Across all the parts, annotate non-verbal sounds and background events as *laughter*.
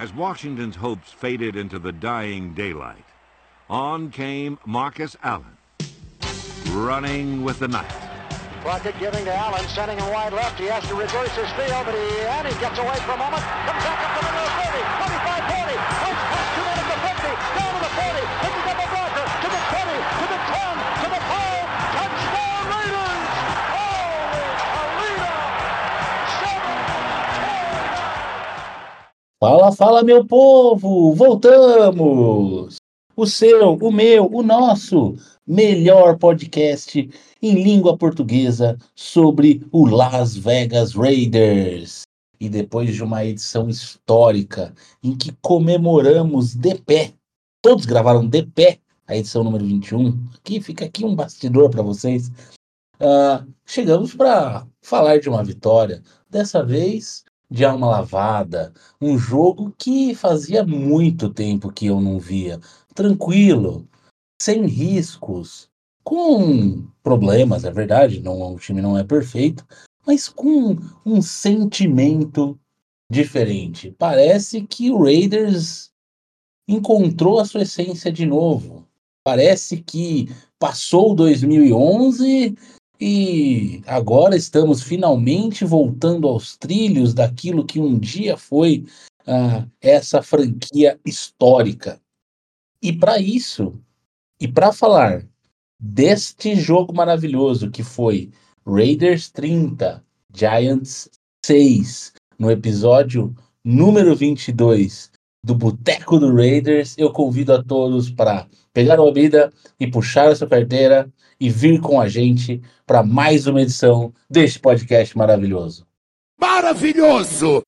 As Washington's hopes faded into the dying daylight, on came Marcus Allen, running with the night. Crockett giving to Allen, sending him wide left. He has to reverse his field, but he, and he gets away for a moment. Comes back up Fala, fala, meu povo! Voltamos! O seu, o meu, o nosso melhor podcast em língua portuguesa sobre o Las Vegas Raiders. E depois de uma edição histórica em que comemoramos de pé, todos gravaram de pé a edição número 21, aqui fica aqui um bastidor para vocês. Ah, chegamos para falar de uma vitória, dessa vez de alma lavada, um jogo que fazia muito tempo que eu não via. Tranquilo, sem riscos, com problemas, é verdade, não, o time não é perfeito, mas com um sentimento diferente. Parece que o Raiders encontrou a sua essência de novo. Parece que passou 2011 e agora estamos finalmente voltando aos trilhos daquilo que um dia foi ah, essa franquia histórica. E para isso, e para falar deste jogo maravilhoso que foi Raiders 30, Giants 6, no episódio número 22 do Boteco do Raiders, eu convido a todos para pegar uma bebida e puxar a sua carteira e vir com a gente para mais uma edição deste podcast maravilhoso. Maravilhoso!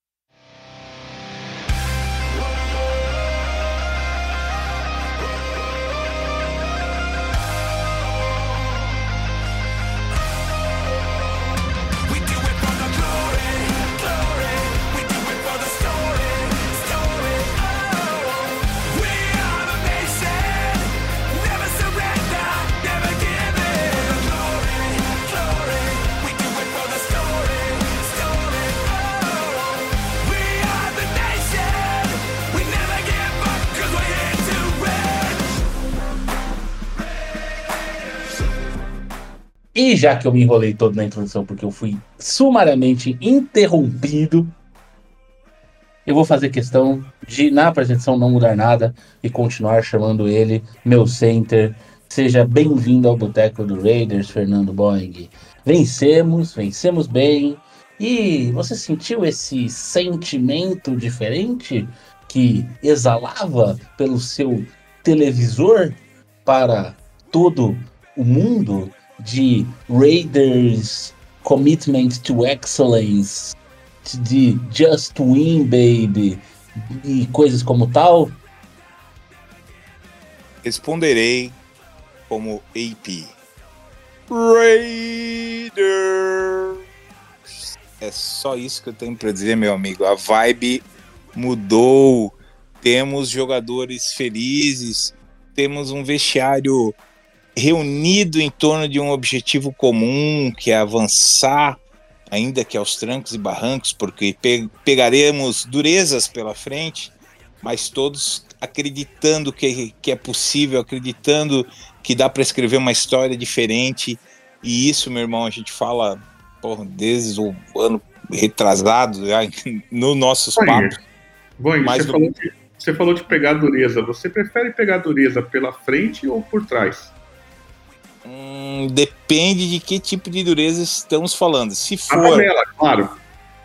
E já que eu me enrolei todo na introdução porque eu fui sumariamente interrompido, eu vou fazer questão de, na apresentação, não mudar nada e continuar chamando ele meu center. Seja bem-vindo ao Boteco do Raiders, Fernando Boeing. Vencemos, vencemos bem. E você sentiu esse sentimento diferente que exalava pelo seu televisor para todo o mundo de Raiders Commitment to Excellence, de Just Win Baby e coisas como tal? Responderei como AP. Raiders. É só isso que eu tenho para dizer, meu amigo. A vibe mudou. Temos jogadores felizes. Temos um vestiário reunido em torno de um objetivo comum, que é avançar, ainda que aos trancos e barrancos, porque pe pegaremos durezas pela frente, mas todos acreditando que, que é possível, acreditando que dá para escrever uma história diferente. E isso, meu irmão, a gente fala porra, desde o ano retrasado, já, *laughs* no nossos Aí. papos. Bom, Mas você, falou de, você falou de pegar dureza. Você prefere pegar dureza pela frente ou por trás? Hum, depende de que tipo de dureza estamos falando. Se A for, tabela, claro.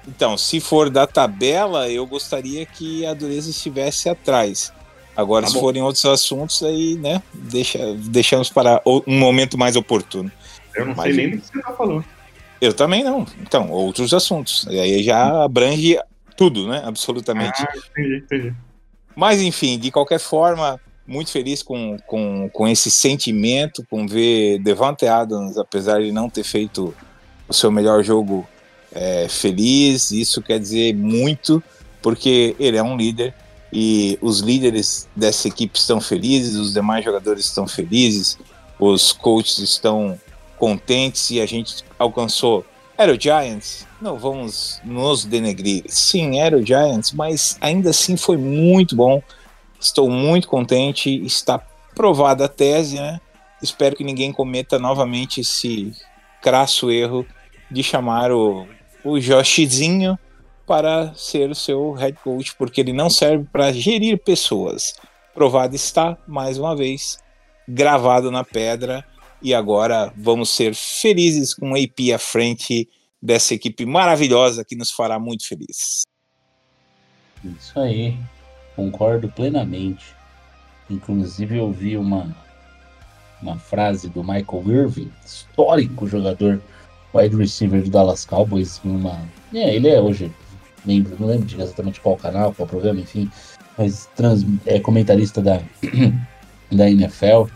então, se for da tabela, eu gostaria que a dureza estivesse atrás. Agora, Tá se forem outros assuntos, aí, né, deixa, deixamos para um momento mais oportuno. Eu não Mas- sei nem do que você tá falando. Eu também não. Então, outros assuntos. E aí já abrange tudo, né? Absolutamente. Ah, entendi, entendi. Mas, enfim, de qualquer forma, muito feliz com, com, com esse sentimento, com ver Devante Adams, apesar de não ter feito o seu melhor jogo é, feliz. Isso quer dizer muito, porque ele é um líder e os líderes dessa equipe estão felizes, os demais jogadores estão felizes, os coaches estão contentes e a gente alcançou Era o Giants? Não vamos nos denegrir. Sim, era o Giants, mas ainda assim foi muito bom. Estou muito contente. Está provada a tese, né? Espero que ninguém cometa novamente esse crasso erro de chamar o, o Joshzinho para ser o seu head coach, porque ele não serve para gerir pessoas. Provado está, mais uma vez, gravado na pedra. E agora vamos ser felizes com o AP à frente dessa equipe maravilhosa que nos fará muito felizes. Isso aí, concordo plenamente. Inclusive eu vi uma, uma frase do Michael Irving, histórico jogador wide receiver do Dallas Cowboys, numa. É, ele é hoje membro, não lembro exatamente qual canal, qual programa, enfim, mas trans, é comentarista da, *clears throat* da NFL.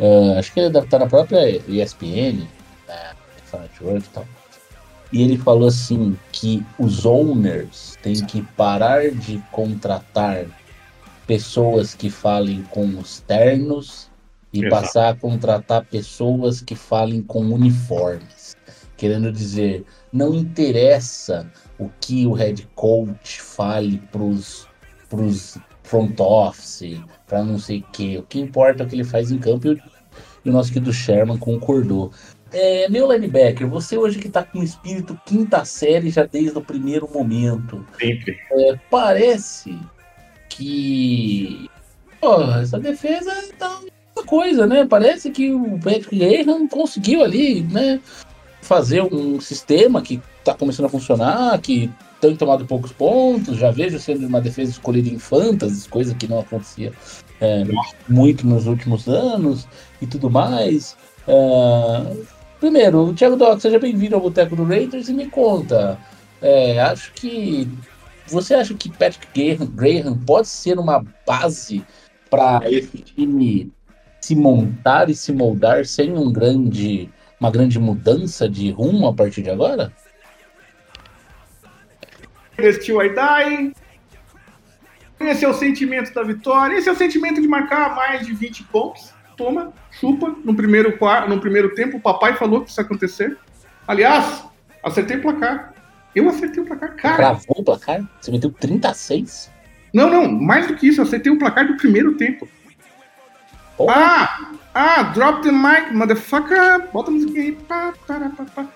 Ah, acho que ele deve estar na própria ESPN, né, NFL Network e tal. E ele falou assim que os owners têm que parar de contratar pessoas que falem com os ternos e Exato. passar a contratar pessoas que falem com uniformes. Querendo dizer, não interessa o que o head coach fale pros, pros front office, para não sei o que. O que importa é o que ele faz em campo e o, e o nosso querido Sherman concordou. É, meu linebacker, você hoje que tá com espírito quinta série já desde o primeiro momento, Sempre. é, parece que pô, essa defesa tá uma coisa, né? Parece que o Patrick Graham conseguiu ali, né? Fazer um sistema que tá começando a funcionar, que tem tomado poucos pontos, já vejo sendo uma defesa escolhida em fantasy, coisa que não acontecia é, muito nos últimos anos e tudo mais. Ah, primeiro, Thiago Doc, seja bem-vindo ao Boteco do Raiders e me conta. é, acho que você acha que Patrick Graham, Graham pode ser uma base para esse time se montar e se moldar sem um grande, uma grande mudança de rumo a partir de agora? Este vai die. Esse é o sentimento da vitória. Esse é o sentimento de marcar mais de 20 pontos. Toma, chupa. No primeiro, no primeiro tempo, o papai falou que isso ia acontecer. Aliás, acertei o placar. Eu acertei o placar, cara. Gravou o placar? Você meteu 36? Não, não, mais do que isso, eu acertei o placar do primeiro tempo. Porra. Ah! Ah, drop the mic, motherfucker! Bota a musiquinha aí. Pá, pá, pá.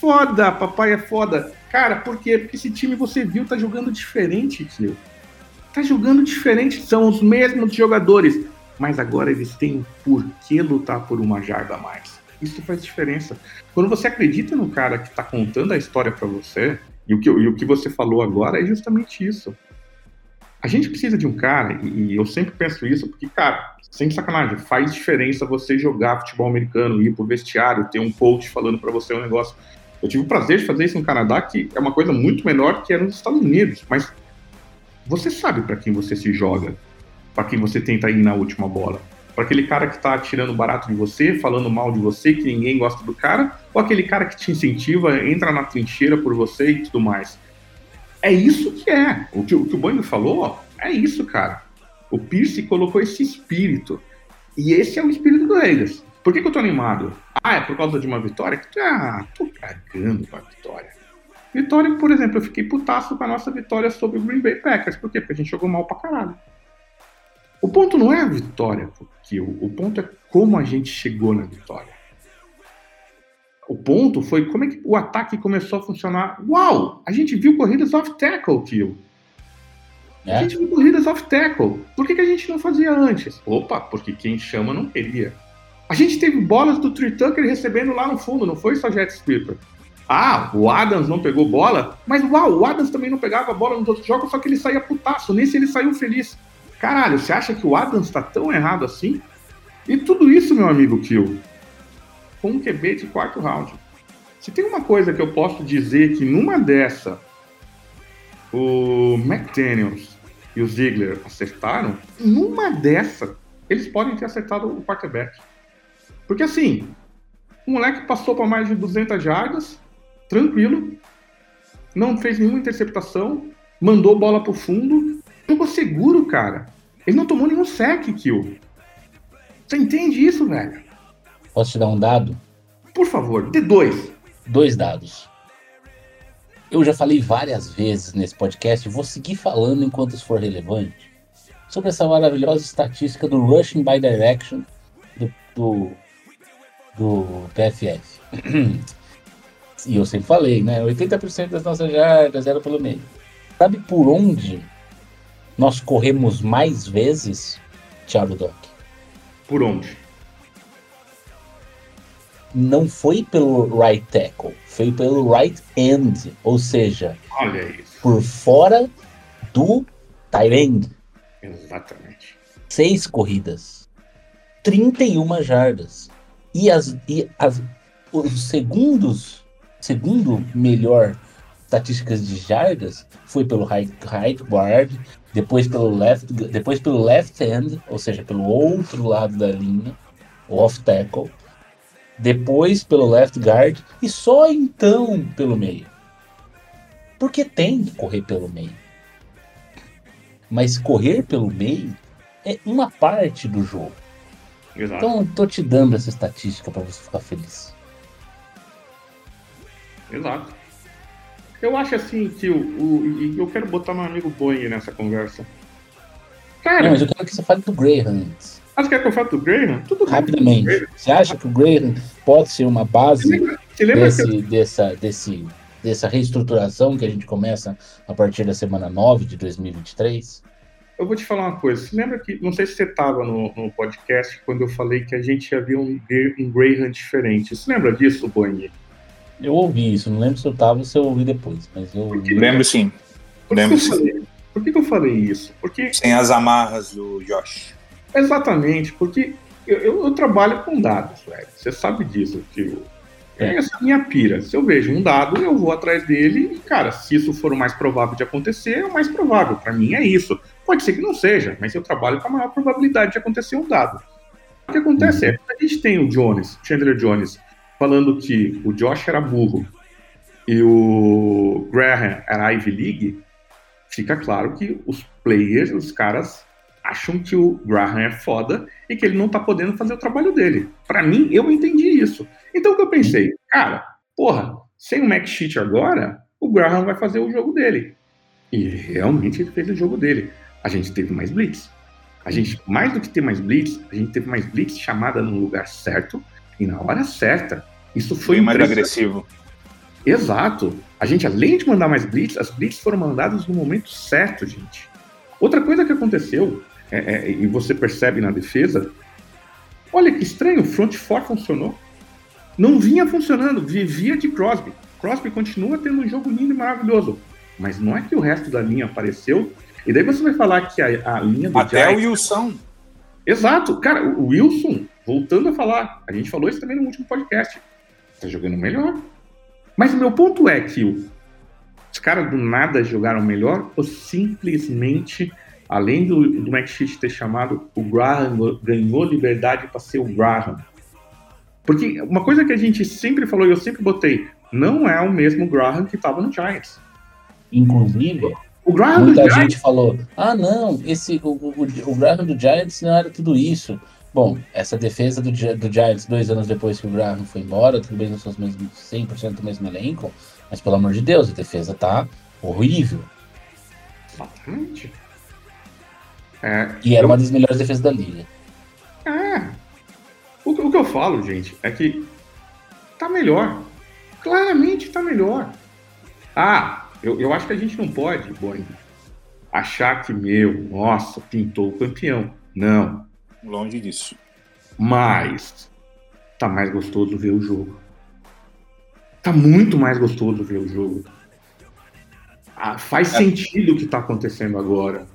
Foda, papai é foda. Cara, por quê? Porque esse time você viu tá jogando diferente, tio. Tá jogando diferente, são os mesmos jogadores. Mas agora eles têm por que lutar por uma jarda a mais. Isso faz diferença. Quando você acredita no cara que tá contando a história pra você, e o, que, e o que você falou agora é justamente isso. A gente precisa de um cara, e, eu sempre penso isso, porque, cara, sem sacanagem, faz diferença você jogar futebol americano, ir pro vestiário, ter um coach falando pra você um negócio. Eu tive o prazer de fazer isso no Canadá, que é uma coisa muito menor que é nos Estados Unidos, mas você sabe pra quem você se joga, pra quem você tenta ir na última bola. Pra aquele cara que tá tirando barato de você, falando mal de você, que ninguém gosta do cara, ou aquele cara que te incentiva, entra na trincheira por você e tudo mais. É isso que é. O que o, que o falou, é isso, cara. O Pierce colocou esse espírito. E esse é o espírito do Raiders. Por que, que eu tô animado? Ah, é por causa de uma vitória? Ah, tô cagando pra vitória. Vitória, por exemplo, eu fiquei putaço com a nossa vitória sobre o Green Bay Packers. Por quê? Porque a gente jogou mal pra caralho. O ponto não é a vitória, porque o, o ponto é como a gente chegou na vitória. O ponto foi como é que o ataque começou a funcionar. Uau! A gente viu corridas off-tackle, tio. A né? gente viu corridas off-tackle. Por que, que a gente não fazia antes? Opa, porque quem chama não queria. A gente teve bolas do Tree Tucker recebendo lá no fundo, não foi só jet sweeper. Ah, o Adams não pegou bola, mas uau, o Adams também não pegava bola nos outros jogos, só que ele saía putaço, nesse ele saiu feliz. Caralho, você acha que o Adams tá tão errado assim? E tudo isso, meu amigo Kill, com um QB de quarto round. Se tem uma coisa que eu posso dizer que numa dessa o McDaniels e o Ziegler acertaram, numa dessa eles podem ter acertado o quarterback. Porque assim, o moleque passou para mais de 200 jardas, tranquilo, não fez nenhuma interceptação, mandou bola pro fundo, jogou seguro, cara. Ele não tomou nenhum sec, kill. Você entende isso, velho? Posso te dar um dado? Por favor, dê dois. Dois dados. eu já falei várias vezes nesse podcast, vou seguir falando enquanto isso for relevante, sobre essa maravilhosa estatística do Rushing by Direction do, do, do PFF. *clears throat* e eu sempre falei, né? 80% das nossas jardas eram pelo meio. Sabe por onde nós corremos mais vezes, Thiago Doc? Por onde? Não foi pelo right tackle, foi pelo right end, ou seja, por fora do tight end. Exatamente. Seis corridas, 31 jardas. E as, e as os segundos, segundo melhor estatísticas de jardas foi pelo right, right guard, depois pelo left, depois pelo left end, ou seja, pelo outro lado da linha, o off tackle, depois pelo left guard e só então pelo meio. Porque tem que correr pelo meio. Mas correr pelo meio é uma parte do jogo. Exato. Então eu tô te dando essa estatística para você ficar feliz. Exato. Eu acho assim que o, o- e eu quero botar meu amigo Boeing nessa conversa. Cara, Não, mas eu quero que você fale do Graham antes. mas quer que eu fale do Graham? Tudo. Rapidamente. Você acha que o Graham pode ser uma Você base lembra, você desse, dessa, desse, dessa reestruturação que a gente começa a partir da semana 9 de 2023? eu vou te falar uma coisa. Você lembra que, não sei se você estava no, no podcast quando eu falei que a gente ia ver um, um Graham diferente. Você lembra disso, Boeing? Eu ouvi isso, não lembro se eu tava ou se eu ouvi depois, mas eu ouvi. Lembro sim. Por que, que Lembro eu sim. falei? Por que, que eu falei isso? Porque Sem as amarras do Josh. Exatamente, porque eu, eu- eu trabalho com dados, velho. Você sabe disso, tio. É. Essa é a minha pira. Se eu vejo um dado, eu vou atrás dele e, cara, se isso for o mais provável de acontecer, é o mais provável. Pra mim é isso. Pode ser que não seja, mas eu trabalho com a maior probabilidade de acontecer um dado. O que acontece é, a gente tem o Jones, Chandler Jones, falando que o Josh era burro e o Graham era Ivy League, fica claro que os players, os caras, acham que o Graham é foda e que ele não tá podendo fazer o trabalho dele. Pra mim, eu entendi isso. Então o que eu pensei? Cara, porra, sem o Max Sheet agora, o Graham vai fazer o jogo dele. E realmente ele fez o jogo dele. A gente teve mais blitz. A gente, mais do que ter mais blitz, a gente teve mais blitz chamada no lugar certo e na hora certa. Isso foi mais agressivo. Exato. A gente, além de mandar mais blitz, as blitz foram mandadas no momento certo, gente. Outra coisa que aconteceu, é, é, e você percebe na defesa, olha que estranho, o front four funcionou. Não vinha funcionando, vivia de Crosby. Crosby continua tendo um jogo lindo e maravilhoso. Mas não é que o resto da linha apareceu. E daí você vai falar que a, a linha do Até Giants- o Wilson. Exato, cara, o Wilson, voltando a falar, a gente falou isso também no último podcast, tá jogando melhor. Mas o meu ponto é que os caras do nada jogaram melhor ou simplesmente, além do, do Max Sheet ter chamado, o Graham ganhou liberdade para ser o Graham. Porque uma coisa que a gente sempre falou e eu sempre botei, não é o mesmo Graham que estava no Giants. Inclusive, O Graham do muita Giants gente falou: ah, não, esse, o, o, o Graham do Giants não era tudo isso. Bom, essa defesa do, do Giants dois anos depois que o Graham foi embora, tudo bem, não são os mesmos 100% do mesmo elenco, mas pelo amor de Deus, a defesa tá horrível. Exatamente. É, E era eu- uma das melhores defesas da liga. É. O, que- o que eu falo, gente, é que tá melhor. Claramente tá melhor. Ah, eu, eu acho que a gente não pode, Boeing, achar que, meu, nossa, pintou o campeão. Não. Longe disso. Mas tá mais gostoso ver o jogo. Tá muito mais gostoso ver o jogo. Ah, faz É. sentido o que tá acontecendo agora.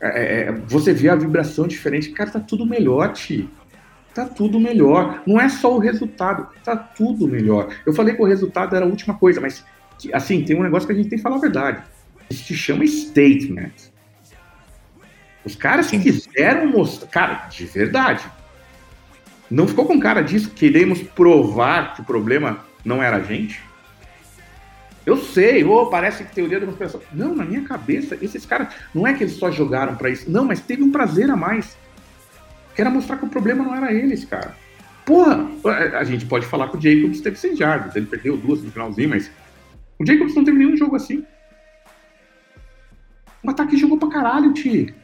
É, é, você vê a vibração diferente. Cara, tá tudo melhor, Ti. Tá tudo melhor. Não é só o resultado, tá tudo melhor. Eu falei que o resultado era a última coisa, mas que, assim, tem um negócio que a gente tem que falar a verdade. Isso se chama statement. Os caras que quiseram mostrar. Cara, de verdade. Não ficou com cara disso? Queremos provar que o problema não era a gente? Eu sei, ô, parece que teoria da conspiração. Não, na minha cabeça, esses caras. Não é que eles só jogaram pra isso. Não, mas teve um prazer a mais. Que era mostrar que o problema não era eles, cara. Porra, a a gente pode falar que o Jacobs teve 100 jardas. Ele perdeu duas no finalzinho, mas. O Jacobs não teve nenhum jogo assim. O ataque jogou pra caralho, Ti.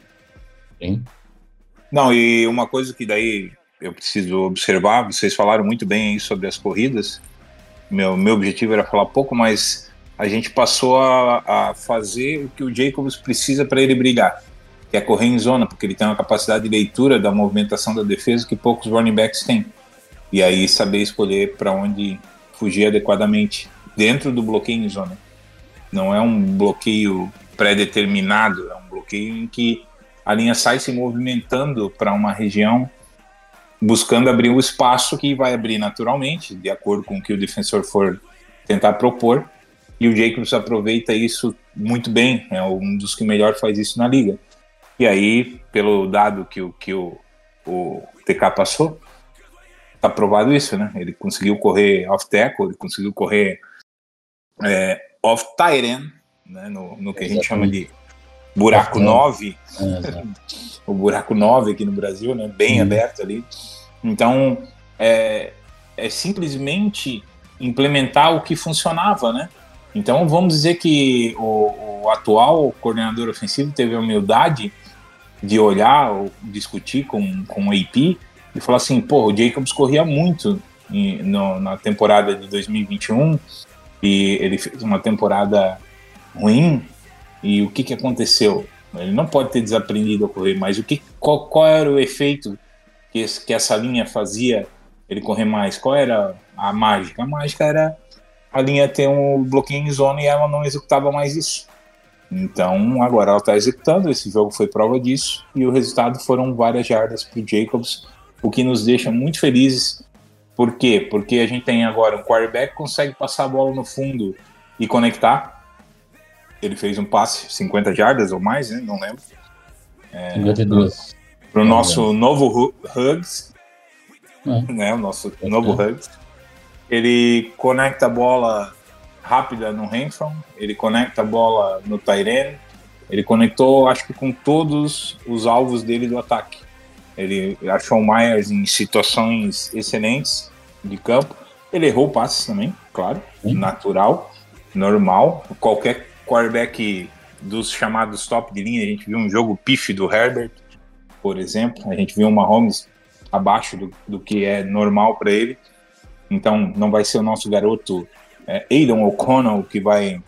Hein? Não, e uma coisa que daí eu preciso observar, vocês falaram muito bem aí sobre as corridas. Meu, meu objetivo era falar pouco, mas a gente passou a, a fazer o que o Jacobs precisa para ele brigar, que é correr em zona, porque ele tem uma capacidade de leitura da movimentação da defesa que poucos running backs têm. E aí saber escolher para onde fugir adequadamente dentro do bloqueio em zona. Não é um bloqueio pré-determinado, é um bloqueio em que a linha sai se movimentando para uma região buscando abrir o espaço que vai abrir naturalmente, de acordo com o que o defensor for tentar propor. E o Jacobs aproveita isso muito bem, é um dos que melhor faz isso na liga. E aí, pelo dado que que o, o TK passou, tá provado isso, né? Ele conseguiu correr off tackle, ele conseguiu correr é, tight end, né? no, no que a gente chama de buraco Off-tail. 9, É, exato. *laughs* o buraco 9 aqui no Brasil, né? Bem aberto ali. Então, é, é simplesmente implementar o que funcionava, né? Então, vamos dizer que o, o atual coordenador ofensivo teve a humildade de olhar ou discutir com, com o AP e falar assim, pô, o Jacobs corria muito em- no- na temporada de 2021 e ele fez uma temporada ruim e o que, que aconteceu? Ele não pode ter desaprendido a correr, mas o que, qual, qual era o efeito que, esse- que essa linha fazia ele correr mais? Qual era a mágica? A mágica era a linha ter um bloqueio em zona e ela não executava mais isso. Então agora ela está executando, esse jogo foi prova disso e o resultado foram várias jardas para o Jacobs, o que nos deixa muito felizes. Por quê? Porque a gente tem agora um quarterback que consegue passar a bola no fundo e conectar. Ele fez um passe 50 jardas ou mais, né? não lembro. 52. Para o É, nosso novo Hu- Hugs, É. né? O nosso novo Hugs. Ele conecta a bola rápida no Renfro, ele conecta a bola no Tyrene, ele conectou, acho que com todos os alvos dele do ataque. Ele achou o Myers em situações excelentes de campo. Ele errou passes também, claro, Sim. natural, normal. Qualquer quarterback dos chamados top de linha, a gente viu um jogo pife do Herbert, por exemplo. A gente viu o Mahomes abaixo do, do que é normal para ele. Então, não vai ser o nosso garoto é, Aidan O'Connell que vai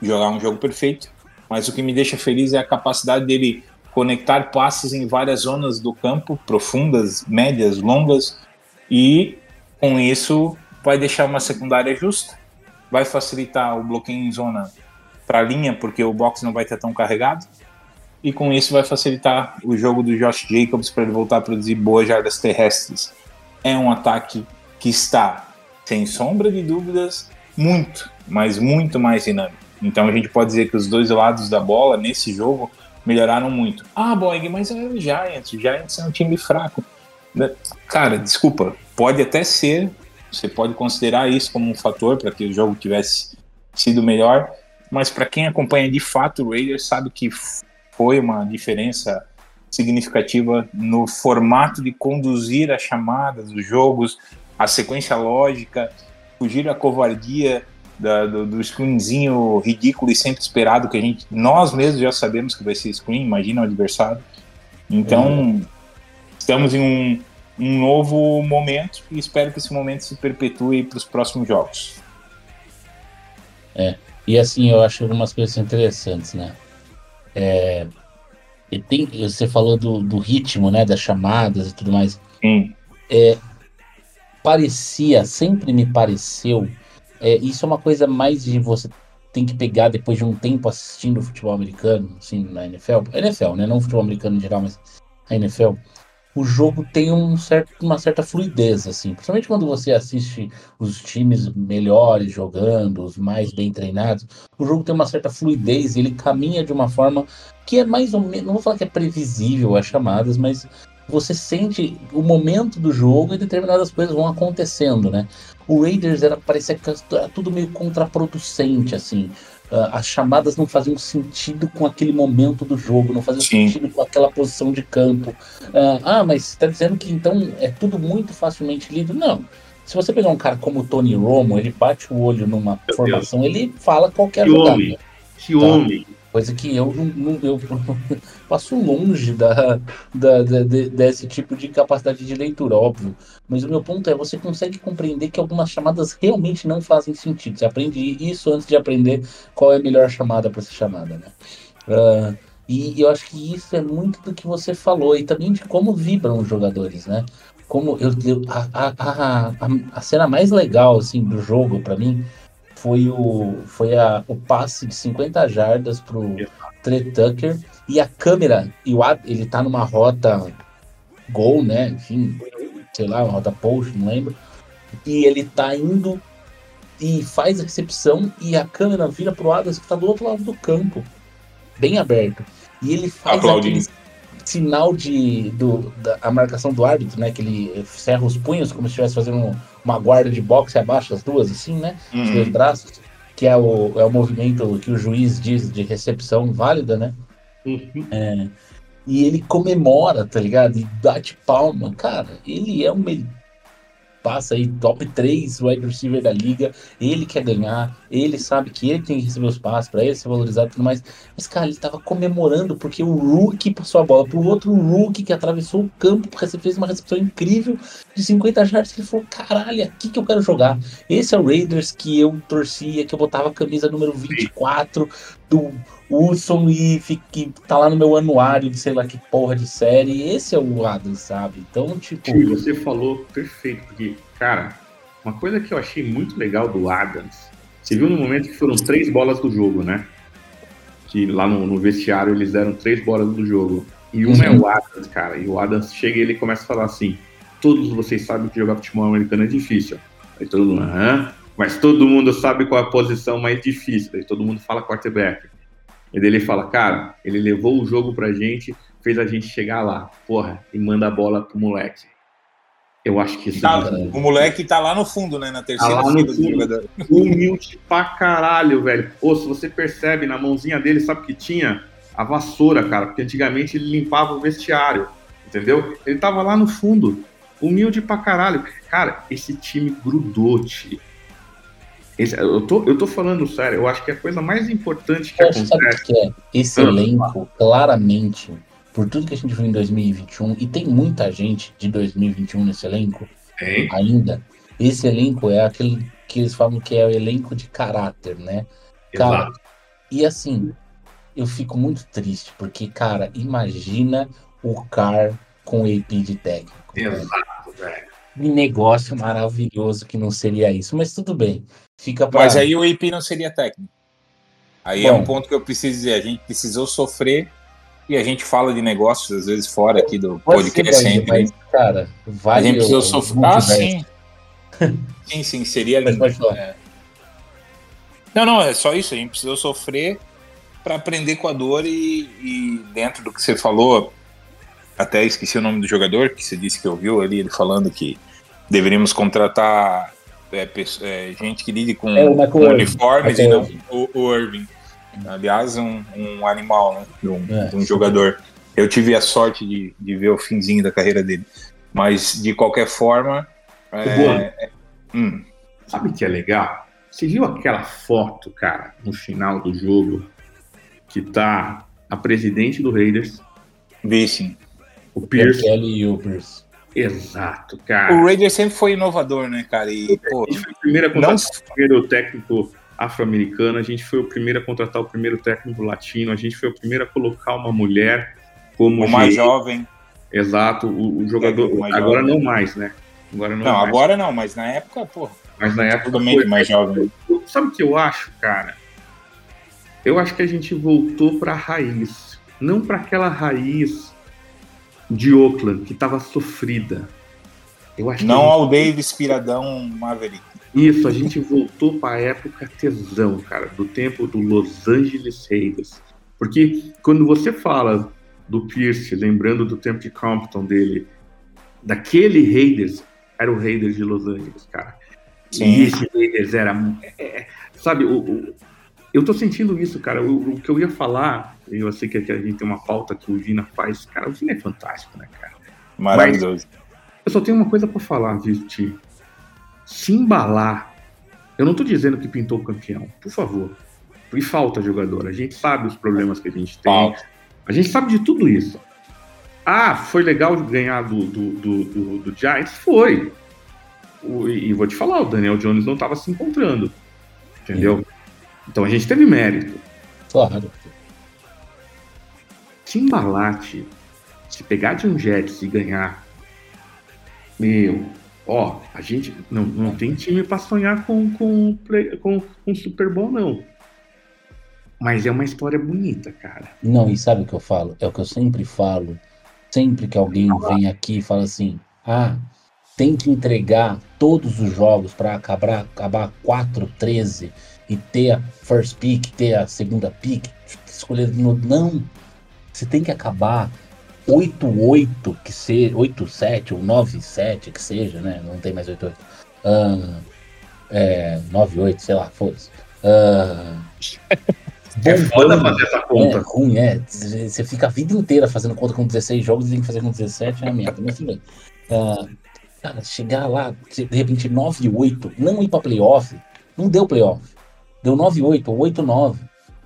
jogar um jogo perfeito. Mas o que me deixa feliz é a capacidade dele conectar passes em várias zonas do campo, profundas, médias, longas, e com isso vai deixar uma secundária justa, vai facilitar o bloqueio em zona para a linha, porque o box não vai estar tão carregado, e com isso vai facilitar o jogo do Josh Jacobs para ele voltar a produzir boas jardas terrestres. É um ataque que está, sem sombra de dúvidas, muito, mas muito mais dinâmico. Então a gente pode dizer que os dois lados da bola nesse jogo melhoraram muito. Ah, Boeing, mas é o Giants. O Giants é um time fraco. Né? Cara, desculpa, pode até ser, você pode considerar isso como um fator para que o jogo tivesse sido melhor, mas para quem acompanha de fato o Raiders sabe que foi uma diferença significativa no formato de conduzir as chamadas, os jogos, a sequência lógica, fugir a covardia da, do, do screenzinho ridículo e sempre esperado que a gente, nós mesmos já sabemos que vai ser screen, imagina o adversário. Então, estamos em um, um novo momento e espero que esse momento se perpetue para os próximos jogos. E assim, eu acho algumas coisas interessantes, né? É, e tem, você falou do, do ritmo, né? Das chamadas e tudo mais. Sim, Parecia, sempre me pareceu. É, isso é uma coisa mais de você tem que pegar depois de um tempo assistindo futebol americano, assim, na NFL. NFL, né? Não futebol americano em geral, mas a NFL. O jogo tem um certo, uma certa fluidez, assim. Principalmente quando você assiste os times melhores jogando, os mais bem treinados. O jogo tem uma certa fluidez, ele caminha de uma forma que é mais ou menos, não vou falar que é previsível as chamadas, mas você sente o momento do jogo e determinadas coisas vão acontecendo, né? O Raiders era parecia que era tudo meio contraproducente, assim. Ah, as chamadas não faziam sentido com aquele momento do jogo, não faziam Sim. sentido com aquela posição de campo. Ah, ah, mas você está dizendo que então é tudo muito facilmente lido? Não. Se você pegar um cara como o Tony Romo, ele bate o olho numa Deus. formação, ele fala qualquer homem. Que homem. Coisa que eu não, não- eu passo longe da, da- da- de- desse tipo de capacidade de leitura, óbvio. Mas o meu ponto é, você consegue compreender que algumas chamadas realmente não fazem sentido. Você aprende isso antes de aprender qual é a melhor chamada para ser chamada, né? Ah, e eu acho que isso é muito do que você falou e também de como vibram os jogadores, né? Como eu, eu- a, a, a, a- a cena mais legal assim do jogo para mim foi o foi a, o passe de 50 jardas pro Trey Tucker e a câmera e o ele tá numa rota gol, né? Enfim, sei lá, uma rota post, não lembro. E ele tá indo e faz a recepção e a câmera vira pro Adams que tá do outro lado do campo, bem aberto. E ele faz Aplaudindo. aquele sinal de do, da a marcação do árbitro, né? Que ele cerra os punhos como se estivesse fazendo um- uma guarda de boxe abaixa as duas, assim, né? Os dois Uhum. braços, que é o, é o movimento que o juiz diz de recepção válida, né? Uhum. E ele comemora, tá ligado? E bate palma. Cara, ele é um. Passa aí top 3 wide receiver da liga. Ele quer ganhar. Ele sabe que ele tem que receber os passes pra ele ser valorizado e tudo mais. Mas, cara, ele tava comemorando porque o rookie passou a bola pro outro rookie que atravessou o campo, fez uma recepção incrível de 50 jardas. Ele falou: caralho, é aqui que eu quero jogar. Esse é o Raiders que eu torcia, que eu botava a camisa número 24 do Wilson e fique, tá lá no meu anuário de sei lá que porra de série. Esse é o Adams, sabe? Então, tipo. E você falou perfeito, porque, cara, uma coisa que eu achei muito legal do Adams, você viu no momento que foram três bolas do jogo, né? Que lá no, no vestiário eles deram três bolas do jogo. E uma é Uhum. o Adams, cara. E o Adams chega e ele começa a falar assim: todos vocês sabem que jogar futebol americano é difícil. Aí todo mundo, aham. Mas todo mundo sabe qual é a posição mais difícil. Aí todo mundo fala quarterback. E daí ele fala, cara, ele levou o jogo pra gente, fez a gente chegar lá, porra, e manda a bola pro moleque. Eu acho que isso Tá, é o moleque tá lá no fundo, né? Na terceira Tá no fila do jogador. humilde pra caralho, velho. Ô, se você percebe, na mãozinha dele, sabe que tinha? A vassoura, cara, porque antigamente ele limpava o vestiário, entendeu? Ele tava lá no fundo, humilde pra caralho. Cara, esse time grudou, tio. Esse- eu, tô, eu tô falando sério, eu acho que a coisa mais importante que Eu acontece. que é? Esse Ah. elenco, claramente, por tudo que a gente viu em 2021, e tem muita gente de 2021 nesse elenco Hein? ainda, esse elenco é aquele que eles falam que é o elenco de caráter, né? Cara, Exato. E assim, eu fico muito triste, porque, cara, imagina o Car com o AP de técnico. velho. Exato, velho. Que negócio maravilhoso que não seria isso, mas tudo bem. Fica pra... Mas aí o AP não seria técnico. Aí é Bom. um ponto que eu preciso dizer. A gente precisou sofrer e a gente fala de negócios, às vezes, fora aqui do ser, podcast Bahia, sempre. mas, cara, A vale gente precisou o- sofrer. o Ah, sim. Sim, sim, seria lindo. É. Não, não, é só isso. A gente precisou sofrer para aprender com a dor e, e dentro do que você falou, até esqueci o nome do jogador que você disse que ouviu ali, ele falando que deveríamos contratar é, é, gente que lide com, É, o com Irving. uniformes Michael e não Irving. o, o Irving. Aliás, um, um animal, né? De um, É. de um jogador. Eu tive a sorte de, de ver o finzinho da carreira dele. Mas, de qualquer forma. é, Boa. é- hum, Sabe o que é legal? Você viu aquela foto, cara, no final do jogo, que tá a presidente do Raiders, vi sim. o Pierce. Kelly e o Pierce. Exato, cara. O Raiders sempre foi inovador, né, cara? E, pô, A gente foi o primeiro a não, contratar o primeiro técnico afro-americano, a gente foi o primeiro a contratar o primeiro técnico latino, a gente foi o primeiro a colocar uma mulher como o mais jovem. Exato, o, o jogador. Mais agora jovem. não mais, né? Agora não, Não, mais. agora não, mas na época, pô, Mas na época. totalmente foi. mais jovem. Sabe o que eu acho, cara? Eu acho que a gente voltou pra raiz. Não para aquela raiz de Oakland, que tava sofrida. Eu acho Não ao Davis Piradão Maverick. Isso, a gente voltou para a época tesão, cara, do tempo do Los Angeles Raiders. Porque quando você fala do Pierce, lembrando do tempo de Compton dele, daquele Raiders, era o Raiders de Los Angeles, cara. Sim. E esse Raiders era. é, é, sabe, o, o- eu tô sentindo isso, cara. O, o que eu ia falar, eu sei que aqui a gente tem uma pauta que o Vina faz, cara, o Vina é fantástico, né, cara? Maravilhoso. Eu só tenho uma coisa pra falar, viu, Ti? se embalar. Eu não tô dizendo que pintou o campeão, por favor. E falta jogador. A gente sabe os problemas que a gente tem. Falta. A gente sabe de tudo isso. Ah, foi legal ganhar do, do, do, do, do Giants? Foi. O- e e vou te falar, o Daniel Jones não estava se encontrando. Entendeu? Então a gente teve mérito. Claro. Tio, se pegar de um Jets e ganhar, meu, ó, a gente não, não tem time pra sonhar com, com, com, com Super Bowl, não. Mas é uma história bonita, cara. Não, e sabe o que eu falo? É o que eu sempre falo. Sempre que alguém vem aqui e fala assim: ah, tem que entregar todos os jogos para acabar, acabar 4-13 e ter a first pick, ter a segunda pick, escolher no. Não. Você tem que acabar 8-8, que seja, 8-7 ou 9-7, que seja, né? Não tem mais 8-8. Ah, é, 9-8, sei lá, foda-se. Ah, *laughs* É foda fazer essa É conta. ruim, é. Você fica a vida inteira fazendo conta com 16 jogos e tem que fazer com 17, é uma merda. Mas tudo. Ah, cara, chegar lá, de repente 9 e 8, não ir pra playoff, não deu playoff. Deu 9 e 8 ou 8 e 9.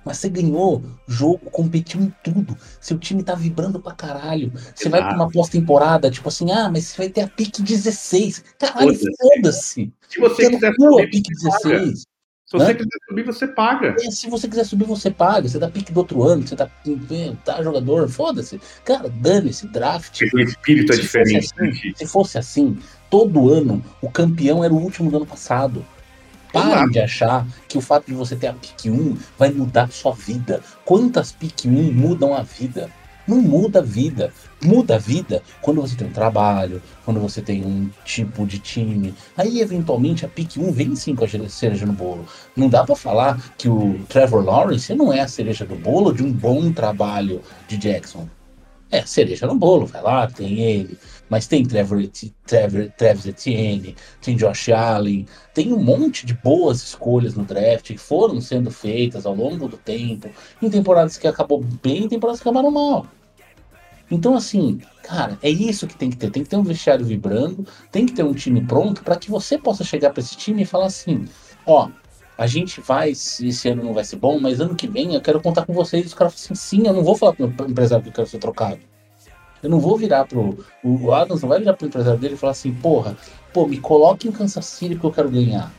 Mas você ganhou jogo, competiu em tudo. Seu time tá vibrando pra caralho. Você vai pra uma pós-temporada, tipo assim, ah, mas você vai ter a pique 16. Caralho, Foda-se. Se você Você quiser não a subir, pique você paga. 16. Se você Hã? quiser subir, você paga. É, se você quiser subir, você paga. Você dá pique do outro ano, você dá, tá jogador, foda-se. Cara, dane-se, draft. Porque o espírito é Se diferente. fosse assim, né? Se fosse assim, todo ano o campeão era o último do ano passado. Exato. de achar que o fato de você ter a pick 1 vai mudar a sua vida. Quantas pick 1 mudam a vida? Não muda a vida. Muda a vida quando você tem um trabalho, quando você tem um tipo de time. Aí, eventualmente, a pick 1 vem sim com a cereja no bolo. Não dá pra falar que o Trevor Lawrence não é a cereja do bolo de um bom trabalho de Jackson. É, cereja no bolo, vai lá, tem ele. Mas tem Trevor, Trevor, Travis Etienne, tem Josh Allen, tem um monte de boas escolhas no draft que foram sendo feitas ao longo do tempo, em temporadas que acabou bem e temporadas que acabaram mal. Então, assim, cara, é isso que tem que ter. Tem que ter um vestiário vibrando, tem que ter um time pronto para que você possa chegar para esse time e falar assim: ó, a gente vai, se esse ano não vai ser bom, mas ano que vem eu quero contar com vocês. Os caras falam assim: sim, eu não vou falar pro meu empresário que eu quero ser trocado. Eu não vou virar pro. O Adams não vai virar pro empresário dele e falar assim: porra, pô, me coloque em Kansas City que eu quero ganhar.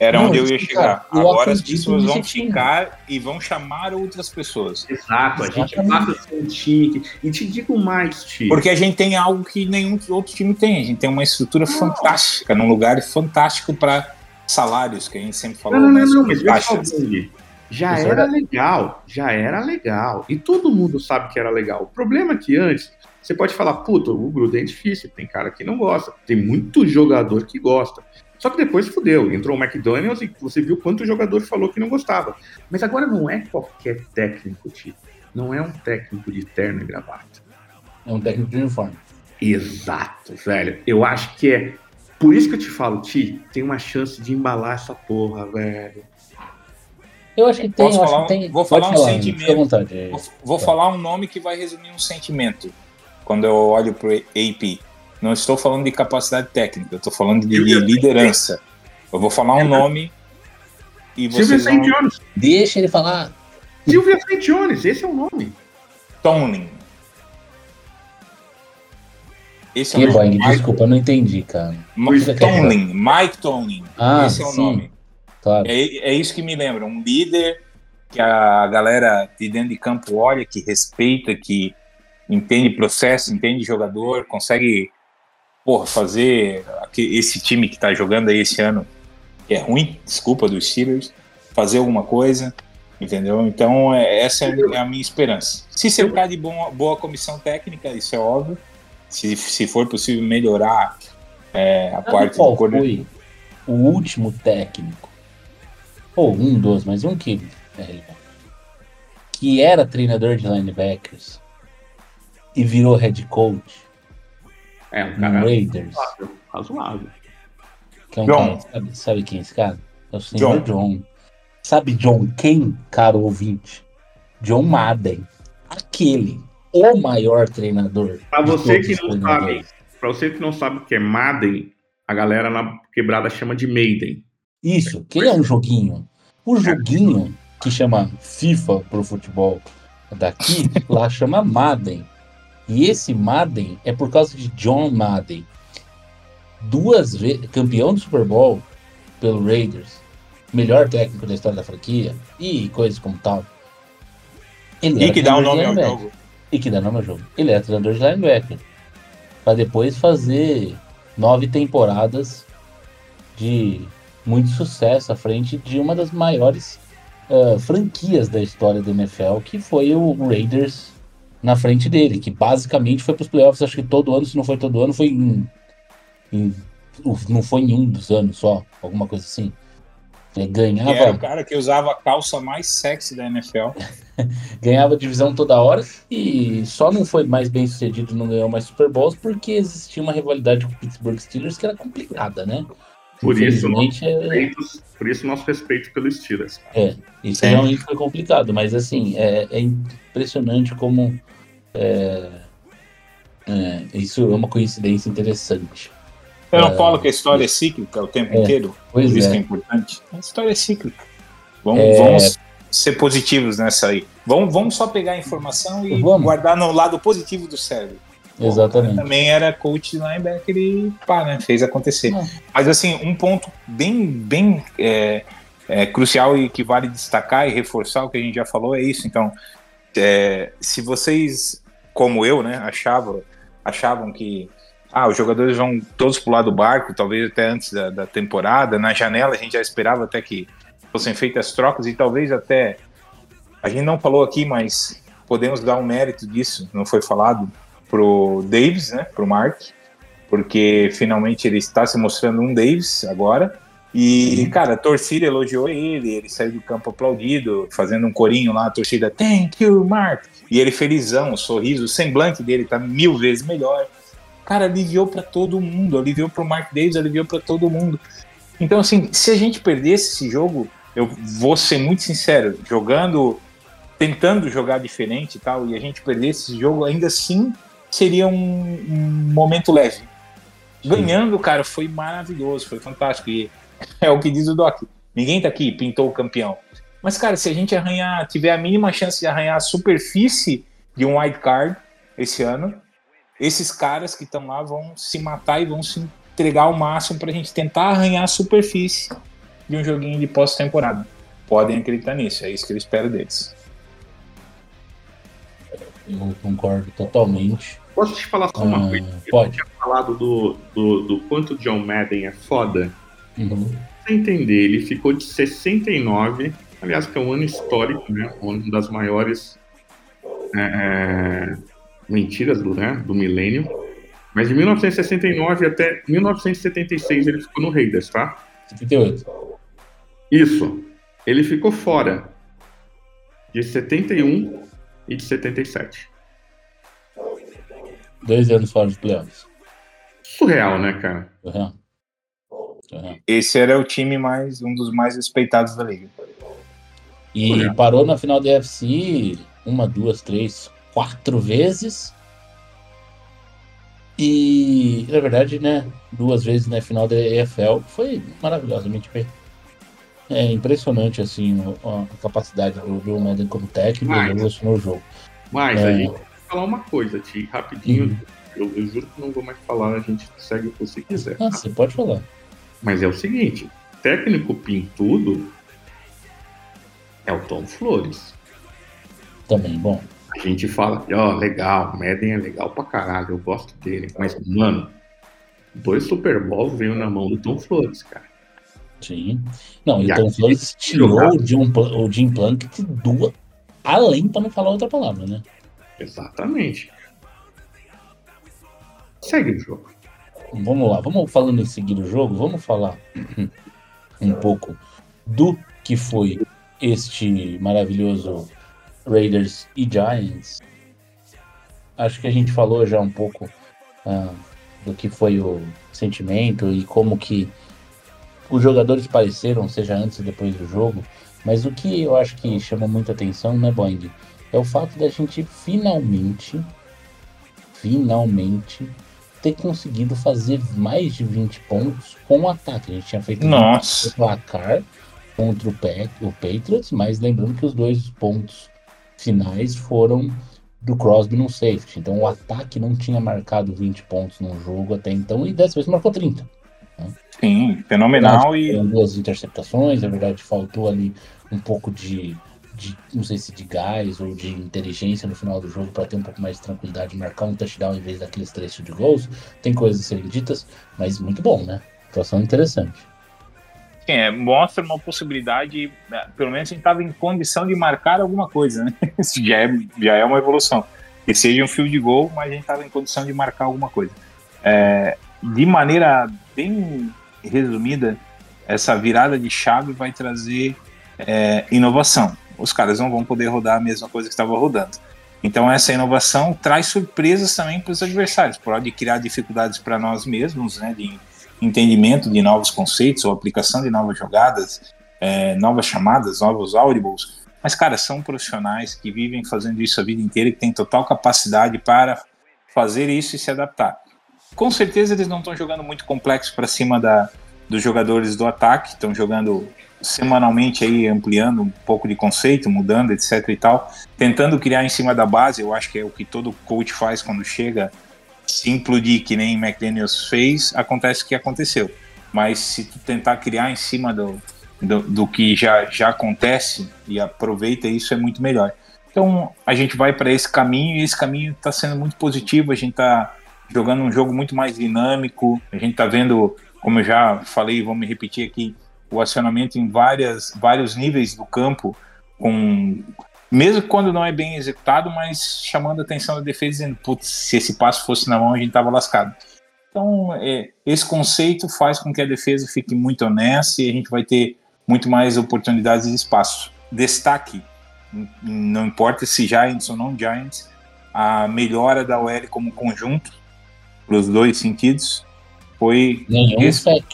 Era Não, onde eu ia chegar. cara, eu Agora as pessoas vão ficar e vão chamar outras pessoas. Exato, a gente Exatamente. passa a ser um time. que- E te digo mais, tio. Porque a gente tem algo que nenhum outro time tem. A gente tem uma estrutura fantástica, num lugar fantástico para salários, que a gente sempre falou. Não, não, né, não, não, mas já Isso era era- legal, já era legal. E todo mundo sabe que era legal. O problema é que antes, você pode falar, puta, o Gruden é difícil, tem cara que não gosta, tem muito jogador que gosta. Só que depois fudeu, entrou o McDonald's e você viu quanto jogador falou que não gostava. Mas agora não é qualquer técnico, tio. Não é um técnico de terno e gravata. É um técnico de uniforme. Exato, velho. Eu acho que é. Por isso que eu te falo, Ti, tem uma chance de embalar essa porra, velho. Eu acho que tem, Posso eu acho falar que um- tem. vou Pode falar um falar, sentimento. Vontade. Vou, vou falar um nome que vai resumir um sentimento quando eu olho pro AP. Não estou falando de capacidade técnica, eu estou falando de Silvio liderança. Eu vou falar um nome e Silvia vocês St. vão... Jones. Deixa ele falar. Silvia St. Jones, esse é o nome. Tomlin. Esse é o nome. Boing, Mike, desculpa, eu não entendi, cara. Quieto. Tomlin. Mike Tomlin. Ah, Esse é o sim. nome. Claro. É, é isso que me lembra. Um líder que a galera de dentro de campo olha, que respeita, que entende processo, entende jogador, consegue porra, fazer esse time que está jogando aí esse ano, que é ruim, desculpa, dos Steelers, fazer alguma coisa, entendeu? Então, é- essa é a minha esperança. Se cercar de bom- boa comissão técnica, isso é óbvio. Se, se for possível melhorar é, a Sabe parte do coordenador. foi o último técnico? Ou um dos, mas um que é relevante. Que era treinador de linebackers e virou head coach É um no cara Raiders. razoável. razoável. Que é um John. cara, sabe, sabe quem é esse cara? É o senhor John. Sabe John quem, caro ouvinte? John Madden. Aquele, o maior treinador. Pra de você que não treinadores. Pra você que não sabe o que é Madden, a galera na quebrada chama de Maiden. Isso, que é um joguinho. O joguinho que chama FIFA pro futebol daqui, lá chama Madden. E esse Madden é por causa de John Madden. Duas vezes campeão do Super Bowl pelo Raiders, melhor técnico da história da franquia e coisas como tal. Ele E que dá o nome ao jogo. E que dá nome ao jogo. Ele é treinador de linebacker. Pra depois fazer nove temporadas de muito sucesso à frente de uma das maiores ah, franquias da história do NFL, que foi o Raiders na frente dele, que basicamente foi para os playoffs, acho que todo ano, se não foi todo ano, foi em, em- não foi em um dos anos só, alguma coisa assim. Ele Que ganhava, era o cara que usava a calça mais sexy da NFL. *laughs* ganhava divisão toda hora e só não foi mais bem sucedido, não ganhou mais Super Bowls porque existia uma rivalidade com o Pittsburgh Steelers que era complicada, né? Por isso, Infelizmente, é, por isso, nosso respeito pelo Steelers. Isso Sim. realmente foi complicado, mas assim, é, é impressionante como é, é, isso é uma coincidência interessante. Eu não falo que a história é cíclica o tempo É, inteiro. Pois Por isso é. que é importante. A história é cíclica. Vamos, É. vamos ser positivos nessa aí. Vamos, vamos só pegar a informação e Vamos. guardar no lado positivo do cérebro. Exatamente. Também era coach de linebacker e pá, né? Fez acontecer. Ah. Mas assim, um ponto bem, bem é, é, crucial e que vale destacar e reforçar o que a gente já falou é isso. Então, é, se vocês, como eu, né, achavam, achavam que ah, os jogadores vão todos pular do barco, talvez até antes da, da temporada, na janela a gente já esperava até que fossem feitas trocas e talvez até a gente não falou aqui, mas podemos dar um mérito disso, não foi falado pro Davis, né, pro Mark, porque finalmente ele está se mostrando um Davis agora. E, cara, a torcida elogiou ele, ele saiu do campo aplaudido, fazendo um corinho lá, a torcida, thank you, Mark. E ele felizão, o sorriso, o semblante dele tá mil vezes melhor. Cara, aliviou para todo mundo, aliviou pro Mark Davis, aliviou para todo mundo. Então, assim, se a gente perdesse esse jogo, eu vou ser muito sincero, jogando, tentando jogar diferente e tal, e a gente perdesse esse jogo, ainda assim seria um, um momento leve. Ganhando, cara, foi maravilhoso, foi fantástico. E é o que diz o Doc. Ninguém tá aqui, pintou o campeão. Mas, cara, se a gente arranhar, tiver a mínima chance de arranhar a superfície de um wild card esse ano, esses caras que estão lá vão se matar e vão se entregar ao máximo pra gente tentar arranhar a superfície de um joguinho de pós-temporada. Podem acreditar nisso, é isso que eu espero deles. Eu concordo totalmente. Posso te falar só uma Ah, coisa? pode. falado do, do, do quanto John Madden é foda. Uhum. Pra entender, ele ficou de 69, aliás, que é um ano histórico, né? Uma das maiores é, é, mentiras do, né, do milênio. Mas de 1969 até 1976 ele ficou no Raiders, tá? 78. Isso. Ele ficou fora de 71 e de 77. Dois anos fora dos playoffs. Surreal, né, cara? Uhum. Uhum. Esse era o time mais um dos mais respeitados da liga. E Olha. parou na final da UFC uma, duas, três, quatro vezes. E, na verdade, né, duas vezes na final da EFL. Foi maravilhosamente bem. É impressionante, assim, a capacidade do Joe Madden como técnico Mas- revolucionou o jogo. Mas É. a gente vai falar uma coisa, Ti, rapidinho. Uhum. Eu, eu juro que não vou mais falar, a gente segue o que você quiser. Ah, você pode falar. Mas é o seguinte: técnico pintudo é o Tom Flores. Também, bom. A gente fala, ó, legal, Madden é legal pra caralho, eu gosto dele. Mas, mano, dois Super Bowls veio na mão do Tom Flores, cara. Sim. Não, e E o Tom tirou o Jim, o Jim Plunkett do além, pra não falar outra palavra, né? Exatamente. Segue o jogo. Vamos lá, vamos falando em seguir o jogo, vamos falar um pouco do que foi este maravilhoso Raiders e Giants. Acho que a gente falou já um pouco ah, do que foi o sentimento e como que os jogadores pareceram, seja antes e depois do jogo. Mas o que eu acho que chama muita atenção, né, Boing? É o fato da gente finalmente, finalmente ter conseguido fazer mais de 20 pontos com o ataque. A gente tinha feito Nossa. o placar contra o, Pac- o Patriots, mas lembrando que os dois pontos finais foram do Crosby no safety. Então o ataque não tinha marcado 20 pontos no jogo até então e dessa vez marcou 30. Sim, fenomenal e duas interceptações, na verdade faltou ali um pouco de, de não sei se de gás ou de inteligência no final do jogo para ter um pouco mais de tranquilidade, marcar um touchdown em vez daqueles três de gols. Tem coisas a serem ditas, mas muito bom, né? Situação interessante. Sim, é, mostra uma possibilidade, né, pelo menos a gente estava em condição de marcar alguma coisa, né? *laughs* Isso já é, já é uma evolução. Que seja um field goal, mas a gente estava em condição de marcar alguma coisa. É, de maneira bem resumida, essa virada de chave vai trazer é, inovação. Os caras não vão poder rodar a mesma coisa que estava rodando. Então essa inovação traz surpresas também para os adversários. Pode criar dificuldades para nós mesmos, né? De entendimento de novos conceitos ou aplicação de novas jogadas, é, novas chamadas, novos audibles. Mas, cara, são profissionais que vivem fazendo isso a vida inteira e que têm total capacidade para fazer isso e se adaptar. Com certeza eles não estão jogando muito complexo para cima da, dos jogadores do ataque, estão jogando semanalmente aí ampliando um pouco de conceito, mudando, etc e tal, tentando criar em cima da base, eu acho que é o que todo coach faz quando chega se implodir que nem McDaniels fez, acontece o que aconteceu. Mas se tu tentar criar em cima do, do, do que já, já acontece e aproveita isso, é muito melhor. Então a gente vai para esse caminho e esse caminho está sendo muito positivo. A gente está jogando um jogo muito mais dinâmico. A gente está vendo, como eu já falei, vou me repetir aqui, o acionamento em várias, vários níveis do campo, com mesmo quando não é bem executado, mas chamando a atenção da defesa, dizendo, putz, se esse passo fosse na mão, a gente tava lascado. Então, é, esse conceito faz com que a defesa fique muito honesta e a gente vai ter muito mais oportunidades e espaço. Destaque, não importa se Giants ou não Giants, a melhora da OL como conjunto, para os dois sentidos, foi Nenhum sec.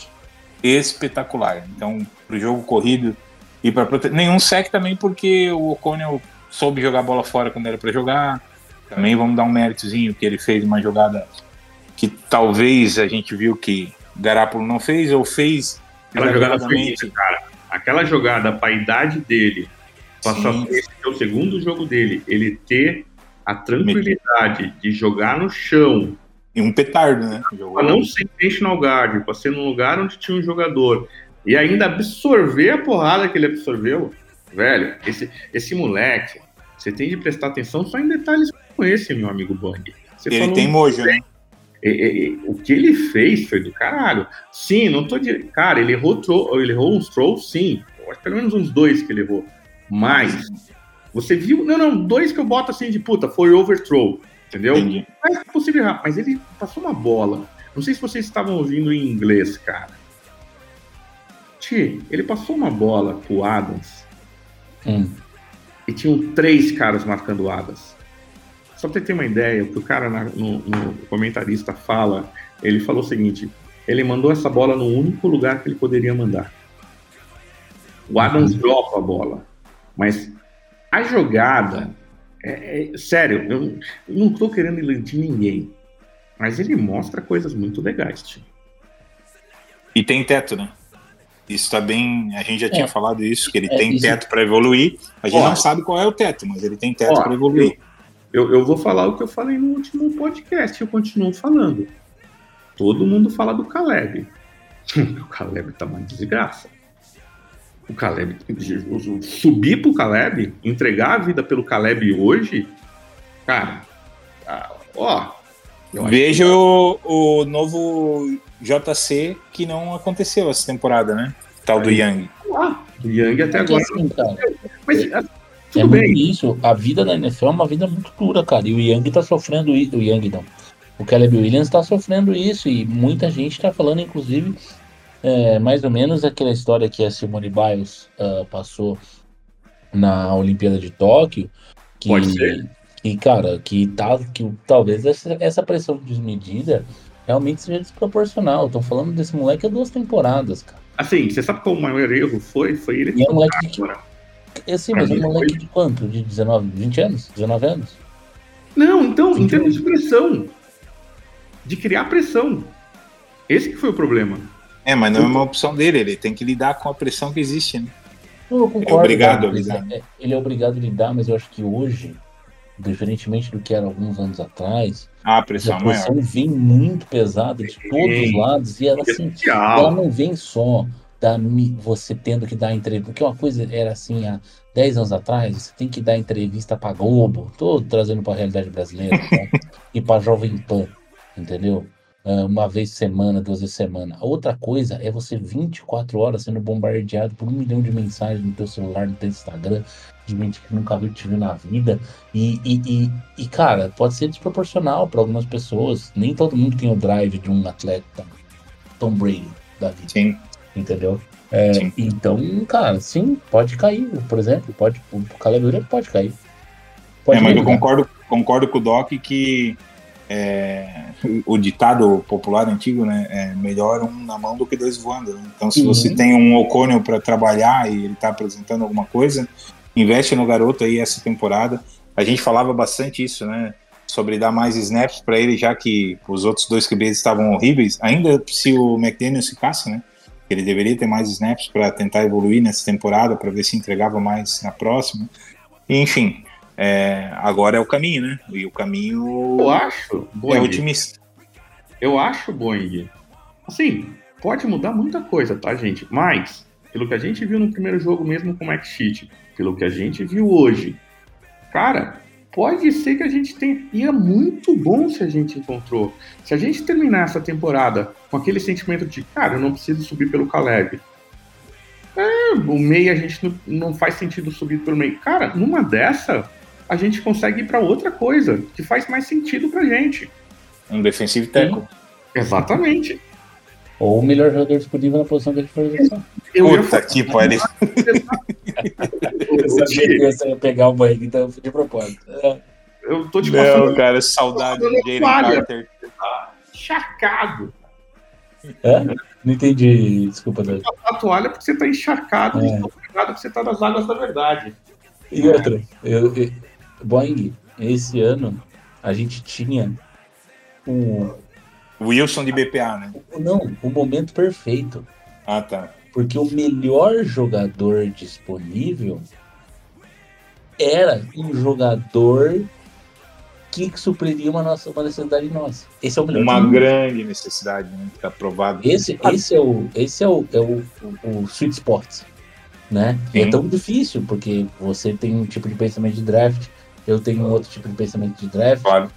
espetacular. Então, pro jogo corrido e para prote... nenhum sec também porque o O'Connell soube jogar a bola fora quando era para jogar. Também vamos dar um méritozinho que ele fez uma jogada que talvez a gente viu que Garapolo não fez ou fez Aquela jogada foi cara. Aquela jogada para a idade dele, passar esse é o segundo jogo dele, ele ter a tranquilidade de jogar no chão, E um petardo, né? Jogou- para não ser intentional guard, para ser num lugar onde tinha um jogador e ainda absorver a porrada que ele absorveu, velho, esse, esse moleque, você tem de prestar atenção só em detalhes como esse, meu amigo Bang. Você Ele tem mojo, né? O que ele fez foi do caralho. Sim, não tô de. Cara, ele errou, tro... ele errou uns trolls, sim. Pelo menos uns dois que ele errou. Mas, você viu. Não, não, dois que eu boto assim de puta, foi overthrow. Entendeu? Entendi. Mas é possível errar. Mas ele passou uma bola. Não sei se vocês estavam ouvindo em inglês, cara. Ti, ele passou uma bola pro Adams Hum. e tinham três caras marcando o Adams. Só pra você ter uma ideia, o que o cara na- no, no comentarista fala, ele falou o seguinte: ele mandou essa bola no único lugar que ele poderia mandar. O Adams dropa a bola, mas a jogada, é, é- sério, eu, eu não tô querendo iludir ninguém, mas ele mostra coisas muito legais, tio. E tem teto, né? Isso tá bem. A gente já tinha falado isso, que ele É, tem isso- teto para evoluir. A gente Ó. não sabe qual é o teto, mas ele tem teto para evoluir. Eu, eu vou falar o que eu falei no último podcast, eu continuo falando. Todo mundo fala do Caleb. *laughs* o Caleb tá uma desgraça. O Caleb, subir pro Caleb, entregar a vida pelo Caleb hoje, cara, ah, ó. Veja o, o novo JC que não aconteceu essa temporada, né? Tal do que lá, do Young até agora. assim, cara, Mas ah, é tudo muito bem. isso. A vida na NFL é uma vida muito dura, cara. E o Young tá sofrendo isso. O Young não. O Caleb Williams tá sofrendo isso. E muita gente tá falando, inclusive, é, mais ou menos aquela história que a Simone Biles ah, passou na Olimpíada de Tóquio. Que, Pode ser. Que, cara, que, tá, que talvez essa, essa pressão desmedida realmente seja desproporcional. Estão falando desse moleque há duas temporadas, cara. Assim, você sabe qual o maior erro foi? Foi ele E é um moleque de que. Esse, mas é um moleque de quanto? De 19, 20 anos? 19 anos? Não, então, em termos de pressão. de criar pressão. Esse que foi o problema. É, mas não é uma opção dele, ele tem que lidar com a pressão que existe, né? Eu concordo, obrigado a né? lidar. É, Ele é obrigado a lidar, mas eu acho que hoje, diferentemente do que era alguns anos atrás, Ah, a a pressão é pressão maior. vem muito pesada de todos os lados e ela assim, ela não vem só da você tendo que dar entrevista, porque uma coisa era assim há 10 anos atrás, você tem que dar entrevista pra Globo, tô trazendo pra realidade brasileira, tá? *laughs* e pra Jovem Pan, entendeu? Ah, Uma vez semana, duas vezes semana. A outra coisa é você 24 horas sendo bombardeado por um milhão de mensagens no teu celular, no teu Instagram, de gente que nunca viu te viu na vida. E, e, e, e, cara, pode ser desproporcional para algumas pessoas. Nem todo mundo tem o drive de um atleta Tom Brady da vida Sim, entendeu? É, Sim. então, cara, sim, pode cair, por exemplo, pode, o Caleb pode cair. Pode é, mas eu concordo, concordo com o Doc que é, o ditado popular antigo, né? É melhor um na mão do que dois voando. né? Então, se Sim. você tem um O'Connell para trabalhar e ele tá apresentando alguma coisa, investe no garoto aí essa temporada. A gente falava bastante isso, né? Sobre dar mais snaps para ele, já que os outros dois QBs estavam horríveis. Ainda se o McDaniel ficasse, né? Ele deveria ter mais snaps para tentar evoluir nessa temporada, para ver se entregava mais na próxima. E, enfim, é, agora é o caminho, né? E o caminho Eu acho, é Boeing, otimista. eu acho, Boeing, assim, pode mudar muita coisa, tá, gente? Mas, pelo que a gente viu no primeiro jogo mesmo com o Max Sheet, pelo que a gente viu hoje, cara, pode ser que a gente tenha. E é muito bom se a gente encontrou. Se a gente terminar essa temporada com aquele sentimento de, cara, eu não preciso subir pelo Caleb. É, o meio a gente não, não faz sentido subir pelo meio. Cara, numa dessa, a gente consegue ir pra outra coisa que faz mais sentido pra gente. Um defensive tackle. Exatamente. Ou o melhor jogador disponível na posição for usar. Eu Puta que pariu. Eu sabia que você ia pegar o banho, então eu fui de propósito. É. Eu tô te Não, passando cara, saudade de Jalen. Carter. encharcado. Hã? Não entendi, desculpa. A toalha porque você tá encharcado, É. é. porque você tá nas águas da verdade. E outra, eu, eu, Boeing, esse ano a gente tinha o, Wilson de BPA, né? não, o momento perfeito. Ah, tá. Porque o melhor jogador disponível era um jogador que supriria uma, nossa, uma necessidade nossa. Esse é o melhor. Uma time. grande necessidade, né? Que tá provado. Esse, esse é o, esse é o, é o, o, o sweet spot, né? E é tão difícil porque você tem um tipo de pensamento de draft, eu tenho um outro tipo de pensamento de draft Claro.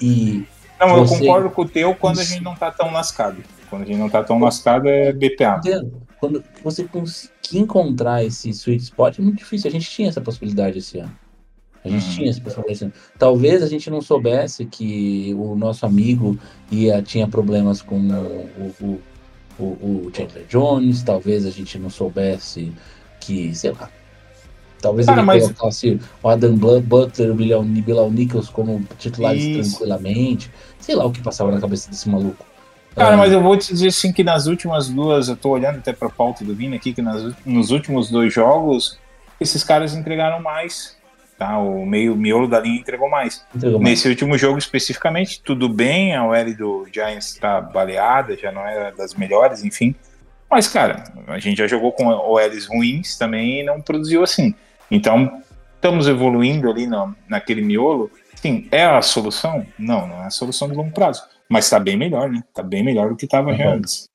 e Não, eu Você- concordo com o teu quando a gente não tá tão lascado. Quando a gente não tá tão lascado é BPA. entendo, quando você conseguir encontrar esse sweet spot é muito difícil. A gente tinha essa possibilidade esse ano. A gente Uhum. tinha essa possibilidade esse ano. Talvez a gente não soubesse que o nosso amigo ia, tinha problemas com o, o, o, o Chandler Jones, talvez a gente não soubesse que, sei lá. Talvez Cara, ele mas- colocasse o Adam Butler, o Bilal, Nichols como titulares Isso. tranquilamente. Sei lá o que passava na cabeça desse maluco. Cara, Ah, mas eu vou te dizer assim que nas últimas duas, eu tô olhando até pra pauta do Vini aqui, que nas, nos últimos dois jogos, esses caras entregaram mais. Tá? O meio o miolo da linha entregou mais. entregou mais. Nesse último jogo especificamente, tudo bem, a OL do Giants tá baleada, já não era das melhores, enfim. Mas, cara, a gente já jogou com OLs ruins também e não produziu assim. Então, estamos evoluindo ali no, naquele miolo. Sim, é a solução? Não, não é a solução de longo prazo. Mas tá bem melhor, né? Tá bem melhor do que tava já Uhum. antes.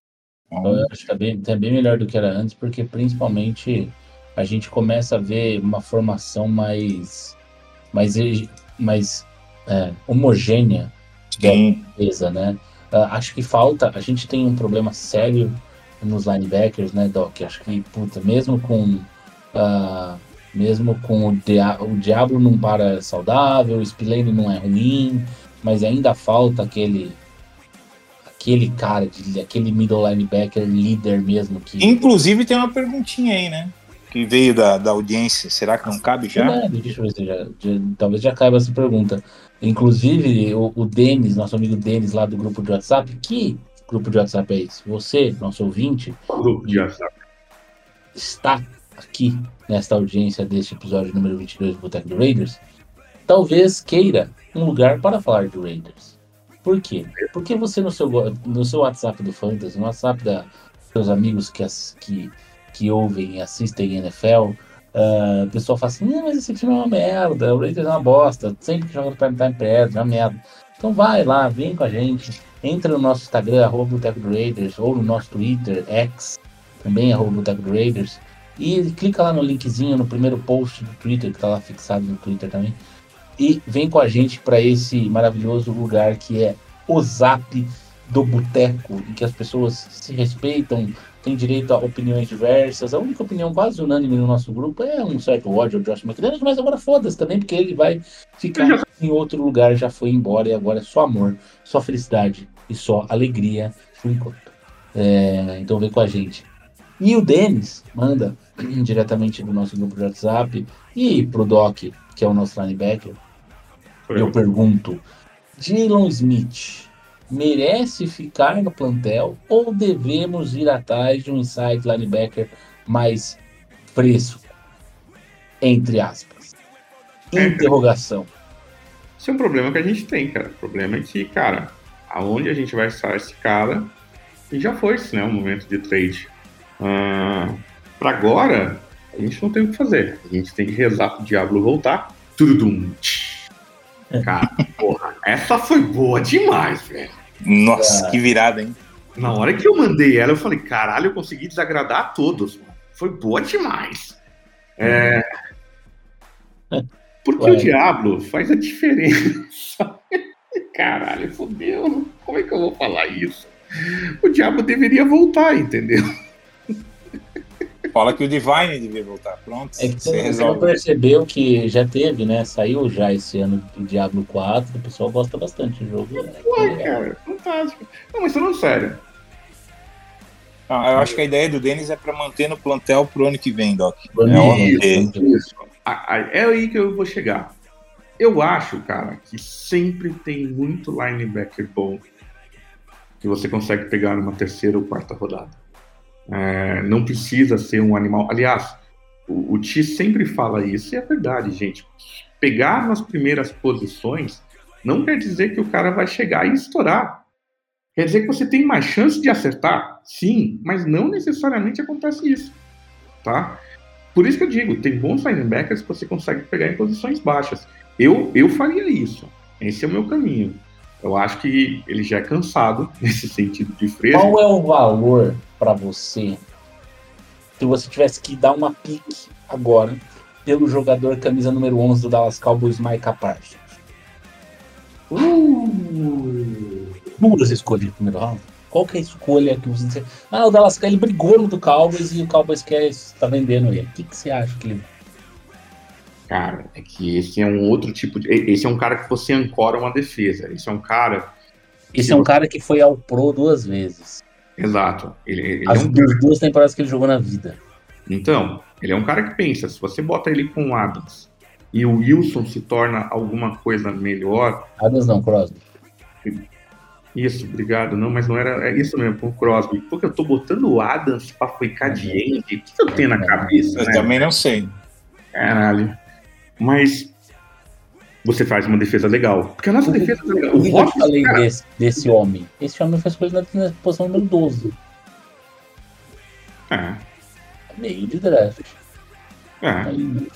Então, eu acho que tá bem, tá bem melhor do que era antes, porque principalmente a gente começa a ver uma formação mais, mais, mais é, homogênea da defesa, né? Ah, acho que falta, a gente tem um problema sério nos linebackers, né, Doc? Acho que, puta, mesmo com ah, mesmo com o, Dia o Diablo não para saudável, o Spillane não é ruim, mas ainda falta aquele aquele cara, de, aquele middle linebacker líder mesmo que Inclusive tem uma perguntinha aí, né? Que veio da, da audiência. Será que não cabe já? Verdade, deixa eu ver se já, já- talvez já caiba essa pergunta. Inclusive, o, o Denis, nosso amigo Denis lá do grupo de WhatsApp, que grupo de WhatsApp é esse? Você, nosso ouvinte, Grupo de WhatsApp. está aqui nesta audiência deste episódio número 22 do Boteco do Raiders, talvez queira um lugar para falar de Raiders. Por quê? Porque você no seu, no seu WhatsApp do Fantasy, no WhatsApp da seus amigos que, ass- que, que ouvem e assistem NFL, ah, o pessoal fala assim, mas esse time é uma merda, o Raiders é uma bosta, sempre que joga no Prime Time perde, é uma merda. Então vai lá, vem com a gente, entra no nosso Instagram, arroba Raiders, ou no nosso Twitter, X, também arroba Boteco Raiders, e clica lá no linkzinho no primeiro post do Twitter, que tá lá fixado no Twitter também, e vem com a gente para esse maravilhoso lugar que é o Zap do Boteco, em que as pessoas se respeitam, têm direito a opiniões diversas. A única opinião quase unânime no nosso grupo é um certo ódio ao Josh McDaniels, mas agora foda-se também, porque ele vai ficar em outro lugar, já foi embora e agora é só amor, só felicidade e só alegria por enquanto. É, então vem com a gente. E o Denis manda *clears throat* diretamente do nosso grupo de WhatsApp e pro Doc, que é o nosso linebacker, eu pergunto: Jalen Smith merece ficar no plantel ou devemos ir atrás de um inside linebacker mais fresco? Entre aspas. Interrogação. Esse é um problema que a gente tem, cara. O problema é que, cara, aonde a gente vai estar esse cara, e já foi, né, o momento de trade. Ah, pra agora, a gente não tem o que fazer. A gente tem que rezar pro Diablo voltar. Tudum. Cara, porra, essa foi boa demais, velho. Nossa, Ah. que virada, hein? Na hora que eu mandei ela, eu falei, caralho, eu consegui desagradar a todos. mano. Foi boa demais. É... Porque Ué. o Diablo faz a diferença. *laughs* Caralho, fodeu. Como é que eu vou falar isso? O Diablo deveria voltar, entendeu? Fala que o Divine devia voltar. Pronto, É que você resolve. percebeu que já teve, né? Saiu já esse ano o Diablo 4, o pessoal gosta bastante do jogo. né? Ué, cara, fantástico. Não, mas falando sério. Não, eu acho que a ideia do Denis é pra manter no plantel pro ano que vem, Doc. É Isso. A- a- É aí que eu vou chegar. Eu acho, cara, que sempre tem muito linebacker bom que você consegue pegar numa terceira ou quarta rodada. É, não precisa ser um animal. Aliás, o, o Ti sempre fala isso, e é verdade, gente. Pegar nas primeiras posições não quer dizer que o cara vai chegar e estourar. Quer dizer que você tem mais chance de acertar? Sim, mas não necessariamente acontece isso. Tá? Por isso que eu digo, tem bons linebackers que você consegue pegar em posições baixas. Eu, eu faria isso. Esse é o meu caminho. Eu acho que ele já é cansado *laughs* nesse sentido de fresco. Qual é o valor pra você se você tivesse que dar uma pique agora pelo jogador camisa número 11 do Dallas Cowboys, Micah Parsons? Duas escolhas de primeiro round. Qual que é a escolha que você... Ah, o Dallas ele brigou no do Cowboys e o Cowboys quer está vendendo ele. O que, que você acha que ele... Cara, é que esse é um outro tipo de. Esse é um cara que você ancora uma defesa. Esse é um cara. Esse é um cara que foi ao Pro duas vezes. Exato. Ele, ele é As um duas, temporadas que ele jogou na vida. Então, ele é um cara que pensa, se você bota ele com o Adams e o Wilson se torna alguma coisa melhor, Adams não, Crosby. isso, obrigado, não, mas não era, é isso mesmo, com o Crosby. Porque eu tô botando o Adams pra ficar de end, o que que eu tenho na cabeça, Eu né? também não sei. Caralho. Mas você faz uma defesa legal. Porque a nossa O- defesa tá legal. O O que eu falei cara, desse, desse homem? Esse homem foi escolhido na, na posição número 12. é, Meio de draft. é. Aí-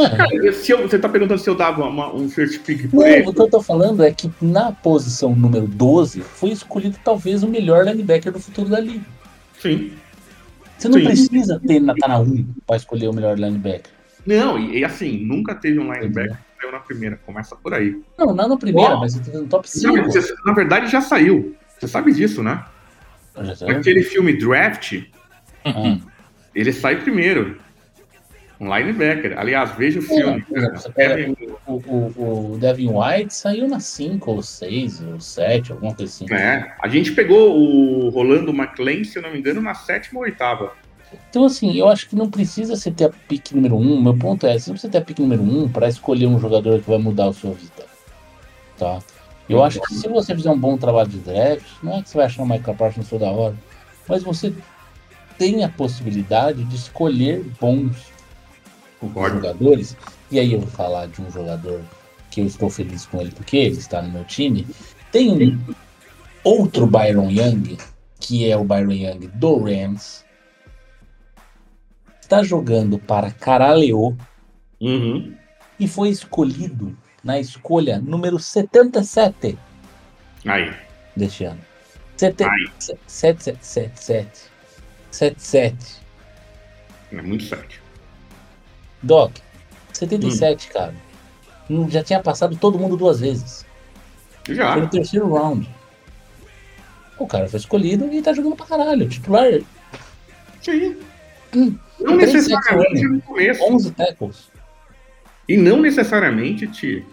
É. Cara, se eu- você tá perguntando se eu dava uma- um first pick Não, ele? o que eu tô falando é que na posição número 12 foi escolhido talvez o melhor linebacker do futuro da liga. Sim. Você não Sim. precisa ter na, tá na 1 pra escolher o melhor linebacker. Não, e, e assim, nunca teve um linebacker saiu na primeira. Começa por aí. Não, não na primeira, Uau. mas você tá no top Não, 5. você- na verdade, já saiu. Você sabe disso, né? Já? Aquele filme Draft, Ah, ele sai primeiro. Um linebacker. Aliás, veja o filme. exemplo, você pega o, o, o Devin White saiu na 5 ou 6 ou 7, alguma coisa assim. É, a gente pegou o Rolando McLean, se eu não me engano, na sétima ou oitava. Então, assim, eu acho que não precisa você ter a pick número 1. Um. Meu ponto é, você não precisa ter a pick número 1 um para escolher um jogador que vai mudar a sua vida. Tá? Eu acho que se você fizer um bom trabalho de draft, não é que você vai achar o Michael Parsons toda hora, mas você tem a possibilidade de escolher bons Concordo. jogadores. E aí eu vou falar de um jogador que eu estou feliz com ele porque ele está no meu time, Tem outro Byron Young, que é o Byron Young do Rams. Está jogando para Caralho Uhum. e foi escolhido na escolha número 77 Aí. deste ano. Sete- Ai. se- sete- sete- sete- sete. Sete- sete. É muito certo. Doc, 77, cara. Hum, Já tinha passado todo mundo duas vezes. Já. Foi no terceiro round. O cara foi escolhido e tá jogando pra caralho. Titular, Sim. Hum. Não necessariamente sete, no começo. 11 tackles. E não necessariamente, Ti,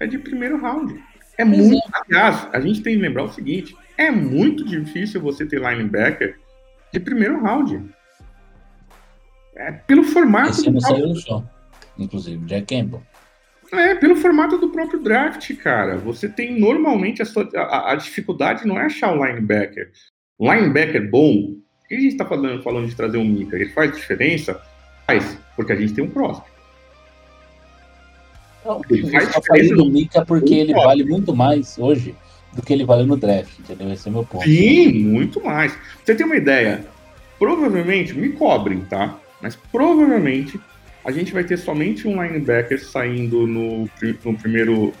é de primeiro round. É Pois muito. Aliás, a gente tem que lembrar o seguinte: é muito difícil você ter linebacker de primeiro round. É pelo formato Esse ano próprio, saiu no chão. Inclusive, Jack Campbell. é, pelo formato do próprio draft, cara. Você tem normalmente a, sua, a, a dificuldade não é achar o linebacker. Linebacker bom. Por que a gente tá falando, falando de trazer um Mika? Ele faz diferença? Faz, porque a gente tem um próximo. Não, Ele faz só diferença do Mika porque ele top. vale muito mais hoje do que ele valeu no draft, entendeu? Esse é o meu ponto. Sim, muito mais. Pra Você tem uma ideia? Provavelmente, me cobrem, tá? Mas provavelmente a gente vai ter somente um linebacker saindo no, no primeiro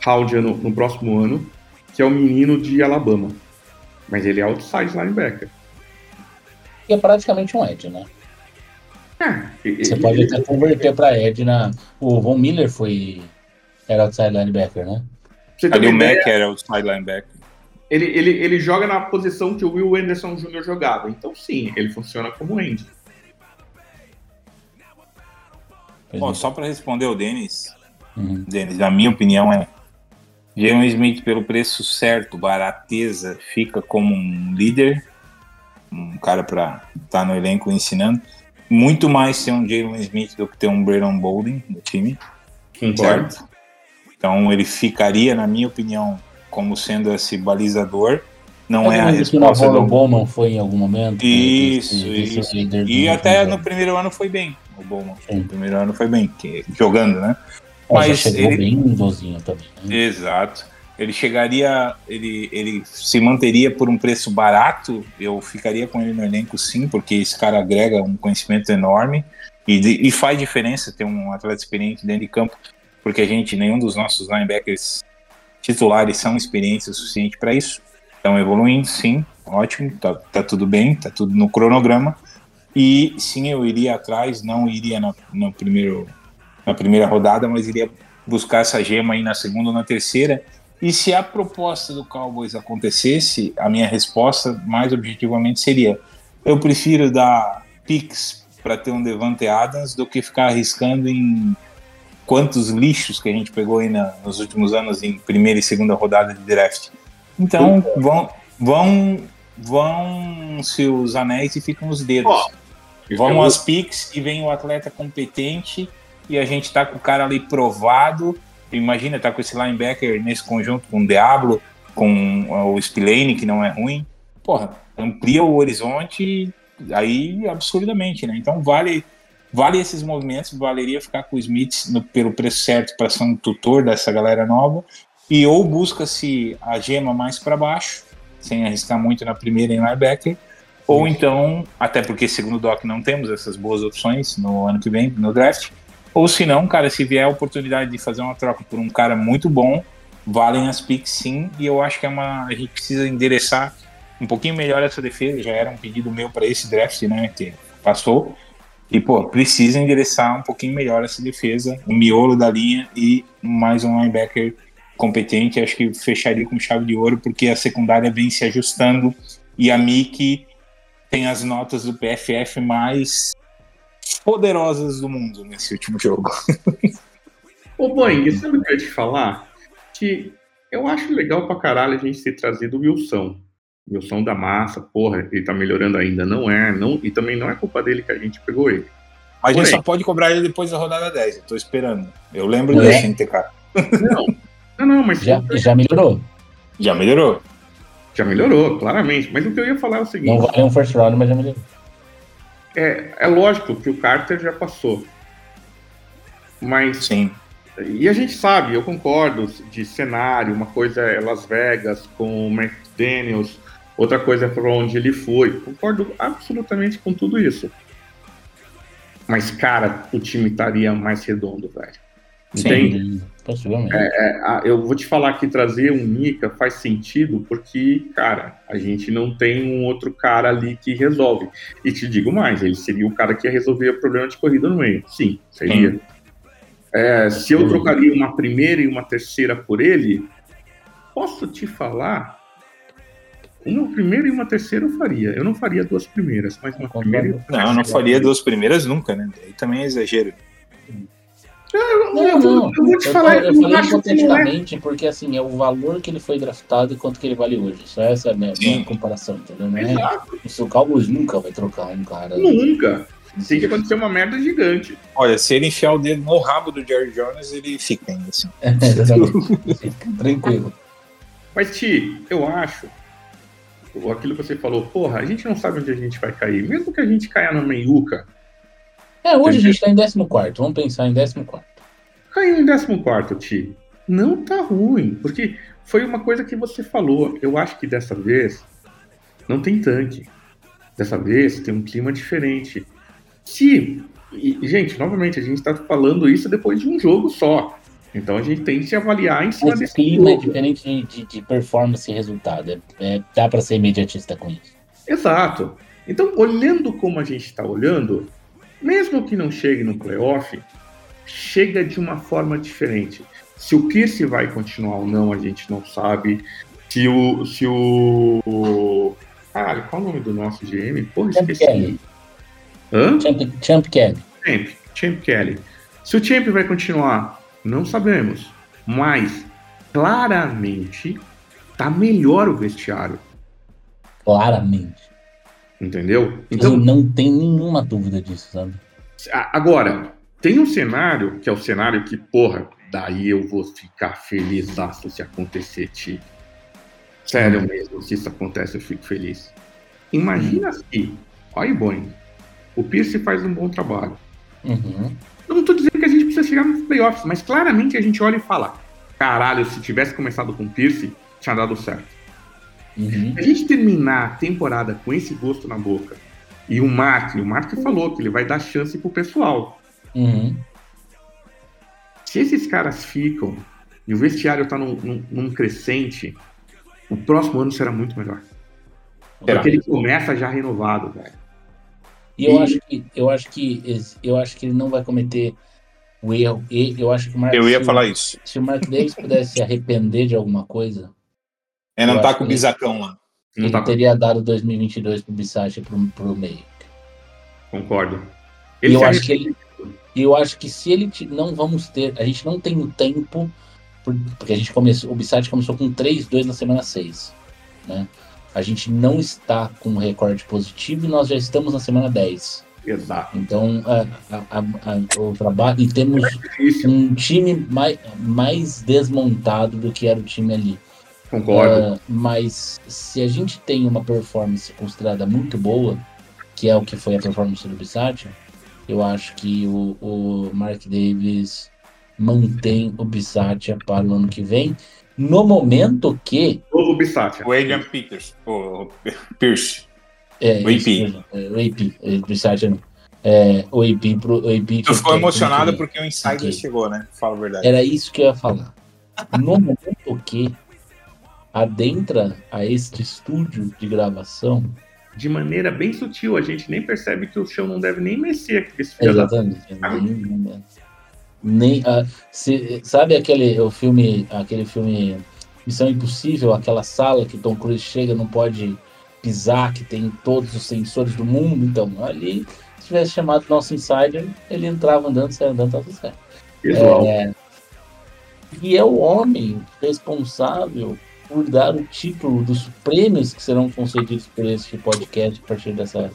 round no, no próximo ano, que é o menino de Alabama. Mas ele é outside linebacker. Que é praticamente um Ed, né? E- Você pode até converter pra Ed na. O Von Miller foi. Era outside linebacker, né? você Ali o Mac era o side linebacker. ele, ele, ele joga na posição que o Will Anderson Jr. jogava. Então, sim, ele funciona como end. Bom, é. só para responder o Denis, Uhum. Denis, a minha opinião é Jalen Smith pelo preço certo, barateza, fica como um líder, um cara para estar no elenco ensinando. Muito mais ter um Jalen Smith do que ter um Brandon Bolden no time, Concordo. certo? Então ele ficaria, na minha opinião, como sendo esse balizador. Não é a resposta do Bowman foi em algum momento. Isso, Esse- esse isso. líder E até no primeiro ano foi bem, o Bowman. No primeiro ano foi bem, que- jogando, né? Mas chegou ele- bem idosinho também. Né? Exato. Ele chegaria, ele, ele se manteria por um preço barato. Eu ficaria com ele no elenco, sim, porque esse cara agrega um conhecimento enorme e, e faz diferença ter um atleta experiente dentro de campo, porque a gente, nenhum dos nossos linebackers titulares são experientes o suficiente para isso. Estão evoluindo, sim, ótimo, tá, tá tudo bem, tá tudo no cronograma. E sim, eu iria atrás, não iria na, no primeiro, na primeira rodada, mas iria buscar essa gema aí na segunda ou na terceira. E se a proposta do Cowboys acontecesse, a minha resposta, mais objetivamente, seria: eu prefiro dar picks para ter um Devante Adams do que ficar arriscando em quantos lixos que a gente pegou aí na- nos últimos anos em primeira e segunda rodada de draft. Então, vão, vão, vão se os anéis e ficam os dedos. Vão eu- as picks e vem o atleta competente e a gente tá com o cara ali provado. Imagina, tá com esse linebacker nesse conjunto com o Diablo, com o Spillane, que não é ruim. Porra, amplia o horizonte aí absurdamente, né? Então vale vale esses movimentos, valeria ficar com o Smith no- pelo preço certo para ser um tutor dessa galera nova. E ou busca-se a gema mais para baixo, sem arriscar muito na primeira em linebacker, ou então, até porque segundo o Doc não temos essas boas opções no ano que vem, no draft, ou se não, cara, se vier a oportunidade de fazer uma troca por um cara muito bom, valem as picks sim, e eu acho que é uma a gente precisa endereçar um pouquinho melhor essa defesa, já era um pedido meu para esse draft, né, que passou. E, pô, precisa endereçar um pouquinho melhor essa defesa, o miolo da linha e mais um linebacker competente. Acho que fecharia com chave de ouro, porque a secundária vem se ajustando e a Mickey tem as notas do PFF mais poderosas do mundo nesse último jogo. Ô, Boing, sabe o que eu ia te falar? Que eu acho legal pra caralho a gente ter trazido o Wilson. Wilson da massa, porra, ele tá melhorando ainda. Não é, não, e também não é culpa dele que a gente pegou ele. Mas a gente Porém. só pode cobrar ele depois da rodada 10, eu tô esperando. Eu lembro É. desse NTK. Não, não, não mas Já, já melhorou. Já melhorou. já melhorou, claramente. Mas o que eu ia falar é o Não seguinte: vale um first round, mas já melhorou. É, é lógico que o Carter já passou. Mas Sim. E a gente sabe, eu concordo, de cenário, uma coisa é Las Vegas com o McDaniels, outra coisa é para onde ele foi. Concordo absolutamente com tudo isso. Mas, cara, o time estaria mais redondo, velho. Entende? Possivelmente. É, ah, eu vou te falar que trazer um Mika faz sentido porque, cara, a gente não tem um outro cara ali que resolve. E te digo mais, ele seria o cara que ia resolver o problema de corrida no meio. Sim, seria. É, se eu trocaria uma primeira e uma terceira por ele, posso te falar. Uma primeira e uma terceira eu faria. Eu não faria duas primeiras, mas uma Concordo. primeira e uma Não, eu não faria duas primeiras nunca, né? Aí também é exagero. Eu, Não, eu vou- não. eu vou te Eu, falar, tô- eu eu falei é. hipoteticamente porque assim, é o valor que ele foi draftado e quanto que ele vale hoje. Só essa é a minha, minha comparação, entendeu? Não é, isso, o Cowboys nunca vai trocar um cara. nunca. Tem que acontecer uma merda gigante. Olha, se ele enfiar o dedo no rabo do Jerry Jones, ele fica ainda assim. *laughs* Fica Tranquilo. Mas, Ti, eu acho. Aquilo que você falou, porra, a gente não sabe onde a gente vai cair. Mesmo que a gente caia na meiuca, É, hoje a gente tá em 14. Vamos pensar em 14. caiu em 14, Ti. Não tá ruim. Porque foi uma coisa que você falou. Eu acho que dessa vez não tem tanque. Dessa vez tem um clima diferente. Se. e, gente, novamente, a gente tá falando isso depois de um jogo só. Então a gente tem que se avaliar em cima o desse clima é jogo. diferente de, de- de performance e resultado. É, é- dá pra ser imediatista com isso. Exato. Então, olhando como a gente está olhando, mesmo que não chegue no playoff, chega de uma forma diferente. Se o Pierce vai continuar ou não, a gente não sabe. Se o. Se o. Caralho, qual é o nome do nosso GM? Porra, Champ esqueci. Kelly. Hã? Champ, Champ Kelly. Champ. Champ Kelly. Se o Champ vai continuar, não sabemos. Mas, claramente, tá melhor o vestiário. Claramente. Entendeu? Então, não tem nenhuma dúvida disso, sabe? Agora, tem um cenário, que é o cenário que, porra, daí eu vou ficar feliz se acontecer, Ti. Sério mesmo, se isso acontece, eu fico feliz. Imagina se, olha Boeing, o Pierce faz um bom trabalho. Uhum. Eu não tô dizendo que a gente precisa chegar nos playoffs, mas claramente a gente olha e fala: caralho, se tivesse começado com o Pierce, tinha dado certo. Uhum. Se a gente terminar a temporada com esse gosto na boca e o Mark, o Mark falou que ele vai dar chance pro pessoal. Uhum. Se esses caras ficam e o vestiário tá num, num- num crescente, o próximo ano será muito melhor. Será? Porque ele começa já renovado, velho. E eu E- acho que eu acho que eu acho que ele não vai cometer o erro. E eu acho que o Mark, Eu ia se, falar isso. se o Mark Davis pudesse se arrepender de alguma coisa, É não Eu tá com o bisacão lá. Não ele tá teria dado 2022 pro Bissach pro, pro meio. concordo. E Ele eu se acho que ele e eu acho que se ele não vamos ter, a gente não tem o tempo por- porque a gente começou, o Bissach começou com 3-2 na semana 6, né? A gente não está com um recorde positivo e nós já estamos na semana 10. Exato. Então, a- a- a- a- o trabalho e temos Difícil, um time mais, mais desmontado do que era o time ali. Concordo. Ah, mas se a gente tem uma performance considerada muito boa, que é o que foi a performance do Bissatia, eu acho que o, o Mark Davis mantém o Bissatia para o ano que vem, no momento que Novo Bissatia. O Adrian Peters. O Pierce. é, O AP. isso, é, o AP, é, Bissatia não. É, o AP pro o AP Tu ficou emocionado que- porque o Insider Ok. chegou, né? Fala a verdade. Era isso que eu ia falar. No momento que adentra a este estúdio de gravação, De maneira bem sutil, a gente nem percebe que o chão não deve nem mexer aqui. Esse filho da... exatamente, nem, nem ah, se- sabe aquele o filme, aquele filme Missão Impossível, aquela sala que Tom Cruise chega, não pode pisar, que tem todos os sensores do mundo, então ali se tivesse chamado nosso insider, ele entrava andando, saia andando, tava certo. Visual. É, e é o homem responsável por dar o título dos prêmios que serão concedidos por este podcast a partir dessa,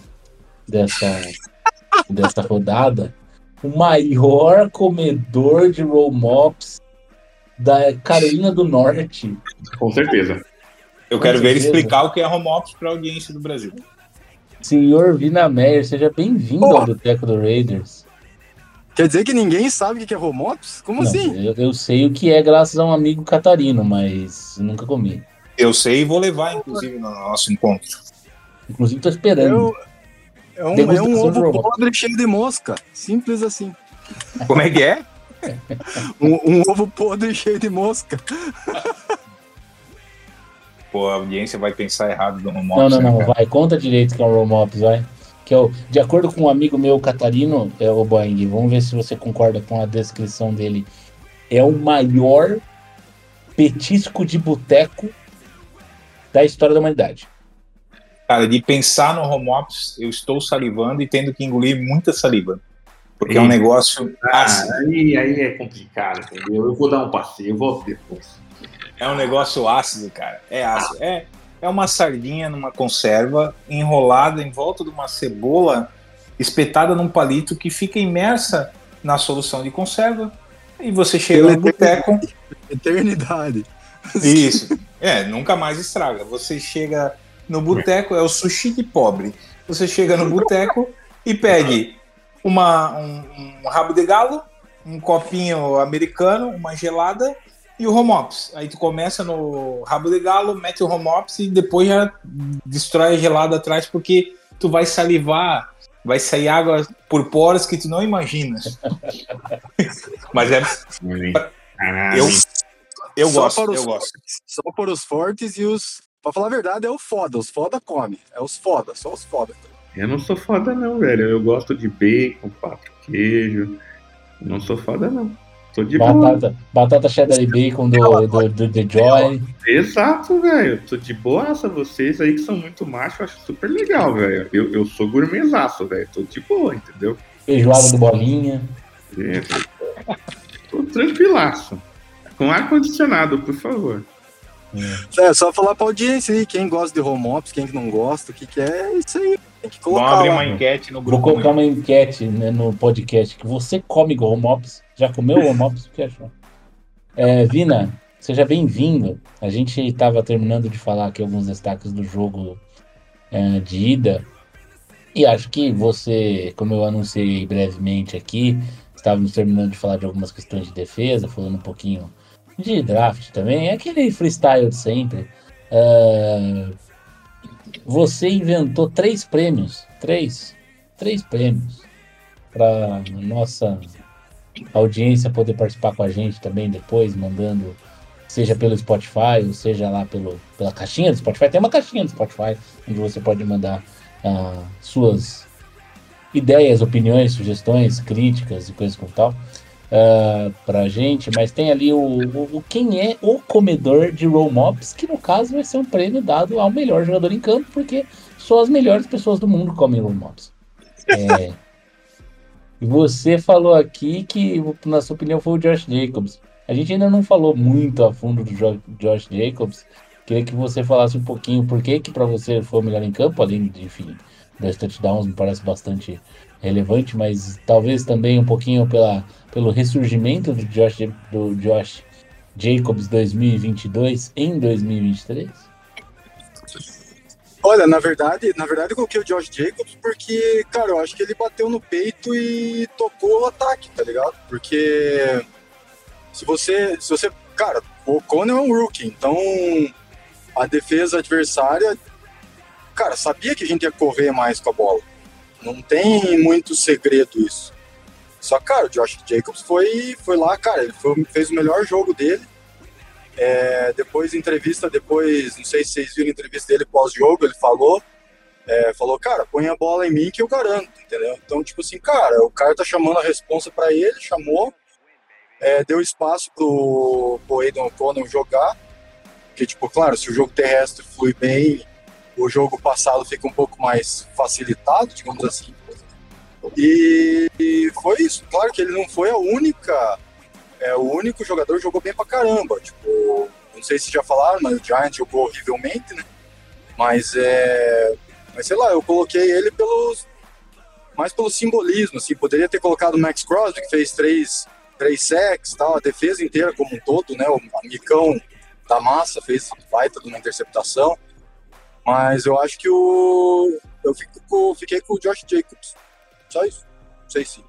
dessa, dessa rodada. O maior comedor de roll mops da Carolina do Norte. Com certeza. Eu quero ver ele certeza. explicar o que é office para a audiência do Brasil. Senhor Vina Meyer, seja bem-vindo ao Boteco do Raiders. Quer dizer que ninguém sabe o que é home office? Como Não, assim? eu, eu sei o que é graças a um amigo catarino, mas nunca comi. Eu sei e vou levar, inclusive, no nosso encontro. Inclusive, tô esperando. É, um, é um ovo podre cheio de mosca. Simples assim. Como é que é? *laughs* Um, um ovo podre cheio de mosca. Pô, a audiência vai pensar errado do home Não, office, não, né, não, cara? vai. Conta direito que é um roll mops, vai. Que é o, de acordo com um amigo meu catarino, é o Boeing, vamos ver se você concorda com a descrição dele. É o maior petisco de boteco da história da humanidade. Cara, de pensar no home office, eu estou salivando e tendo que engolir muita saliva. Porque é um negócio Ah, ácido. aí, aí é complicado, entendeu? Eu vou dar um passeio, eu volto depois. É um negócio ácido, cara. É ácido. É, é uma sardinha numa conserva enrolada em volta de uma cebola espetada num palito que fica imersa na solução de conserva. E você chega no boteco. Eternidade. Isso. É, nunca mais estraga. Você chega no boteco, é o sushi de pobre. Você chega no boteco e pede uma, um, um rabo de galo, um copinho americano, uma gelada e o home office. Aí tu começa no rabo de galo, mete o home office e depois já destrói a gelada atrás porque tu vai salivar, vai sair água por poros que tu não imagina. *laughs* Mas é, Caralho. eu, eu Só gosto, eu gosto. Só para os fortes e os. Pra falar a verdade, é o foda. Os foda come. É os foda, só os foda. Eu não sou foda não, velho. Eu gosto de bacon, quatro queijo. Não sou foda não. Tô de boa. Batata, batata cheddar e bacon do, do, do The Joy. Exato, velho. Tô de boaça. Vocês aí que são muito machos, eu acho super legal, velho. Eu, eu sou gourmetzaço, velho. Tô de boa, entendeu? Feijoada do Bolinha. É, tô tranquilaço. Com ar-condicionado, por favor. É, só falar pra audiência aí, quem gosta de home office, quem que não gosta, o que, que é, é isso aí. Tem que Vamos colocar abrir lá. uma enquete no Vou grupo. colocar uma enquete né, no podcast que você come office. Já comeu office? O que achou? É, Vina, seja bem-vindo. A gente estava terminando de falar aqui alguns destaques do jogo é, de ida. E acho que você, como eu anunciei brevemente aqui, estávamos terminando de falar de algumas questões de defesa, falando um pouquinho de draft também. É aquele freestyle de sempre. É, você inventou três prêmios. Três. Três prêmios. Para nossa audiência poder participar com a gente também depois, mandando, seja pelo Spotify, ou seja lá pelo, pela caixinha do Spotify. Tem uma caixinha do Spotify onde você pode mandar ah, suas ideias, opiniões, sugestões, críticas e coisas como tal ah, pra gente, mas tem ali o, o, quem é o comedor de roll mops, que no caso vai ser um prêmio dado ao melhor jogador em campo, porque só as melhores pessoas do mundo comem roll mops. É, *laughs* e você falou aqui que, na sua opinião, foi o Josh Jacobs. A gente ainda não falou muito a fundo do Jo- Josh Jacobs. Queria que você falasse um pouquinho por que que para você foi o melhor em campo, além de, enfim, das touchdowns, me parece bastante relevante, mas talvez também um pouquinho pela, pelo ressurgimento do Josh, do Josh Jacobs 2022 em 2023. Olha, na verdade, na verdade eu coloquei o Josh Jacobs porque, cara, eu acho que ele bateu no peito e tocou o ataque, tá ligado? Porque se você, se você, cara, o Conor é um rookie, então a defesa adversária, cara, sabia que a gente ia correr mais com a bola. Não tem muito segredo isso. Só, cara, o Josh Jacobs foi, foi lá, cara, ele foi- fez o melhor jogo dele. É, depois, entrevista, depois, não sei se vocês viram a entrevista dele pós-jogo, ele falou, é, falou, cara, põe a bola em mim que eu garanto, entendeu? Então, tipo assim, cara, o cara tá chamando a responsa pra ele, chamou, é, deu espaço pro, pro Aiden O'Connell jogar, que, tipo, claro, se o jogo terrestre flui bem, o jogo passado fica um pouco mais facilitado, digamos assim. E, foi isso. Claro que ele não foi a única é, o único jogador que jogou bem pra caramba. Tipo, não sei se já falaram, mas o Giant jogou horrivelmente, né? Mas é. Mas sei lá, eu coloquei ele pelos. Mais pelo simbolismo, assim. Poderia ter colocado o Max Crosby, que fez três, três sacks tal, a defesa inteira como um todo, né? O amicão da massa fez baita de uma interceptação. Mas eu acho que o. Eu fico com- fiquei com o Josh Jacobs. Só isso. Não sei se.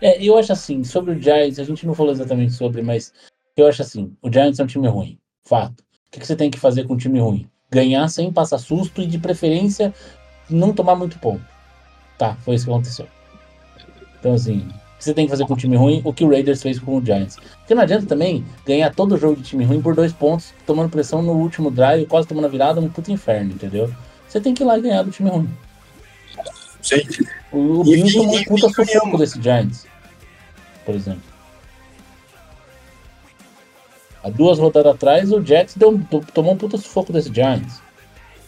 É, eu acho assim, sobre o Giants, a gente não falou exatamente sobre, mas eu acho assim, o Giants é um time ruim, fato. O que, que você tem que fazer com um time ruim? Ganhar sem passar susto e, de preferência, não tomar muito ponto. Tá, foi isso que aconteceu. Então, assim, que você tem que fazer com um time ruim? O que o Raiders fez com o Giants. Porque não adianta também ganhar todo jogo de time ruim por dois pontos, tomando pressão no último drive, quase tomando a virada, um puto inferno, entendeu? Você tem que ir lá e ganhar do time ruim. Sim. O, o Bills tomou um puta sufoco desse Giants, por exemplo. Há duas rodadas atrás, o Jets deu, to- tomou um puta sufoco desse Giants.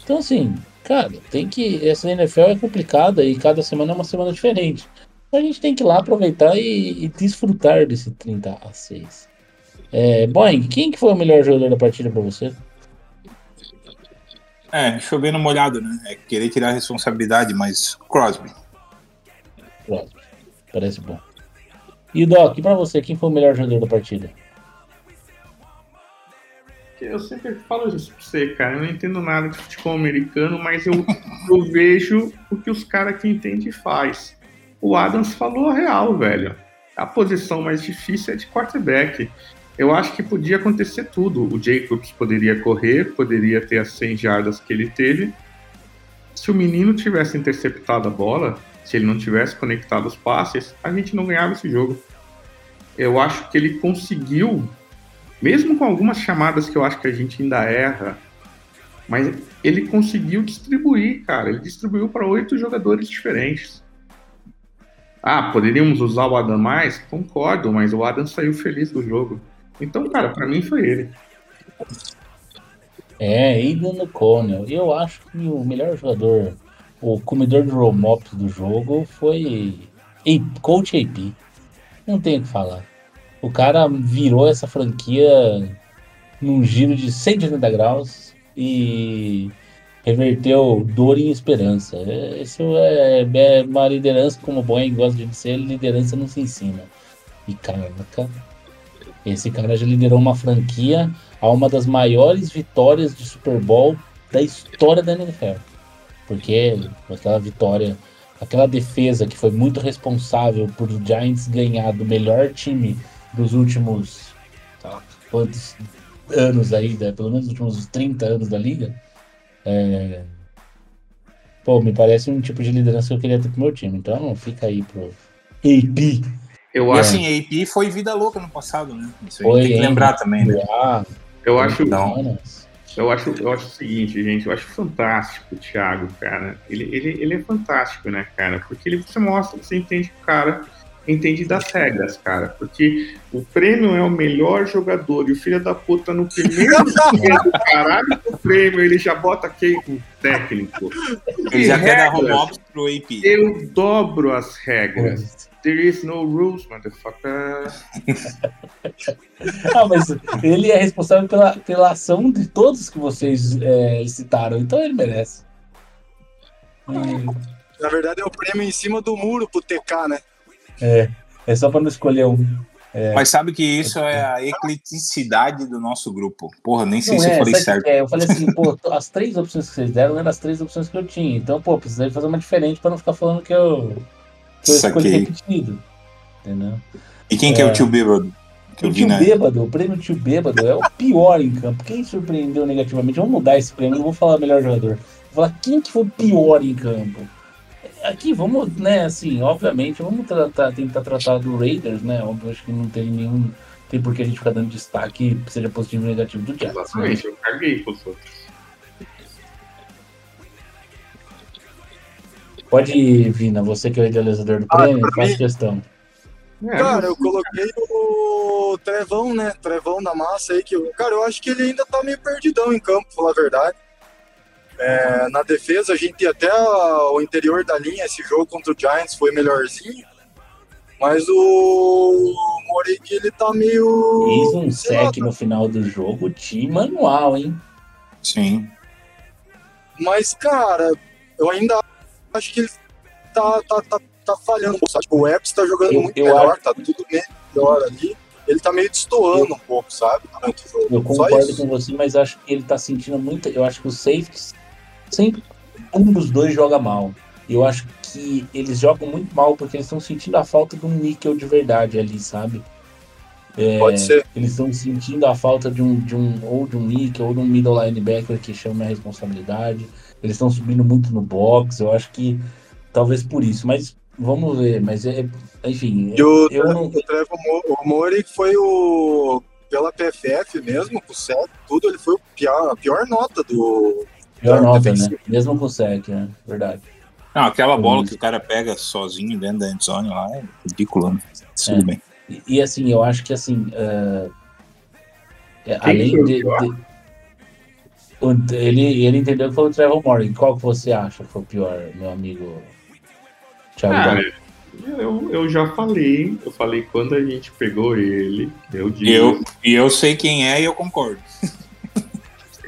Então, assim, cara, tem que. Essa NFL é complicada e cada semana é uma semana diferente. Então a gente tem que ir lá aproveitar e, e desfrutar desse 30 a 6. É, Boeing, quem que foi o melhor jogador da partida pra você? É, chovendo molhado, né? É querer tirar a responsabilidade, mas Crosby. Próximo. Parece bom. E Doc, e pra você, quem foi o melhor jogador da partida? Eu sempre falo isso pra você, cara. Eu não entendo nada de futebol americano, mas eu, *laughs* eu vejo o que os caras que entendem faz. O Adams falou a real, velho. A posição mais difícil é de quarterback. Eu acho que podia acontecer tudo. O Jacobs poderia correr, poderia ter as 100 jardas que ele teve. Se o menino tivesse interceptado a bola, se ele não tivesse conectado os passes, a gente não ganhava esse jogo. Eu acho que ele conseguiu mesmo com algumas chamadas que eu acho que a gente ainda erra, mas ele conseguiu distribuir, cara. Ele distribuiu para oito jogadores diferentes. Ah, poderíamos usar o Adam mais? Concordo, mas o Adam saiu feliz do jogo. Então, cara, para mim foi ele. É, Aidan O'Connell. Eu acho que o melhor jogador, o comedor de roll-mops do jogo foi Coach AP. Não tem o que falar. O cara virou essa franquia num giro de 180 graus e reverteu dor em esperança. É, Isso é, é uma liderança, como o Boeing gosta de dizer, liderança não se ensina. E caraca, esse cara já liderou uma franquia a uma das maiores vitórias de Super Bowl da história da NFL. Porque aquela vitória, aquela defesa que foi muito responsável por o Giants ganhar do melhor time dos últimos lá, quantos anos aí, né? pelo menos os últimos 30 anos da liga. É, Pô, me parece um tipo de liderança que eu queria ter pro meu time. Então fica aí pro AP. Eu E acho, assim, AP foi vida louca no passado, né? Isso aí Foi, tem que hein? lembrar também, né? Ah, eu acho, Não. eu acho, eu acho o seguinte, gente. Eu acho fantástico o Thiago, cara. Ele, ele, ele é fantástico, né, cara? Porque ele você mostra, você entende que o cara entende das regras, cara. Porque o prêmio é o melhor jogador e o filho da puta no primeiro *laughs* dia do caralho do prêmio ele já bota quem com técnico. Ele já quer dar home office pro AP. Eu dobro as regras. There is no rules, motherfucker. *laughs* Ah, mas ele é responsável pela, pela ação de todos que vocês é, citaram, então ele merece. Hum, Na verdade é o prêmio em cima do muro pro TK, né? É, é só pra não escolher um. Mas sabe que isso é a ecleticidade do nosso grupo. Porra, nem sei Não se eu é, falei sabe o certo. é? Eu falei assim, pô, as três opções que vocês deram eram as três opções que eu tinha. Então, pô, precisei fazer uma diferente pra não ficar falando que eu, que eu escolhi repetido. Entendeu? E quem que é É. o tio bêbado? Que eu O vi tio na. bêbado, o prêmio tio bêbado é o pior em campo. Quem surpreendeu negativamente? Vamos mudar esse prêmio, não vou falar melhor jogador. Vou falar quem que foi o pior em campo. Aqui, vamos, né, assim, obviamente, vamos tratar, tentar tratar do Raiders, né? Óbvio, acho que não tem nenhum. Tem por que a gente ficar dando destaque, seja positivo ou negativo do Jets. Né? Exatamente, eu caguei pros outros. Pode ir, Vina, você que é o idealizador do Ah, prêmio, faz mim? questão. É, Cara, eu coloquei o Trevão, né? Trevão na massa aí, que eu, cara, eu acho que ele ainda tá meio perdidão em campo, pra falar a verdade. É, na defesa, a gente até o interior da linha, esse jogo contra o Giants foi melhorzinho. Mas o Moregi, ele tá meio. Fez um sec no final do jogo, time manual, hein? Sim. Mas, cara, eu ainda acho que ele tá, tá, tá, tá falhando um pouco. sabe? Tipo, o Epps tá jogando Eu- muito eu melhor, acho- tá tudo melhor ali. Ele tá meio destoando um pouco, sabe? O jogo. Eu concordo com você, mas acho que ele tá sentindo muito. Eu acho que os safeties sempre um dos dois joga mal. eu acho que eles jogam muito mal porque eles estão sentindo a falta de um níquel de verdade ali, sabe? É, Pode ser. Eles estão sentindo a falta de um, de um ou de um níquel ou de um middle linebacker que chama a responsabilidade. Eles estão subindo muito no box, eu acho que talvez por isso, mas vamos ver, mas é, enfim, E o, eu não, o Trevor Mori foi o. Pela PFF mesmo, com o CEP, tudo, ele foi pior, a pior nota do. Pior nota, né? Mesmo com o sec, né? Verdade. Não, aquela bola Hum. que o cara pega sozinho dentro da endzone lá é ridícula, né? Tudo É. bem. E, e, assim, eu acho que assim, Quem além de, de- ele, ele entendeu que foi o Trevor Morgan. Qual que você acha que foi o pior, meu amigo Thiago? Gallo? eu, eu já falei, eu falei quando a gente pegou ele, eu disse, E eu, e eu sei quem é e eu concordo. *laughs*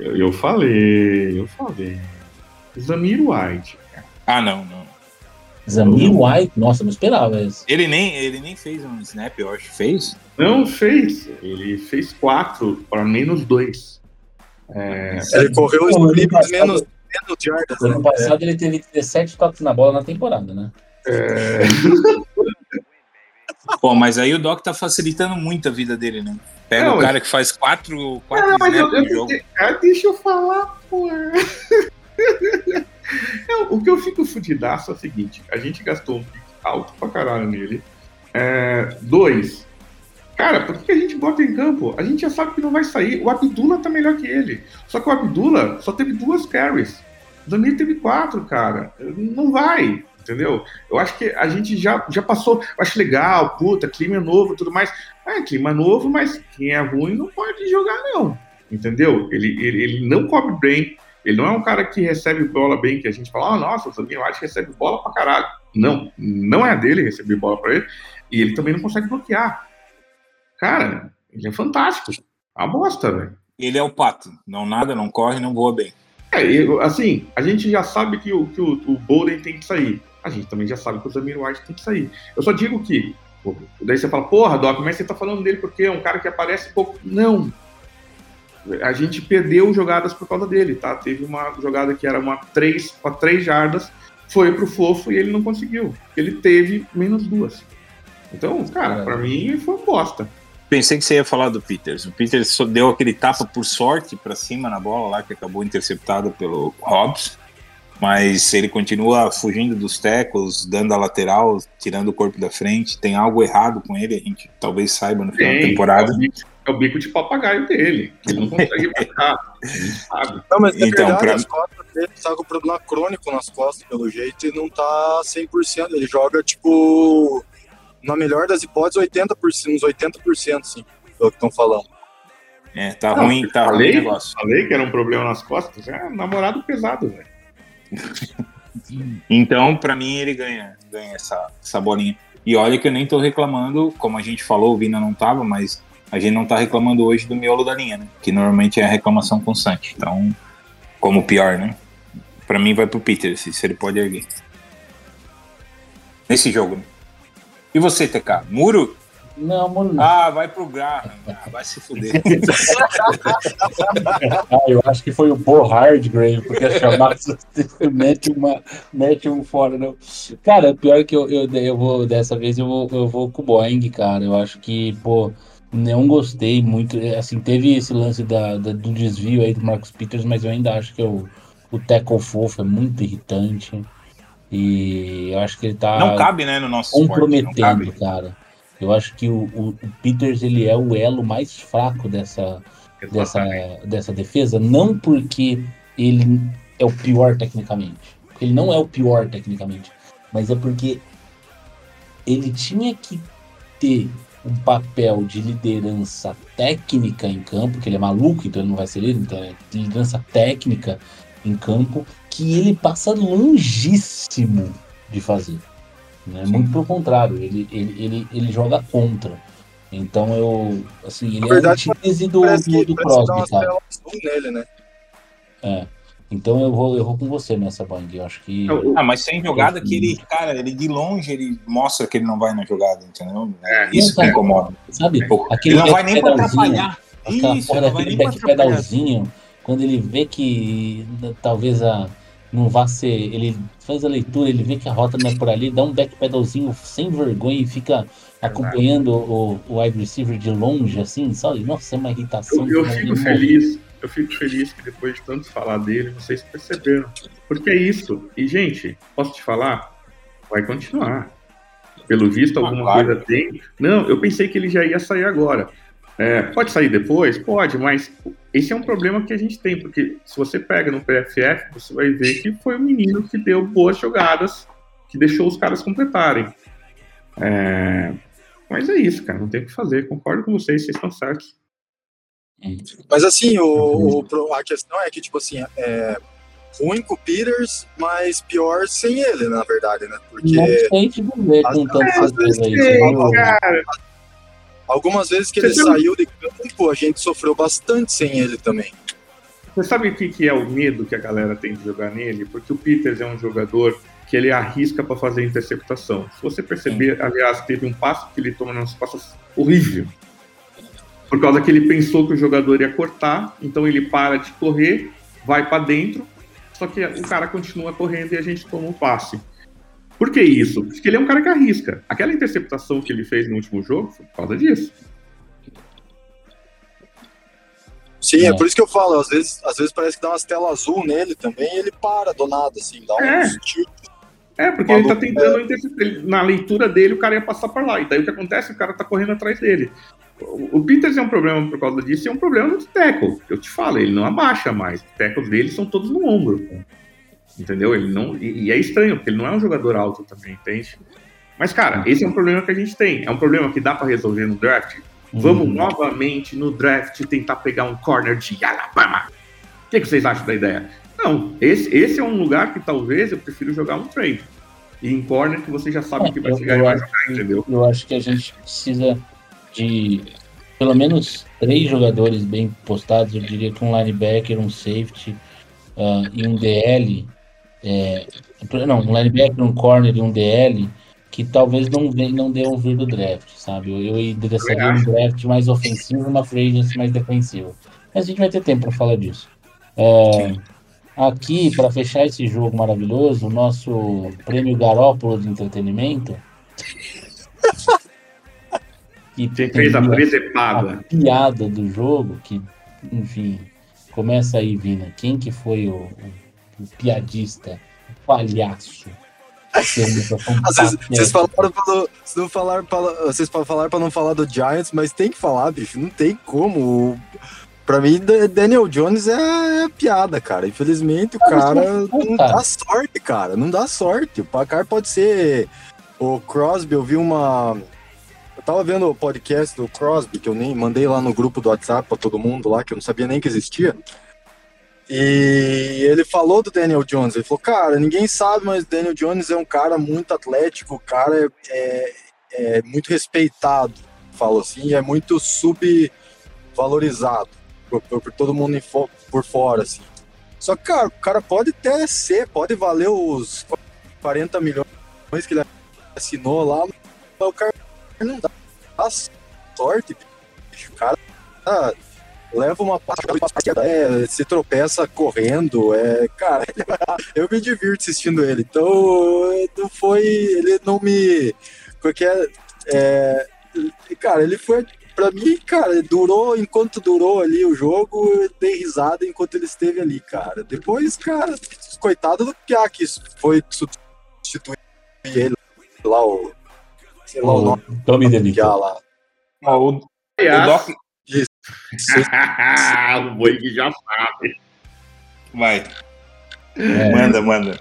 eu, eu falei, eu falei. Zamir White. Ah, não, não. Zamir White, nossa, não esperava esse. Ele nem, ele nem fez um snap, eu acho. Fez? Não fez, ele fez quatro para menos dois. É, Ele correu os Pô, ano dribles passado- menos, menos yardas. Ano Né? passado ele teve 17 toques na bola na temporada, né? é, *laughs* Pô, mas aí o Doc tá facilitando muito a vida dele, né? Pega Não, o cara que faz quatro, quatro Não, mas eu, snaps no eu- jogo. ah, deixa eu falar, pô. *laughs* Não, o que eu fico fudidaço é o seguinte: a gente gastou um alto pra caralho nele. É, dois, cara, por que a gente bota em campo? A gente já sabe que não vai sair. O Abdullah tá melhor que ele. Só que o Abdullah só teve duas carries. O Zamir teve quatro, cara. Não vai. Entendeu? Eu acho que a gente já, já passou. Eu acho legal, puta, clima novo e tudo mais. É, clima novo, mas quem é ruim não pode jogar, não. Entendeu? Ele, ele, ele não cobre bem. Ele não é um cara que recebe bola bem, que a gente fala, ah, nossa, o Zamir White recebe bola pra caralho. Não, não é a dele receber bola pra ele. E ele também não consegue bloquear. Cara, ele é fantástico. A bosta, velho. Ele é o pato. Não nada, não corre, não voa bem. É, assim, a gente já sabe que o, que o, o Bolden tem que sair. A gente também já sabe que o Zamir White tem que sair. Eu só digo que. Daí você fala, porra, Doc, mas você tá falando dele porque é um cara que aparece pouco. Não. A gente perdeu jogadas por causa dele, tá? Teve uma jogada que era uma 3 para 3 jardas, foi pro fofo e ele não conseguiu. Ele teve menos duas. Então, cara, pra mim foi bosta. Pensei que você ia falar do Peters. O Peters só deu aquele tapa por sorte pra cima na bola lá, que acabou interceptado pelo Hobbs. Mas ele continua fugindo dos tackles, dando a lateral, tirando o corpo da frente. Tem algo errado com ele, a gente talvez saiba no final da Tem, temporada. É o, bico, é o bico de papagaio dele, ele não consegue marcar. Não, mas na Então, verdade, pra- as costas dele tá com problema crônico nas costas, pelo jeito, e não tá 100%. Ele joga, tipo, na melhor das hipóteses, 80%, uns 80%, sim, pelo que estão falando. É, tá Não, ruim, tá ruim o falei, negócio. falei que era um problema nas costas. É namorado pesado, velho. Então, pra mim, ele ganha, ganha essa, essa bolinha. E olha que eu nem tô reclamando, como a gente falou, o Vina não tava, mas a gente não tá reclamando hoje do miolo da linha, né? Que normalmente é a reclamação constante. Então, como pior, né? Pra mim vai pro Peter, se, ele pode erguer. Nesse jogo? E você, TK? Muro? Não, mano, não. Ah, vai pro Graham. Ah, vai se fuder. *laughs* Ah, eu acho que foi o Bo Hardgrave, porque a chamada *laughs* mete, uma, mete um fora. Não. Cara, pior que eu, eu, eu vou, dessa vez eu vou, eu vou com o Boeing, cara. Eu acho que, pô, não gostei muito. Assim, teve esse lance da, da- do desvio aí do Marcus Peters, mas eu ainda acho que o, o tackle fofo é muito irritante. E eu acho que ele tá Não cabe, né, no nosso esporte. Comprometendo, cabe. cara. Eu acho que o, o, o Peters ele é o elo mais fraco dessa, dessa, dessa defesa, não porque ele é o pior tecnicamente. Ele não é o pior tecnicamente, mas é porque ele tinha que ter um papel de liderança técnica em campo, que ele é maluco, então ele não vai ser líder, então é liderança técnica em campo, que ele passa longíssimo de fazer. Né? Muito pelo contrário, ele, ele, ele, ele joga contra. Então eu. Assim, ele Na verdade, é a antítese do, do, que, do que Crosby, zoom nele, né? É. Então eu vou, eu vou com você nessa bang. Eu acho que. Ah, mas tem jogada que ele, cara, ele de longe ele mostra que ele não vai na jogada, entendeu? É isso que Não, cara. incomoda. Sabe? Aquele Ele não vai nem pra atrapalhar. Isso, porra não vai daquele nem pra atrapalhar. backpedalzinho, quando ele vê que n- talvez a, não vá ser. Ele faz a leitura, ele vê que a rota não é por ali, dá um backpedalzinho sem vergonha e fica acompanhando o, o wide receiver de longe, assim, sabe? Nossa, é uma irritação. Eu, eu fico morrer. feliz, eu fico feliz que depois de tanto falar dele, vocês perceberam. Porque é isso. E, gente, posso te falar? Vai continuar. Pelo visto, alguma claro. coisa tem. Não, eu pensei que ele já ia sair agora. É, pode sair depois? Pode, mas esse é um problema que a gente tem, porque se você pega no PFF, você vai ver que foi o menino que deu boas jogadas, que deixou os caras completarem. É, mas é isso, cara, não tem o que fazer. Concordo com vocês, vocês estão certos. Mas assim, o, o a questão é que, tipo assim, é ruim com o Peters, mas pior sem ele, na verdade, né? Porque Não sei te dizer com tantas vezes aí. Viu? cara, algumas vezes que Você ele saiu de campo, a gente sofreu bastante sem ele também. Você sabe o que, é o medo que a galera tem de jogar nele? Porque o Peters é um jogador que ele arrisca para fazer interceptação. Se você perceber, aliás, teve um passo que ele toma nas costas horrível. Por causa que ele pensou que o jogador ia cortar, então ele para de correr, vai para dentro, só que o cara continua correndo e a gente toma um passe. Por que isso? Porque ele é um cara que arrisca. Aquela interceptação que ele fez no último jogo foi por causa disso. Sim, é. É. por isso que eu falo, às vezes, às vezes parece que dá umas telas azul nele também, e ele para do nada, assim, dá É. uns tiros. É, porque ele tá tentando interceptar. ele- Na leitura dele, o cara ia passar por lá. E daí o que acontece? O cara tá correndo atrás dele. O Peters é um problema por causa disso e é um problema no tackle. Eu te falo, ele não abaixa mais. Os tackles dele são todos no ombro. Entendeu? Ele não. E, e é estranho, porque ele não é um jogador alto também, entende? Mas, cara, esse é um problema que a gente tem. É um problema que dá pra resolver no draft. Vamos Hum. novamente no draft tentar pegar um corner de Alabama. O que, que vocês acham da ideia? Não, esse, esse é um lugar que talvez eu prefiro jogar um trade. E em corner que você já sabe É, que vai eu- chegar e eu vai acho jogar, entendeu? Eu acho que a gente precisa de pelo menos três jogadores bem postados. Eu diria que um linebacker, um safety ah, e um DL. É, não, um linebacker, um corner e um DL que talvez não, vem, não devam vir do draft, sabe? Eu, eu endereçaria um draft mais ofensivo e uma free agency mais defensiva. Mas a gente vai ter tempo para falar disso. É, aqui, para fechar esse jogo maravilhoso, o nosso prêmio Garópolo de entretenimento. *laughs* que Quem fez a teria- a presepada? piada do jogo, que, enfim, começa aí, Vina. Quem que foi o, o- o piadista, o palhaço? Às vezes, vocês falaram pra não, não falaram pra, vocês falaram pra não falar do Giants, mas tem que falar, bicho. Não tem como. Pra mim, Da- Daniel Jones é, é piada, cara. Infelizmente, o Ah, mas cara não não dá sorte, cara. Não dá sorte. O placar pode ser. O Crosby, eu vi uma. Eu tava vendo o podcast do Crosby, que eu nem mandei lá no grupo do WhatsApp pra todo mundo lá, que eu não sabia nem que existia. E ele falou do Daniel Jones. Ele falou, cara, ninguém sabe, mas o Daniel Jones é um cara muito atlético, o cara é, é muito respeitado, falou assim, é muito subvalorizado por, por- por todo mundo fo- por fora, assim. Só que, cara, o cara pode até ser, pode valer os 40 milhões que ele assinou lá, mas o cara não dá sorte, bicho. O cara ah, leva uma passada, é, se tropeça correndo, é, cara, *laughs* eu me divirto assistindo ele. Então, não foi, ele não me, qualquer, é, cara, ele foi Pra mim, cara, durou enquanto durou ali o jogo, eu dei risada enquanto ele esteve ali, cara. Depois, cara, coitado do Piá que foi substituir ele lá, o. Sei lá o nome O Tommy do. Piá lá. Ó, o, o Aliás, Doc. *laughs* o boi que já sabe. Vai, É. manda, manda.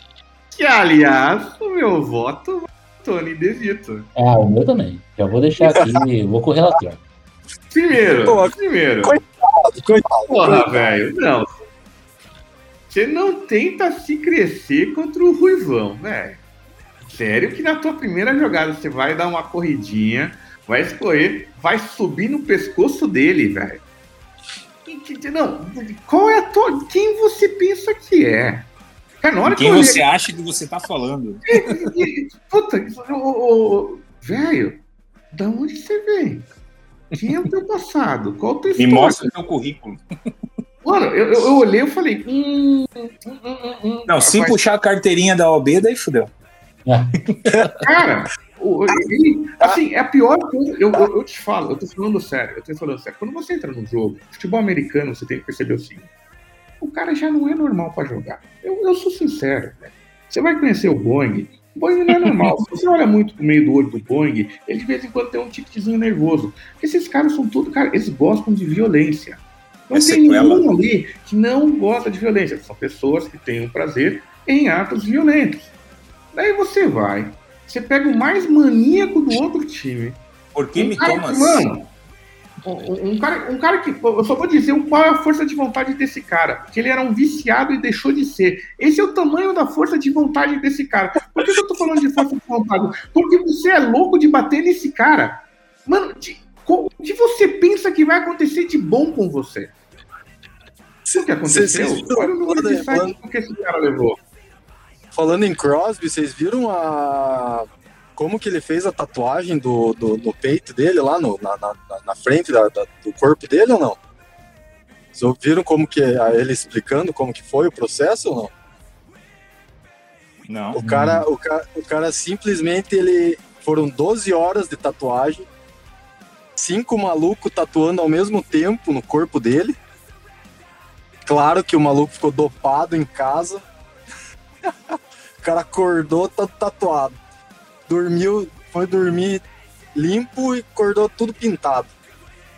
Que, aliás, o meu voto vai Tony DeVito. Ah, o meu também. Já vou deixar aqui, *laughs* vou com o relator. Primeiro, Pô, primeiro. Coitado, coitado. Porra, velho, não. Você não tenta se crescer contra o Ruivão, velho. Sério que na tua primeira jogada você vai dar uma corridinha, vai escorrer, vai subir no pescoço dele, velho. Não, qual é a tua. Quem você pensa que é? Cara, na hora Quem que eu você acha que você tá falando? *laughs* Puta, ô, velho, da onde você vem? Quem é o teu passado? Qual o teu Me mostra o teu currículo. Mano, eu, eu, eu olhei e falei. Hum, hum, hum, hum, hum. Não, se Rapaz, puxar a carteirinha da OB, daí fudeu. Cara, o- ele- assim, é a pior coisa. Eu, eu, eu te falo, eu tô falando sério, eu tô falando sério. Quando você entra num jogo, futebol americano, você tem que perceber o seguinte: o cara já não é normal pra jogar. Eu, eu sou sincero, velho. Você vai conhecer o Boeing. O Boeing não é normal. Se você olha muito pro meio do olho do Boeing, ele de vez em quando tem um tiquezinho nervoso. Esses caras são tudo, cara, eles gostam de violência. Não É tem sequela. nenhum ali que não gosta de violência. São pessoas que têm um prazer em atos violentos. Daí você vai, você pega o mais maníaco do outro time. Por que me um cara, tomas? Mano, um, um cara, um cara que. Eu só vou dizer qual é a força de vontade desse cara. Que ele era um viciado e deixou de ser. Esse é o tamanho da força de vontade desse cara. Por que, que eu tô falando de força de vontade? Porque você é louco de bater nesse cara. Mano, de, o que você pensa que vai acontecer de bom com você? O que aconteceu? Olha o número de saques mano. que esse cara levou. Falando em Crosby, vocês viram a. Como que ele fez a tatuagem do, do, no peito dele, lá no, na, na, na frente da- da- do corpo dele ou não? Vocês viram como que a- ele explicando como que foi o processo ou não? Não. O cara, o cara, o cara simplesmente ele foram 12 horas de tatuagem, cinco malucos tatuando ao mesmo tempo no corpo dele. Claro que o maluco ficou dopado em casa. *laughs* o cara acordou tá tatuado. Dormiu, foi dormir limpo e acordou tudo pintado.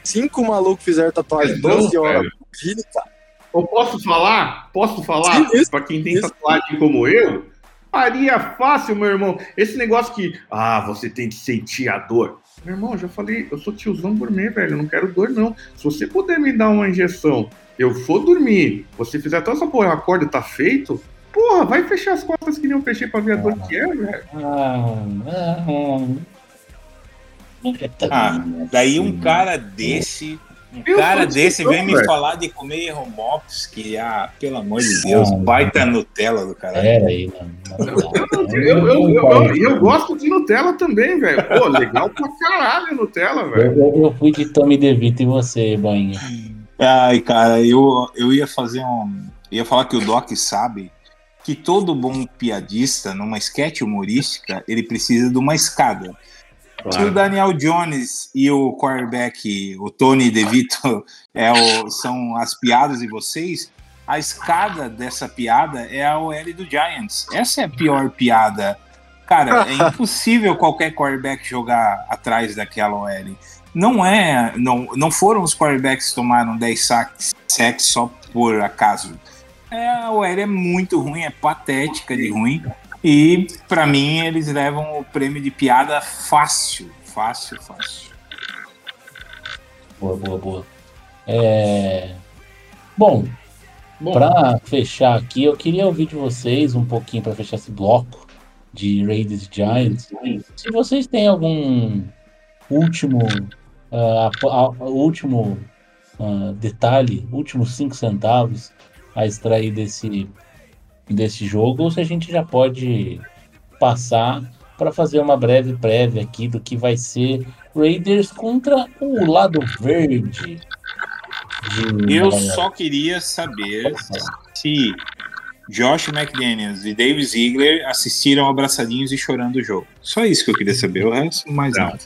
Cinco malucos fizeram tatuagem Não, 12 horas. velho. Ele, cara, Eu posso falar? Posso falar? Isso, Pra quem tem isso. tatuagem como eu, faria fácil, meu irmão. Esse negócio que, ah, você tem que sentir a dor. Meu irmão, já falei, eu sou tiozão gourmet, velho. Eu não quero dor, não. Se você puder me dar uma injeção, eu for dormir, você fizer toda essa porra, acorda e tá feito, porra, vai fechar as costas que nem eu fechei pra ver a dor que é, velho. Ah, ah, Ah, daí um cara desse, um Eu cara desse vem me velho. falar de comer Romops, que, ah, pelo amor de Deus, Ah, baita Nutella do caralho. Pera aí, mano. Não. Eu, eu, eu, eu, eu gosto de Nutella também, velho. Pô, legal pra caralho Nutella, velho. Eu, fui de Tommy DeVito e você, Boinha. Ai, cara, eu, eu ia fazer um. Ia falar que o Doc sabe que todo bom piadista, numa sketch humorística, ele precisa de uma escada. Se o Daniel Jones e o quarterback, o Tony DeVito, *laughs* é o, são as piadas de vocês, a escada dessa piada é a OL do Giants. Essa é a pior piada. Cara, é *laughs* impossível qualquer quarterback jogar atrás daquela OL. Não é. Não, não foram os quarterbacks que tomaram 10 sacks, sacks só por acaso. É, a OL é muito ruim, é patética de ruim. E pra mim eles levam o prêmio de piada fácil. Fácil, fácil. Boa, boa, boa. É... Bom, Bom, Pra fechar aqui, eu queria ouvir de vocês um pouquinho para fechar esse bloco de Raiders e Giants. Se vocês têm algum último, a- a- último ah, detalhe, últimos cinco centavos a extrair desse, desse jogo, ou se a gente já pode passar para fazer uma breve prévia aqui do que vai ser Raiders contra o lado verde. de Eu só queria saber se Josh McDaniels e Dave Ziegler assistiram abraçadinhos e chorando o jogo. Só isso que eu queria saber, o resto mais Não. nada.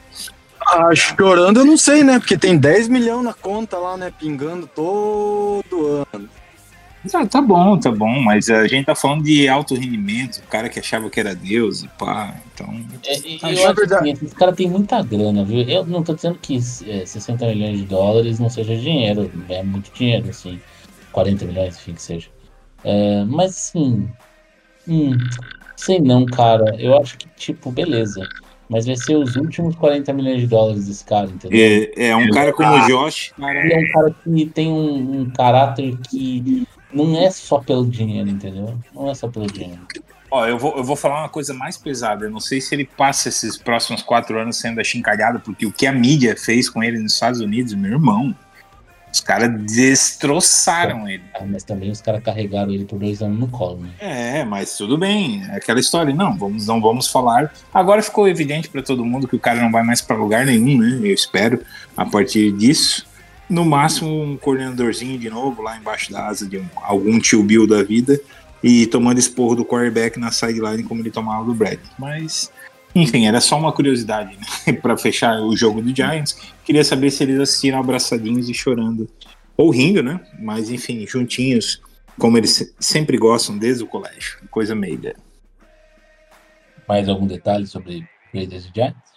Ah, chorando eu não sei, né? Porque tem 10 milhões na conta lá, né? Pingando todo ano. Ah, tá bom, tá bom, mas a gente tá falando de alto rendimento, o cara que achava que era Deus e pá, então. É, e- Ah, eu acho verdade. assim, esses caras têm muita grana, viu? Eu não tô dizendo que é, 60 milhões de dólares não seja dinheiro, é muito dinheiro, assim, 40 milhões, enfim, que seja. É, mas assim, hum, sei não, cara. Eu acho que, tipo, beleza. Mas vai ser os últimos 40 milhões de dólares desse cara, entendeu? É, é um cara como o Josh, cara, Ele é um cara que tem um, um caráter que não é só pelo dinheiro, entendeu? Não é só pelo dinheiro. Ó, eu vou, eu vou falar uma coisa mais pesada. Eu não sei se ele passa esses próximos quatro anos sendo achincalhado, porque o que a mídia fez com ele nos Estados Unidos, meu irmão, os caras destroçaram ele. Ah, Mas também os caras carregaram ele por dois anos no colo, né? É, mas tudo bem. É aquela história. Não, vamos, não vamos falar. Agora ficou evidente pra todo mundo que o cara não vai mais pra lugar nenhum, né? Eu espero, a partir disso. No máximo, um coordenadorzinho de novo, lá embaixo da asa de um- algum tio Bill da vida, e tomando esporro do quarterback na sideline como ele tomava do Brad. Mas, enfim, era só uma curiosidade, né? *laughs* para fechar o jogo do Giants. Queria saber se eles assistiram abraçadinhos e chorando, ou rindo, né? Mas, enfim, juntinhos, como eles se- sempre gostam desde o colégio. Coisa meia. Mais algum detalhe sobre Raiders e Giants?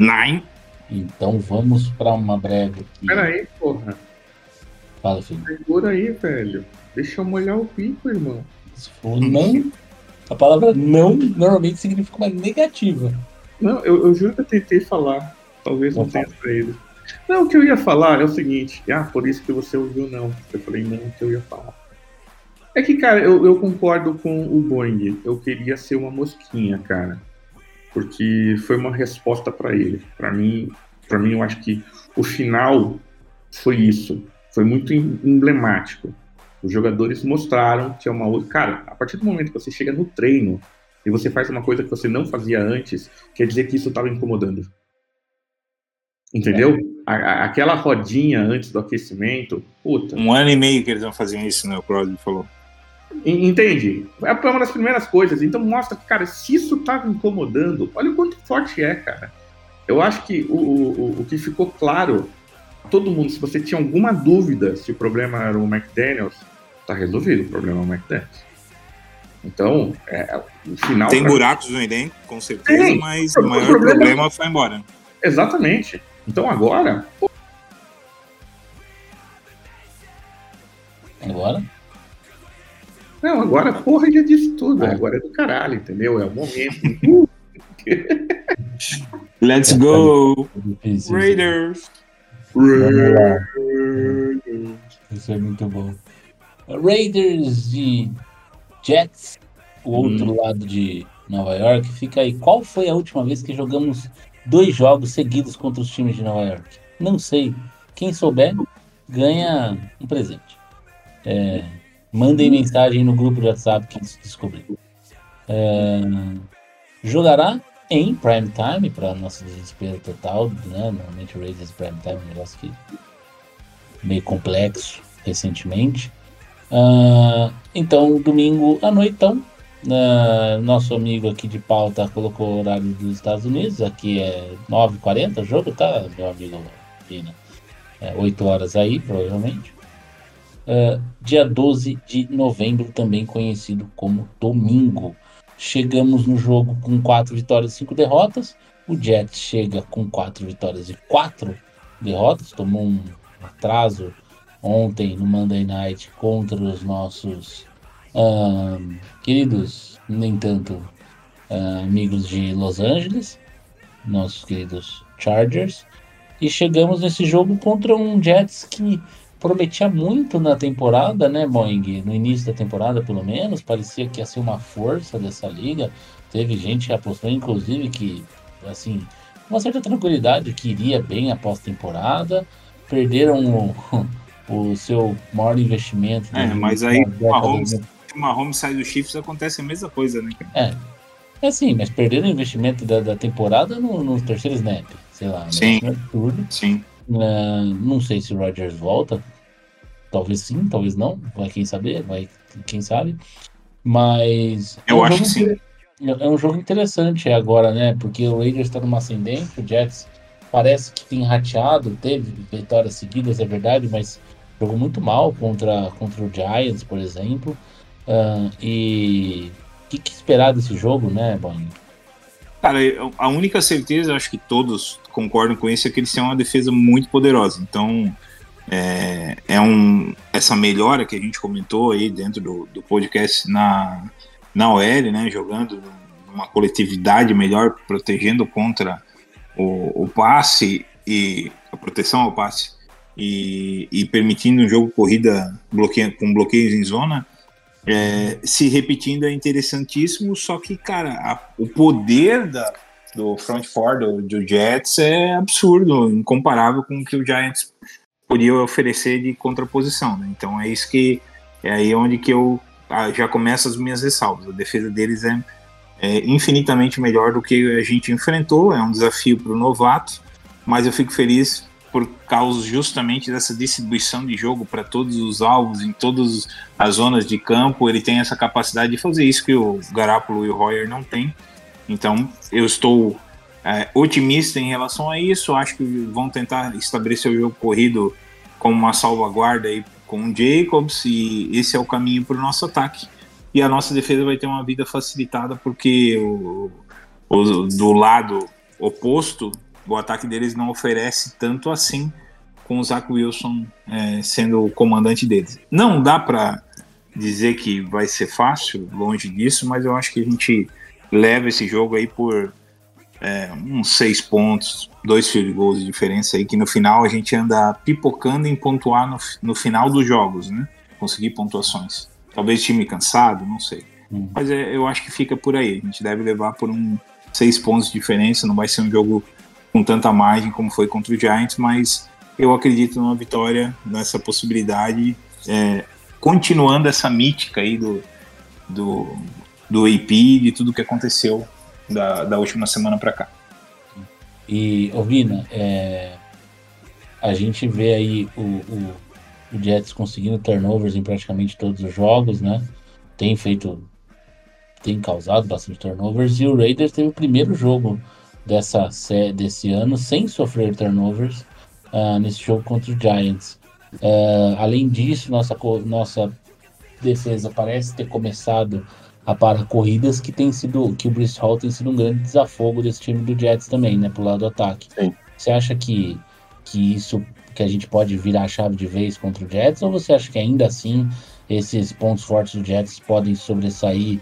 Nine. Então vamos para uma breve aqui. Pera aí, porra. Fala, filho. Segura aí, velho. Deixa eu molhar o pico, irmão. Se for não, a palavra não normalmente significa uma negativa. Não, eu, eu juro que eu tentei falar. Talvez não Não tenha saído. Não, o que eu ia falar é o seguinte. Ah, por isso que você ouviu não. Eu falei não, o que eu ia falar. É que, cara, eu, eu concordo com o Boeing. Eu queria ser uma mosquinha, cara. Porque foi uma resposta pra ele. Pra mim, para mim, eu acho que o final foi isso. Foi muito em- emblemático. Os jogadores mostraram que é uma outra. Cara, a partir do momento que você chega no treino e você faz uma coisa que você não fazia antes, quer dizer que isso estava incomodando. Entendeu? A- a- aquela rodinha antes do aquecimento, puta. Um ano e meio que eles não faziam isso, né? O Crosby falou. En- Entende? É uma das primeiras coisas. Então mostra que, cara, se isso tava incomodando, olha o quanto forte é, cara. Eu acho que o, o, o- que ficou claro, todo mundo, se você tinha alguma dúvida se o problema era o McDaniels, tá resolvido o problema é o McDaniels. Então, é, o final. Tem pra- buracos no elenco, com certeza, Tem. mas O o maior problema- problema foi embora. Exatamente. Então agora, pô, Agora, não, agora, porra, já disse tudo. Agora é do caralho, entendeu? É o momento. *laughs* Let's É, go. Raiders! Lá. Isso é muito bom. Raiders e Jets, o outro lado de Nova York. Fica aí. Qual foi a última vez que jogamos dois jogos seguidos contra os times de Nova York? Não sei. Quem souber, ganha um presente. É, mandem mensagem no grupo de WhatsApp que descobriu. É, jogará em prime time, para nosso desespero total. Né? Normalmente o Raiders prime time é um negócio que meio complexo recentemente. Ah, então, domingo à noitão, ah, nosso amigo aqui de pauta colocou o horário dos Estados Unidos, aqui é 9h40 o jogo, tá, meu amigo Vina? É 8 horas aí, provavelmente. Ah, dia 12 de novembro, também conhecido como domingo. Chegamos no jogo com 4 vitórias e 5 derrotas. O Jets chega com 4 vitórias e 4 derrotas, tomou um atraso ontem no Monday Night contra os nossos ahn, queridos, nem tanto ah, amigos de Los Angeles, nossos queridos Chargers, e chegamos nesse jogo contra um Jets que prometia muito na temporada, né, Boeing? No início da temporada, pelo menos, parecia que ia ser uma força dessa liga. Teve gente que apostou, inclusive, que, assim, com uma certa tranquilidade, que iria bem após temporada. Perderam o, *laughs* o seu maior investimento. É, mas aí Mahomes, né? o Mahomes sai do Chiefs, acontece a mesma coisa, né? cara? É sim, mas perderam o investimento da, da temporada no, no terceiro snap. Sei lá, um Sim. absurdo. Sim. Ah, não sei se o Rodgers volta. Talvez sim, talvez não. Vai quem saber, vai quem sabe. Mas. é Eu um acho que sim. inter- É um jogo interessante agora, né? Porque o Raiders está numa ascendente, o Jets parece que tem rateado, teve vitórias seguidas, é verdade, mas jogou muito mal contra, contra o Giants, por exemplo. Ah, e o que, que esperar desse jogo, né, Boninho? Cara, a única certeza, acho que todos concordam com isso, é que eles têm uma defesa muito poderosa. Então, é, é um, essa melhora que a gente comentou aí dentro do, do podcast na, na OL, né? Jogando uma coletividade melhor, protegendo contra o, o passe e a proteção ao passe e, e permitindo um jogo corrida bloqueio, com bloqueios em zona. é, se repetindo é interessantíssimo, só que, cara, a- o poder da, do front four do, do Jets é absurdo, incomparável com o que o Giants podia oferecer de contraposição. né? Então é isso que é aí onde que eu ah, já começo as minhas ressalvas. A defesa deles é, é infinitamente melhor do que a gente enfrentou, é um desafio para o novato, mas eu fico feliz por causa justamente dessa distribuição de jogo para todos os alvos, em todas as zonas de campo. Ele tem essa capacidade de fazer isso que o Garápolo e o Royer não têm. Então, eu estou é, otimista em relação a isso. Acho que vão tentar estabelecer o jogo corrido como uma salvaguarda aí com o Jacobs e esse é o caminho para o nosso ataque. E a nossa defesa vai ter uma vida facilitada porque o, o, do lado oposto, o ataque deles não oferece tanto assim com o Zach Wilson é, sendo o comandante deles. Não dá para dizer que vai ser fácil, longe disso, mas eu acho que a gente leva esse jogo aí por é, uns seis pontos, dois field goals de diferença aí, que no final a gente anda pipocando em pontuar no, no final dos jogos, né? Conseguir pontuações. Talvez time cansado, não sei. Uhum. Mas é, eu acho que fica por aí. A gente deve levar por um seis pontos de diferença. Não vai ser um jogo com tanta margem como foi contra o Giants, mas eu acredito numa vitória, nessa possibilidade, é, continuando essa mítica aí do, do, do AP, de tudo que aconteceu da, da última semana para cá. E, Ovina, é, a gente vê aí o, o, o Jets conseguindo turnovers em praticamente todos os jogos, né? Tem feito, tem causado bastante turnovers e o Raiders teve o primeiro jogo dessa sé- desse ano sem sofrer turnovers ah, nesse jogo contra o Giants. Ah, além disso, nossa, nossa defesa parece ter começado a parar corridas que tem sido que o Brice Hall tem sido um grande desafogo desse time do Jets também, né, pro lado do ataque. Sim. Você acha que que isso que a gente pode virar a chave de vez contra o Jets ou você acha que ainda assim esses pontos fortes do Jets podem sobressair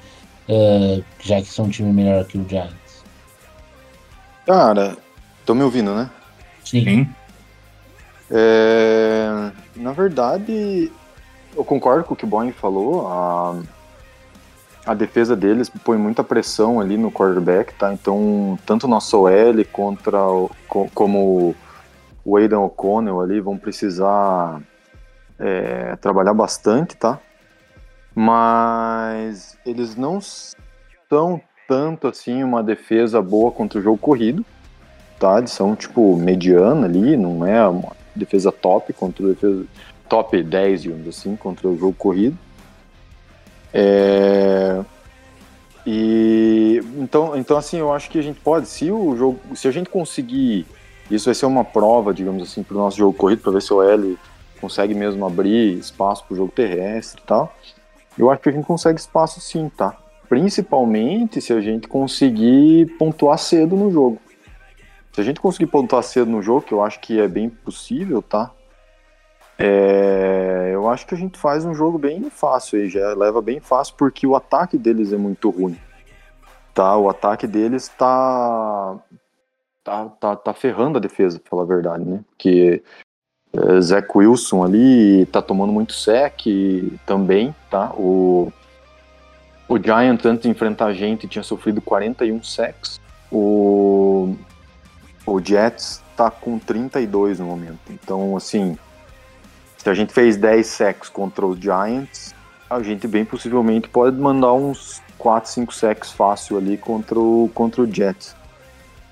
ah, já que são um time melhor que o Giants? Cara, tô me ouvindo, né? Sim. Sim. É, na verdade, eu concordo com o que o Boeing falou. A, a defesa deles põe muita pressão ali no quarterback, tá? Então, tanto nosso OL contra o, co- como o Aidan O'Connell ali vão precisar é, trabalhar bastante, tá? Mas eles não são tanto assim uma defesa boa contra o jogo corrido, tá? Eles são tipo mediana ali, não é uma defesa top contra defesa top 10, digamos assim, contra o jogo corrido. É, e então, então assim, eu acho que a gente pode, se o jogo, se a gente conseguir, isso vai ser uma prova, digamos assim, para o nosso jogo corrido, para ver se o L consegue mesmo abrir espaço para o jogo terrestre e tal. Eu acho que a gente consegue espaço sim, tá? Principalmente se a gente conseguir pontuar cedo no jogo. Se a gente conseguir pontuar cedo no jogo, que eu acho que é bem possível, tá? É, eu acho que a gente faz um jogo bem fácil aí, já leva bem fácil, porque o ataque deles é muito ruim. Tá? O ataque deles tá. tá, tá, tá ferrando a defesa, pra falar a verdade, né? Porque é, Wilson ali tá tomando muito sec também, tá? O, o Giant, antes de enfrentar a gente, tinha sofrido 41 sacks. O, o Jets tá com 32 no momento. Então, assim, se a gente fez 10 sacks contra os Giants, a gente bem possivelmente pode mandar uns 4, 5 sacks fácil ali contra o, contra o Jets.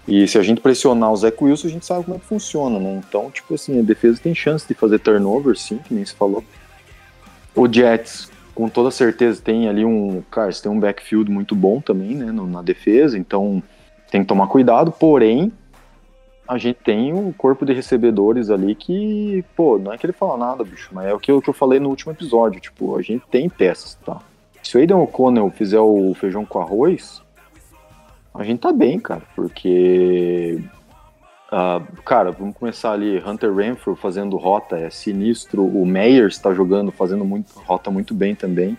E se a gente pressionar o Zach Wilson, a gente sabe como é que funciona, né? Então, tipo assim, a defesa tem chance de fazer turnover, sim, que nem se falou. O Jets, com toda certeza, tem ali um. Cara, tem um backfield muito bom também, né? na defesa, então tem que tomar cuidado, porém. A gente tem um corpo de recebedores ali que, pô, não é que ele fala nada, bicho, mas é o que, o que eu falei no último episódio. Tipo, a gente tem peças, tá? Se o Aiden O'Connell fizer o feijão com arroz, a gente tá bem, cara, porque. ah, cara, vamos começar ali. Hunter Renfrew fazendo rota é sinistro. O Meyers tá jogando, fazendo muito, rota muito bem também.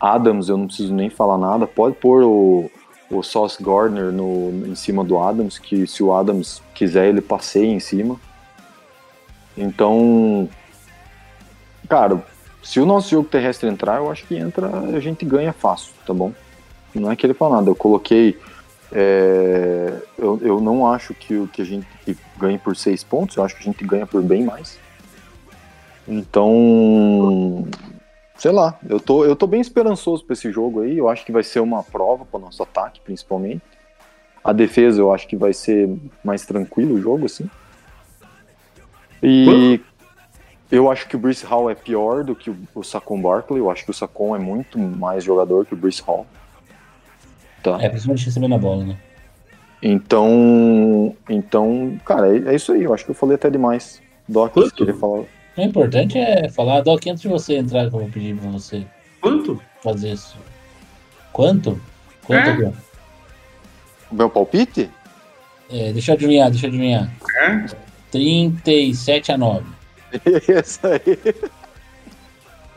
Adams, eu não preciso nem falar nada. Pode pôr o, o Sauce Gardner no, em cima do Adams, que se o Adams quiser, ele passeia em cima. Então, cara, se o nosso jogo terrestre entrar, eu acho que entra, a gente ganha fácil, tá bom? Não é que ele fala nada, eu coloquei. é, eu, eu não acho que, o- que a gente ganhe por seis pontos, eu acho que a gente ganha por bem mais. Então, sei lá, eu tô, eu tô bem esperançoso pra esse jogo aí. Eu acho que vai ser uma prova para o nosso ataque, principalmente. A defesa eu acho que vai ser mais tranquilo o jogo, assim. E eu acho que o Bruce Hall é pior do que o, Saquon Barkley. Eu acho que o Saquon é muito mais jogador que o Bruce Hall. Tá? É, principalmente recebendo a bola, né? Então, então, cara, é, é isso aí. Eu acho que eu falei até demais. Doc, querer falar. O importante é falar, Doc, antes de você entrar, que eu vou pedir pra você Quanto? fazer isso. Quanto? Quanto É? ó? O meu palpite? É, deixa eu adivinhar, deixa eu adivinhar. É? 37 a 9. Esse *laughs* aí.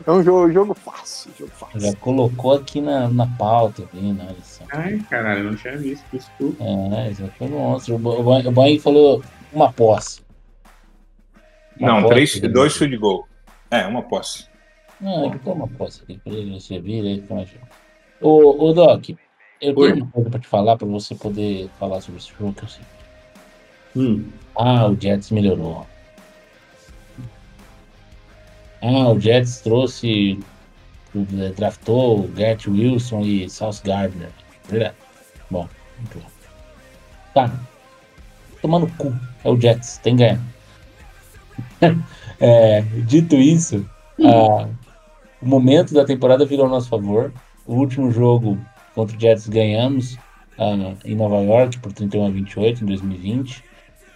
É um jogo, jogo fácil, jogo fácil. Já colocou aqui na, na pauta, vindo, olha só. Ai, caralho, eu não tinha visto. É, isso aqui é um monstro. O Bo- o Boeing- o Boeing falou uma posse. Não, três, né? dois field goal. É, uma posse. Não, ele uma posse aqui, pra ele você vira aí. Ô, ô Doc, eu Oi. tenho uma coisa pra te falar, pra você poder falar sobre esse jogo que eu sei. Hum. Ah, o Jets melhorou. Ah, o Jets trouxe, eh, draftou o Gert Wilson e South Gardner. Verdade. Bom, muito bom. Tá. Tomando cu. É o Jets, tem que ganhar. *laughs* É, dito isso, ah, o momento da temporada virou a nosso favor. O último jogo contra o Jets ganhamos ah, em Nova York por 31 a 28 em 2020.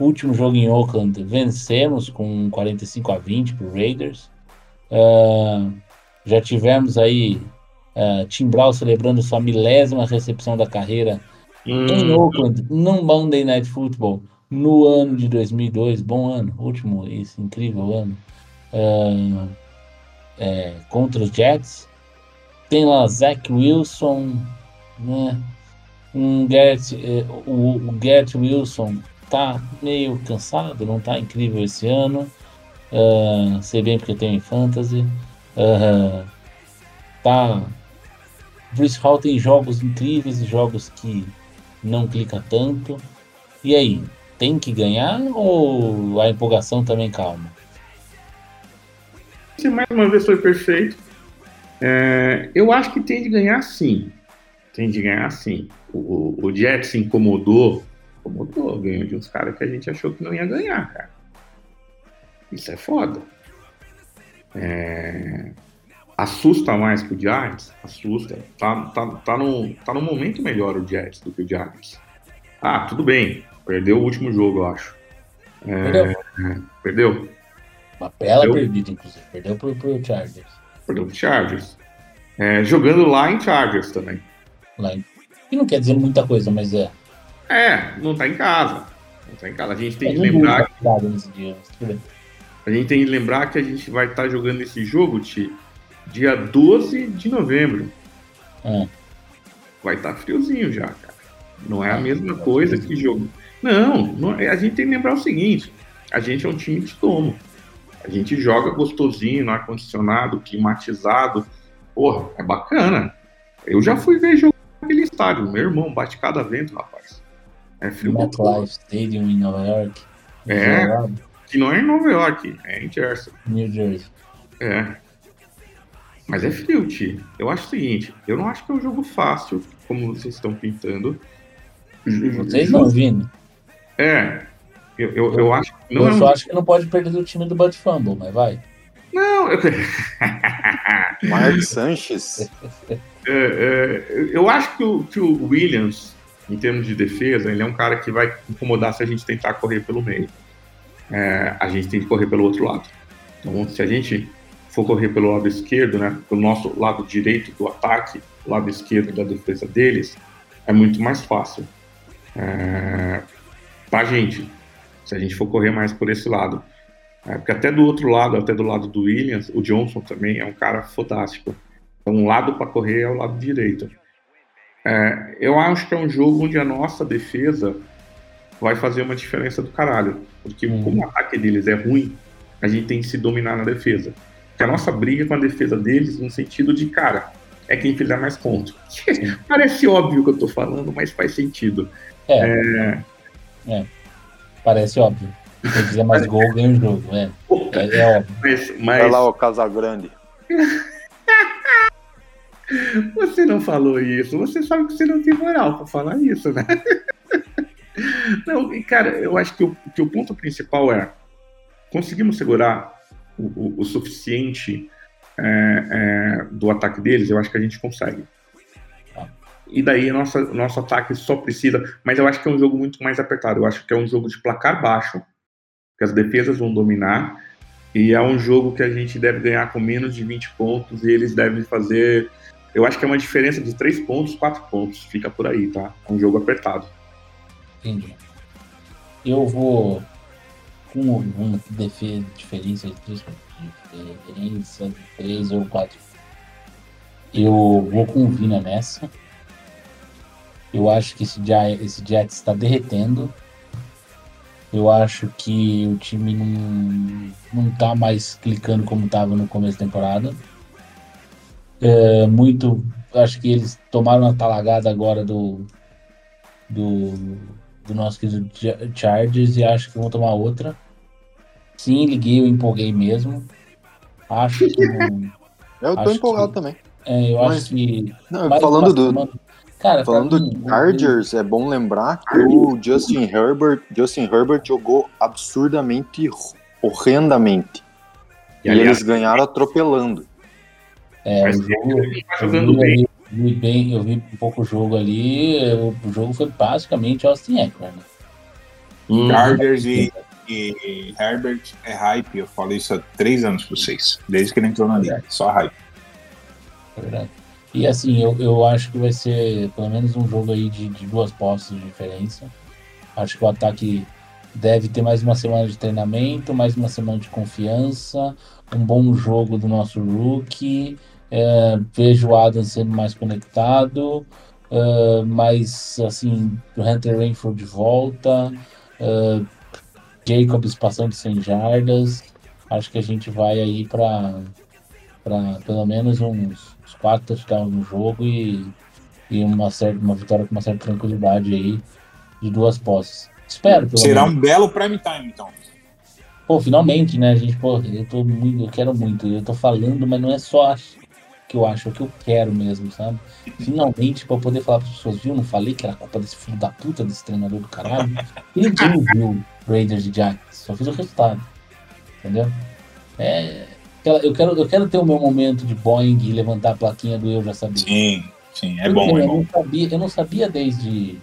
O último jogo em Oakland vencemos com 45 a 20 para Raiders. Ah, já tivemos aí ah, Tim Brown celebrando sua milésima recepção da carreira em Hum. Oakland, num Monday Night Football, no ano de 2002, bom ano, último, esse incrível ano, ah, é, contra os Jets. Tem lá Zach Wilson, né? Um eh, o, o Wilson tá meio cansado, não tá incrível esse ano. Ah, sei bem porque tem em fantasy. Ah, tá. Bruce Hall tem jogos incríveis e jogos que não clica tanto. E aí, tem que ganhar ou a empolgação também calma? Você mais uma vez foi perfeito. É, eu acho que tem de ganhar sim. Tem de ganhar sim. O, o, o Jets se incomodou. Incomodou, ganhou de uns caras que a gente achou que não ia ganhar, cara. Isso é foda. É, assusta mais que o Giants? Assusta. Tá, tá, tá, no, tá no momento melhor o Jets do que o Giants. Ah, tudo bem. Perdeu o último jogo, eu acho. É, Perdeu? Perdeu? Uma bela Eu- perdida, inclusive. Perdeu pro, pro Chargers. Perdeu pro Chargers. É, jogando lá em Chargers também. Lá em... Que não quer dizer muita coisa, mas é. É, não tá em casa. Não tá em casa. A gente tem que É, lembrar, mas tudo bem. a gente tem que lembrar que a gente vai estar jogando esse jogo, Ti, dia 12 de novembro. É. Vai estar friozinho já, cara. Não é a Ah, mesma tá coisa que jogo. Não, não a gente tem que lembrar o seguinte: a gente é um time de domo. A gente joga gostosinho, no ar-condicionado, climatizado. Porra, é bacana. Eu já fui ver jogo naquele estádio. Meu irmão bate cada vento, rapaz. É frio. MetLife Stadium em Nova York. É. Colorado, Que não é em Nova York, é em Jersey. New Jersey. É. Mas é frio, Ti. Eu acho o seguinte, eu não acho que é um jogo fácil, como vocês estão pintando. Vocês não vindo. É. Eu, eu, eu acho que não eu é só acho que não pode perder do time do Bud Fumble, mas vai. Não, eu... *laughs* Mark Sanchez. É, é, eu acho que o, que o Williams, em termos de defesa, ele é um cara que vai incomodar se a gente tentar correr pelo meio. É, a gente tem que correr pelo outro lado. Então, se a gente for correr pelo lado esquerdo, né, pelo nosso lado direito do ataque, lado esquerdo da defesa deles, é muito mais fácil é, para a gente, se a gente for correr mais por esse lado. É, porque até do outro lado, até do lado do Williams, o Johnson também é um cara fantástico. Então, um lado para correr é o lado direito. É, eu acho que é um jogo onde a nossa defesa vai fazer uma diferença do caralho. Porque Hum. como o ataque deles é ruim, a gente tem que se dominar na defesa. Porque a nossa briga com a defesa deles, no sentido de, cara, é quem fizer mais pontos. *laughs* Parece óbvio o que eu tô falando, mas faz sentido. É, parece óbvio. Se você fizer mais gol, ganha o jogo. É, é, é óbvio. Mas, Vai mas lá, o Casagrande. *laughs* você não falou isso, você sabe que você não tem moral pra falar isso, né? *laughs* Não, e cara, eu acho que o, que o ponto principal é conseguimos segurar o, o- o suficiente é, é, do ataque deles, eu acho que a gente consegue. E daí nossa, nosso ataque só precisa. Mas eu acho que é um jogo muito mais apertado. Eu acho que é um jogo de placar baixo, que as defesas vão dominar. E é um jogo que a gente deve ganhar com menos de 20 pontos e eles devem fazer. Eu acho que é uma diferença de 3 pontos, 4 pontos. Fica por aí, tá? É um jogo apertado. Entendi. Eu vou com uma diferença de três diferença de três ou quatro. Eu vou com o Vina nessa. Eu acho que esse, esse Jets está derretendo. Eu acho que o time não, não tá mais clicando como estava no começo da temporada. É, muito. Acho que eles tomaram a talagada agora do, do, do nosso querido Cha- Chargers e acho que vão tomar outra. Sim, liguei, eu empolguei mesmo. Acho que. *laughs* Eu tô empolgado que- também. é, eu Mas- acho que. Não, falando uma do, semana- Cara, falando mim, do Chargers, é bom lembrar que o Justin Herbert, Justin Herbert jogou absurdamente, horrendamente. E, E, aliás, eles ganharam atropelando. É, Mas o jogo, ele tá eu jogando vi, bem. ali- vi bem, eu vi um pouco o jogo ali. O, jogo foi basicamente Austin Eckler, né? Hum, Chargers e, e Herbert é hype. Eu falei isso há três anos pra vocês. Desde que ele entrou na liga. Só hype. É verdade. E assim, eu, eu acho que vai ser pelo menos um jogo aí de, de duas postes de diferença. Acho que o ataque deve ter mais uma semana de treinamento, mais uma semana de confiança, um bom jogo do nosso rookie. é, vejo o Adam sendo mais conectado, é, mais assim, o Hunter Rainford de volta, é, Jacobs passando de 100 jardas. Acho que a gente vai aí para pelo menos uns quatro touchdowns no jogo e, e uma, certa, uma vitória com uma certa tranquilidade aí de duas posses. Espero, pelo Será menos. um belo prime time, então. Pô, finalmente, né, gente? Pô, eu tô muito, eu quero muito. Eu tô falando, mas não é só que eu acho, é o que eu quero mesmo, sabe? Finalmente, pra eu poder falar para as pessoas, viu? Não falei que era culpa desse filho da puta, desse treinador do caralho. Ninguém viu Raiders e Jacks, só fiz o resultado. Entendeu? É, aquela- eu, quero, eu quero ter o meu momento de Boeing e levantar a plaquinha do eu já sabia. Sim, sim. É Porque bom, é eu bom. não sabia, eu não sabia desde,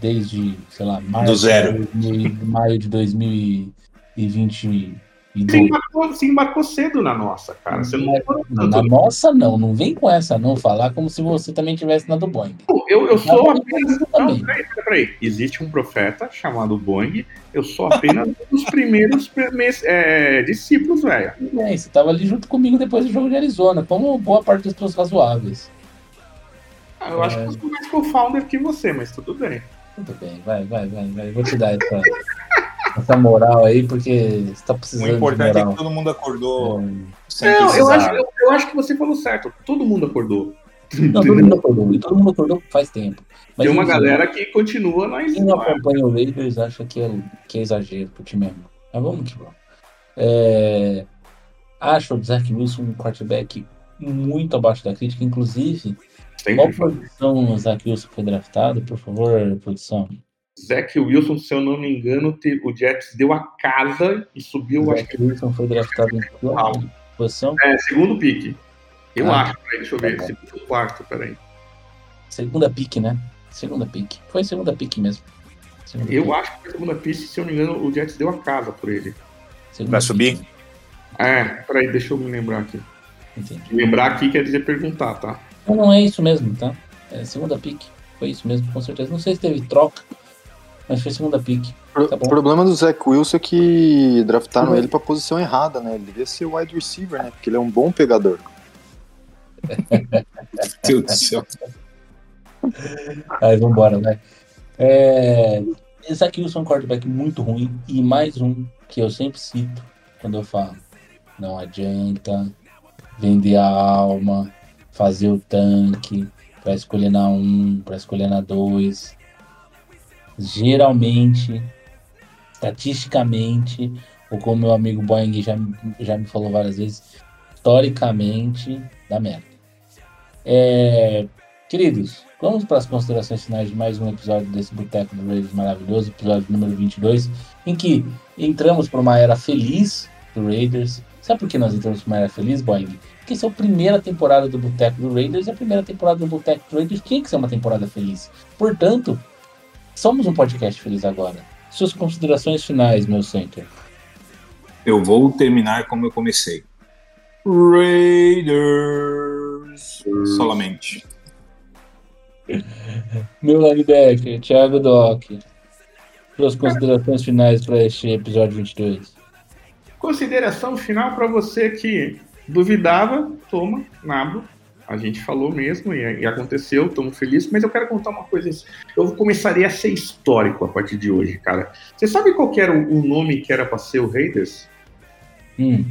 desde sei lá, março Do zero. de 2000 maio de 2022. Você embarcou, você embarcou cedo na nossa, cara. Você não Na tanto. nossa, não, não vem com essa, não. Falar como se você também tivesse na do Boeing. Eu, eu sou apenas. Não, peraí, peraí. Existe um profeta chamado Boeing. Eu sou apenas um dos primeiros prime- é, discípulos, velho. Bem, você tava ali junto comigo depois do jogo de Arizona, como boa parte das pessoas razoáveis. Ah, Eu acho que eu sou mais co-founder que você, mas tudo bem. Tudo bem, vai, vai, vai, vai. Vou te dar essa, essa moral aí, porque você tá O precisando de importante é que todo mundo acordou É. Não, eu acho, eu, eu acho que você falou certo. Todo mundo acordou. Não, todo mundo acordou, e todo mundo acordou faz tempo. Mas, Tem uma enfim, galera que continua na Quem não acompanha o Raiders acha que é, que é exagero pro time mesmo. Mas vamos que vamos. É, acho o Zach Wilson um quarterback muito abaixo da crítica, inclusive. Qual Sempre falo. posição o Zach Wilson foi draftado, por favor, produção? Zach Wilson, se eu não me engano, o Jets deu a casa e subiu, O acho que Zach Wilson foi draftado em qual posição? é segundo pique. Eu Ah, acho, peraí, deixa eu ver. tá segundo quarto, peraí. Segunda pick, né? Segunda pick. Foi segunda pick mesmo. Segunda Eu pick. acho que foi segunda pique, se eu não me engano, o Jets deu a casa por ele. Segunda Vai pick. subir? É, peraí, deixa eu me lembrar aqui. Entendi. Lembrar aqui quer dizer perguntar, tá? Não, não é isso mesmo, tá? É segunda pick. Foi isso mesmo, com certeza. Não sei se teve troca, mas foi segunda pick. Tá o problema do Zach Wilson é que draftaram Uhum. ele pra posição errada, né? Ele devia ser wide receiver, né? Porque ele é um bom pegador. *laughs* Meu Deus do céu. Aí, vambora, vai. É... Isaac Wilson é um quarterback muito ruim. E mais um que eu sempre cito quando eu falo. Não adianta vender a alma, fazer o tanque para escolher na 1, para escolher na 2. Geralmente, estatisticamente, ou como meu amigo Boeing já, já me falou várias vezes, historicamente, dá merda. É, queridos, Vamos para as considerações finais de mais um episódio desse Boteco do Raiders maravilhoso, episódio número 22, em que entramos para uma era feliz do Raiders. Sabe por que nós entramos para uma era feliz, Boing? Porque essa é a primeira temporada do Boteco do Raiders e a primeira temporada do Boteco do Raiders tinha que ser uma temporada feliz. Portanto, somos um podcast feliz agora. Suas considerações finais, meu center. Eu vou terminar como eu comecei. Raiders. Solamente. Meu linebacker, Thiago Doc. Suas considerações finais para este episódio 22. Consideração final para você que duvidava, toma, nabo. A gente falou mesmo e, e aconteceu, estamos felizes, mas eu quero contar uma coisa. Eu começaria a ser histórico a partir de hoje, cara. Você sabe qual era o, o nome que era para ser o Raiders? Hum,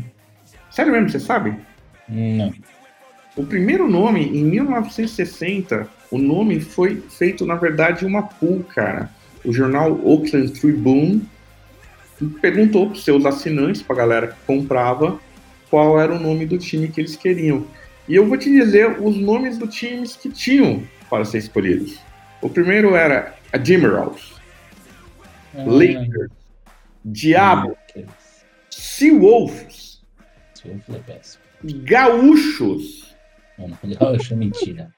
Sério mesmo, você sabe? não. O primeiro nome, em 1960, o nome foi feito, na verdade, uma pool, cara. O jornal Oakland Tribune perguntou para seus assinantes, para a galera que comprava, qual era o nome do time que eles queriam. E eu vou te dizer os nomes dos times que tinham para ser escolhidos. O primeiro era a Emeralds, Lakers, Diabo, Seawolves, é. Gaúchos. Não, não, Gaúcho é mentira.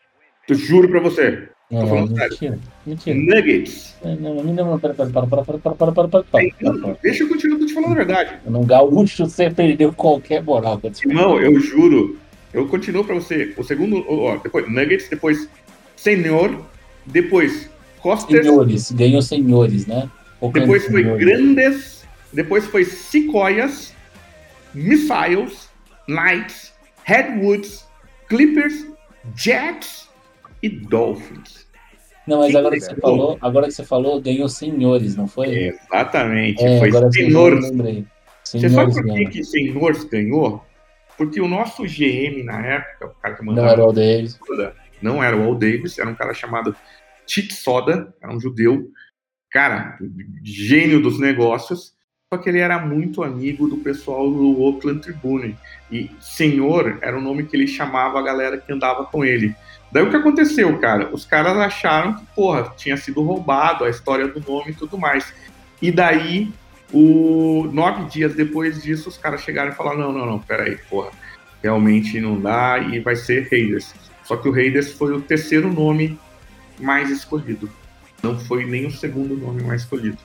Eu juro pra você. Não, Tô não, falando sério. mentira. Mentira. Nuggets. Não, não, não, não, para, para, para, para, para, para, para, para, para, para. Deixa eu continuar, tô te falando a verdade. No Gaúcho você perdeu qualquer moral. Irmão, eu juro. Eu continuo pra você. O segundo, ó, depois Nuggets, depois Senhor, depois Costers, Senhores, ganhou senhores, né? Oakland depois foi Senhores. Grandes, depois foi Sequoias, Missiles, Knights, Redwoods, Clippers, Jets e Dolphins. Não, mas agora que você falou, agora que você falou, ganhou senhores, não foi? Exatamente, É, foi que você sabe Senhores por que, que Senhores ganhou? Porque o nosso GM na época, o cara que Não mandava era o Davis. Soda, não era o Al Davis, era um cara chamado Tite Soda, era um judeu, cara, gênio dos negócios, só que ele era muito amigo do pessoal do Oakland Tribune. E senhor era o nome que ele chamava a galera que andava com ele. Daí o que aconteceu, cara? Os caras acharam que, porra, tinha sido roubado a história do nome e tudo mais. E daí, o... nove dias depois disso, os caras chegaram e falaram: não, não, não, peraí, porra, realmente não dá e vai ser Raiders. Só que o Raiders foi o terceiro nome mais escolhido. Não foi nem o segundo nome mais escolhido.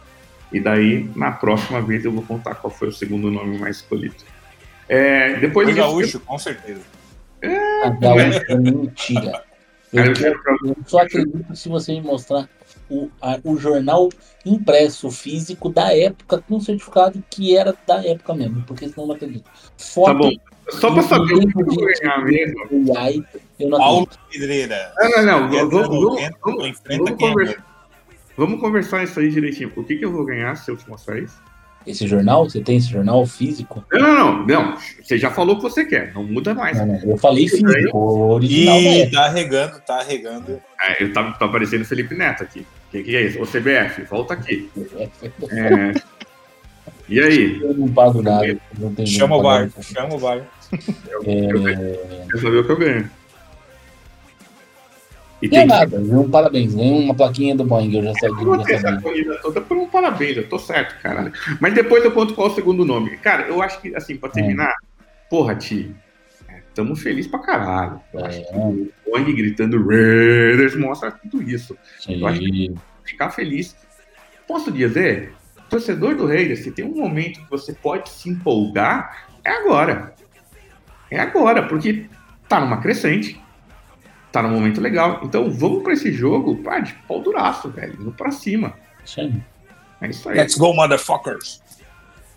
E daí, na próxima vez, eu vou contar qual foi o segundo nome mais escolhido. É, depois Foi disso, gaúcho, com certeza. A Gaúcho é mentira. Cara, Eu, eu quero eu só acredito se você me mostrar o, a- o jornal impresso físico da época com certificado que era da época mesmo, porque senão eu não acredito. Foto Tá bom. Só pra saber o que eu vou ganhar mesmo. AI, eu não Paulo. Pedreira. Não, não, não. Vamos, vamos, dentro, vamos, conversar, vamos conversar isso aí direitinho. O que, que eu vou ganhar se eu te mostrar isso? Esse jornal, você tem esse jornal físico? Não, não, não. não. Você já falou o que você quer. Não muda mais. Não, não, eu falei físico, o original Ih, tá regando, tá regando. É, ele tá, tá aparecendo Felipe Neto aqui. O que, que é isso? Ô CBF, volta aqui. É, E aí? Eu não pago nada. Não tenho Chama o bar, chama o bar. É, Quer saber o que eu ganho? E Não é tem que nada, viu? Parabéns. Ganhei uma plaquinha do Boeing, eu já Eu sabia. vou Já ter essa corrida toda por um parabéns, eu tô certo, caralho. Mas depois eu conto qual é o segundo nome. Cara, eu acho que, assim, pra terminar, porra, Ti, é, tamo feliz pra caralho. Eu acho que o Boeing gritando Raiders mostra tudo isso. Eu acho Sim. Ficar feliz. Posso dizer, torcedor do Raiders, se tem um momento que você pode se empolgar, é agora. É agora, porque tá numa crescente. Tá num momento legal. Então vamos pra esse jogo, pá, de pau duraço, velho. Indo pra cima. Isso aí. É isso aí. Let's go, motherfuckers.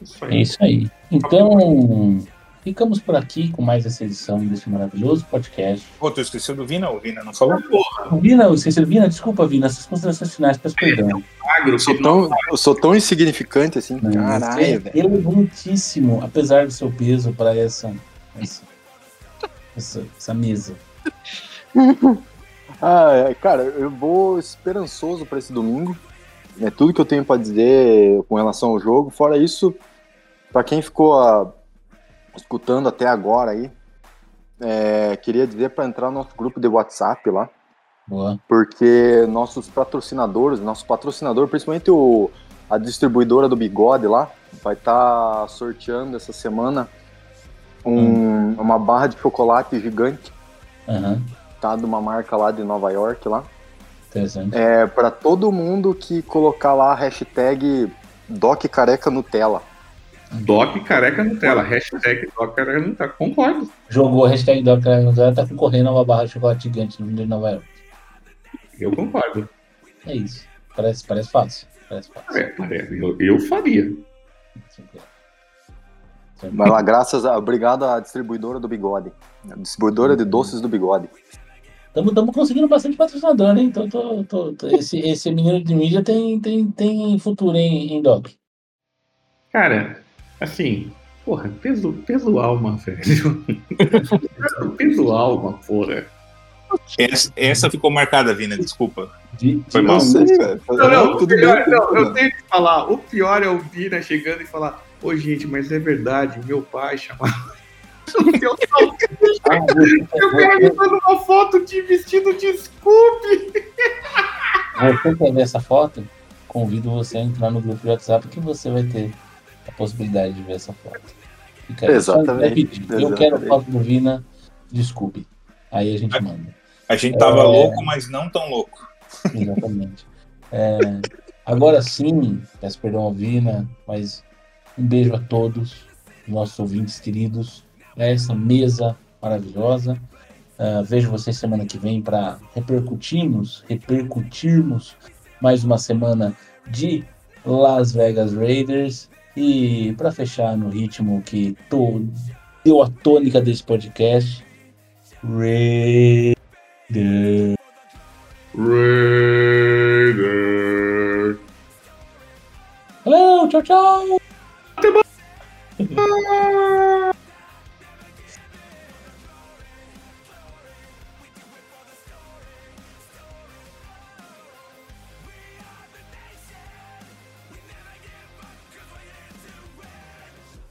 Isso É isso aí. Então, ficamos por aqui com mais essa edição desse maravilhoso podcast. Pô, tu esqueceu do Vina? O Vina não falou? Vina, você Vina, desculpa, Vina, essas considerações finais, peço perdão. Magro, Eu sou tão, eu sou tão insignificante assim. Você Caralho, é velho. elegantíssimo, apesar do seu peso para essa, essa, essa, essa mesa. *laughs* Ah, é, cara, eu vou esperançoso pra esse domingo. É tudo que eu tenho pra dizer com relação ao jogo. Fora isso, pra quem ficou ah, escutando até agora aí, é, queria dizer pra entrar no nosso grupo de WhatsApp lá. Boa. porque nossos patrocinadores, nosso patrocinador, principalmente o, a distribuidora do Bigode lá, vai estar sorteando essa semana um- uma barra de chocolate gigante, Aham. tá? De uma marca lá de Nova York lá. Interessante. É para todo mundo que colocar lá a hashtag Doc Careca Nutella. Doc careca Nutella. Hashtag Doc careca Nutella. Concordo. Jogou a hashtag do Canadá, tá concorrendo a uma barra de chocolate gigante no de Nova York. Eu concordo. É isso. Parece, parece fácil. Parece fácil. É, parece. Eu, eu faria. Vai lá, graças a. Obrigado à distribuidora do Bigode. A distribuidora de doces do Bigode. Estamos conseguindo bastante patrocinador, né? Então, tô, tô- tô- esse, esse menino de mídia tem, tem, tem futuro em, em Doc. Cara, assim, porra, peso, peso alma, *laughs* velho. peso alma, porra. Essa, essa ficou marcada, Vina, desculpa. De, Foi mal. velho. Não, não, o Tudo pior, bem, não, tudo eu tenho que falar, o pior é o Vina chegando e falar, ô gente, mas é verdade, meu pai chamava. *laughs* Eu quero me dando uma foto de vestido de Scooby. Você quer ver essa foto? Convido você a entrar no grupo de WhatsApp que você vai ter a possibilidade de ver essa foto. Fica Exatamente, pedir. Eu quero exatamente. foto do Vina de Scooby. Aí a gente manda. A gente tava É. louco, mas não tão louco. Exatamente. É, agora sim, peço perdão ao Vina, mas um beijo a todos, nossos ouvintes queridos, a essa mesa maravilhosa. Ah, vejo vocês semana que vem para repercutirmos, repercutirmos mais uma semana de Las Vegas Raiders. E para fechar no ritmo que to- deu a tônica desse podcast, Raiders. Raider. Valeu, tchau, tchau! Ah! *laughs*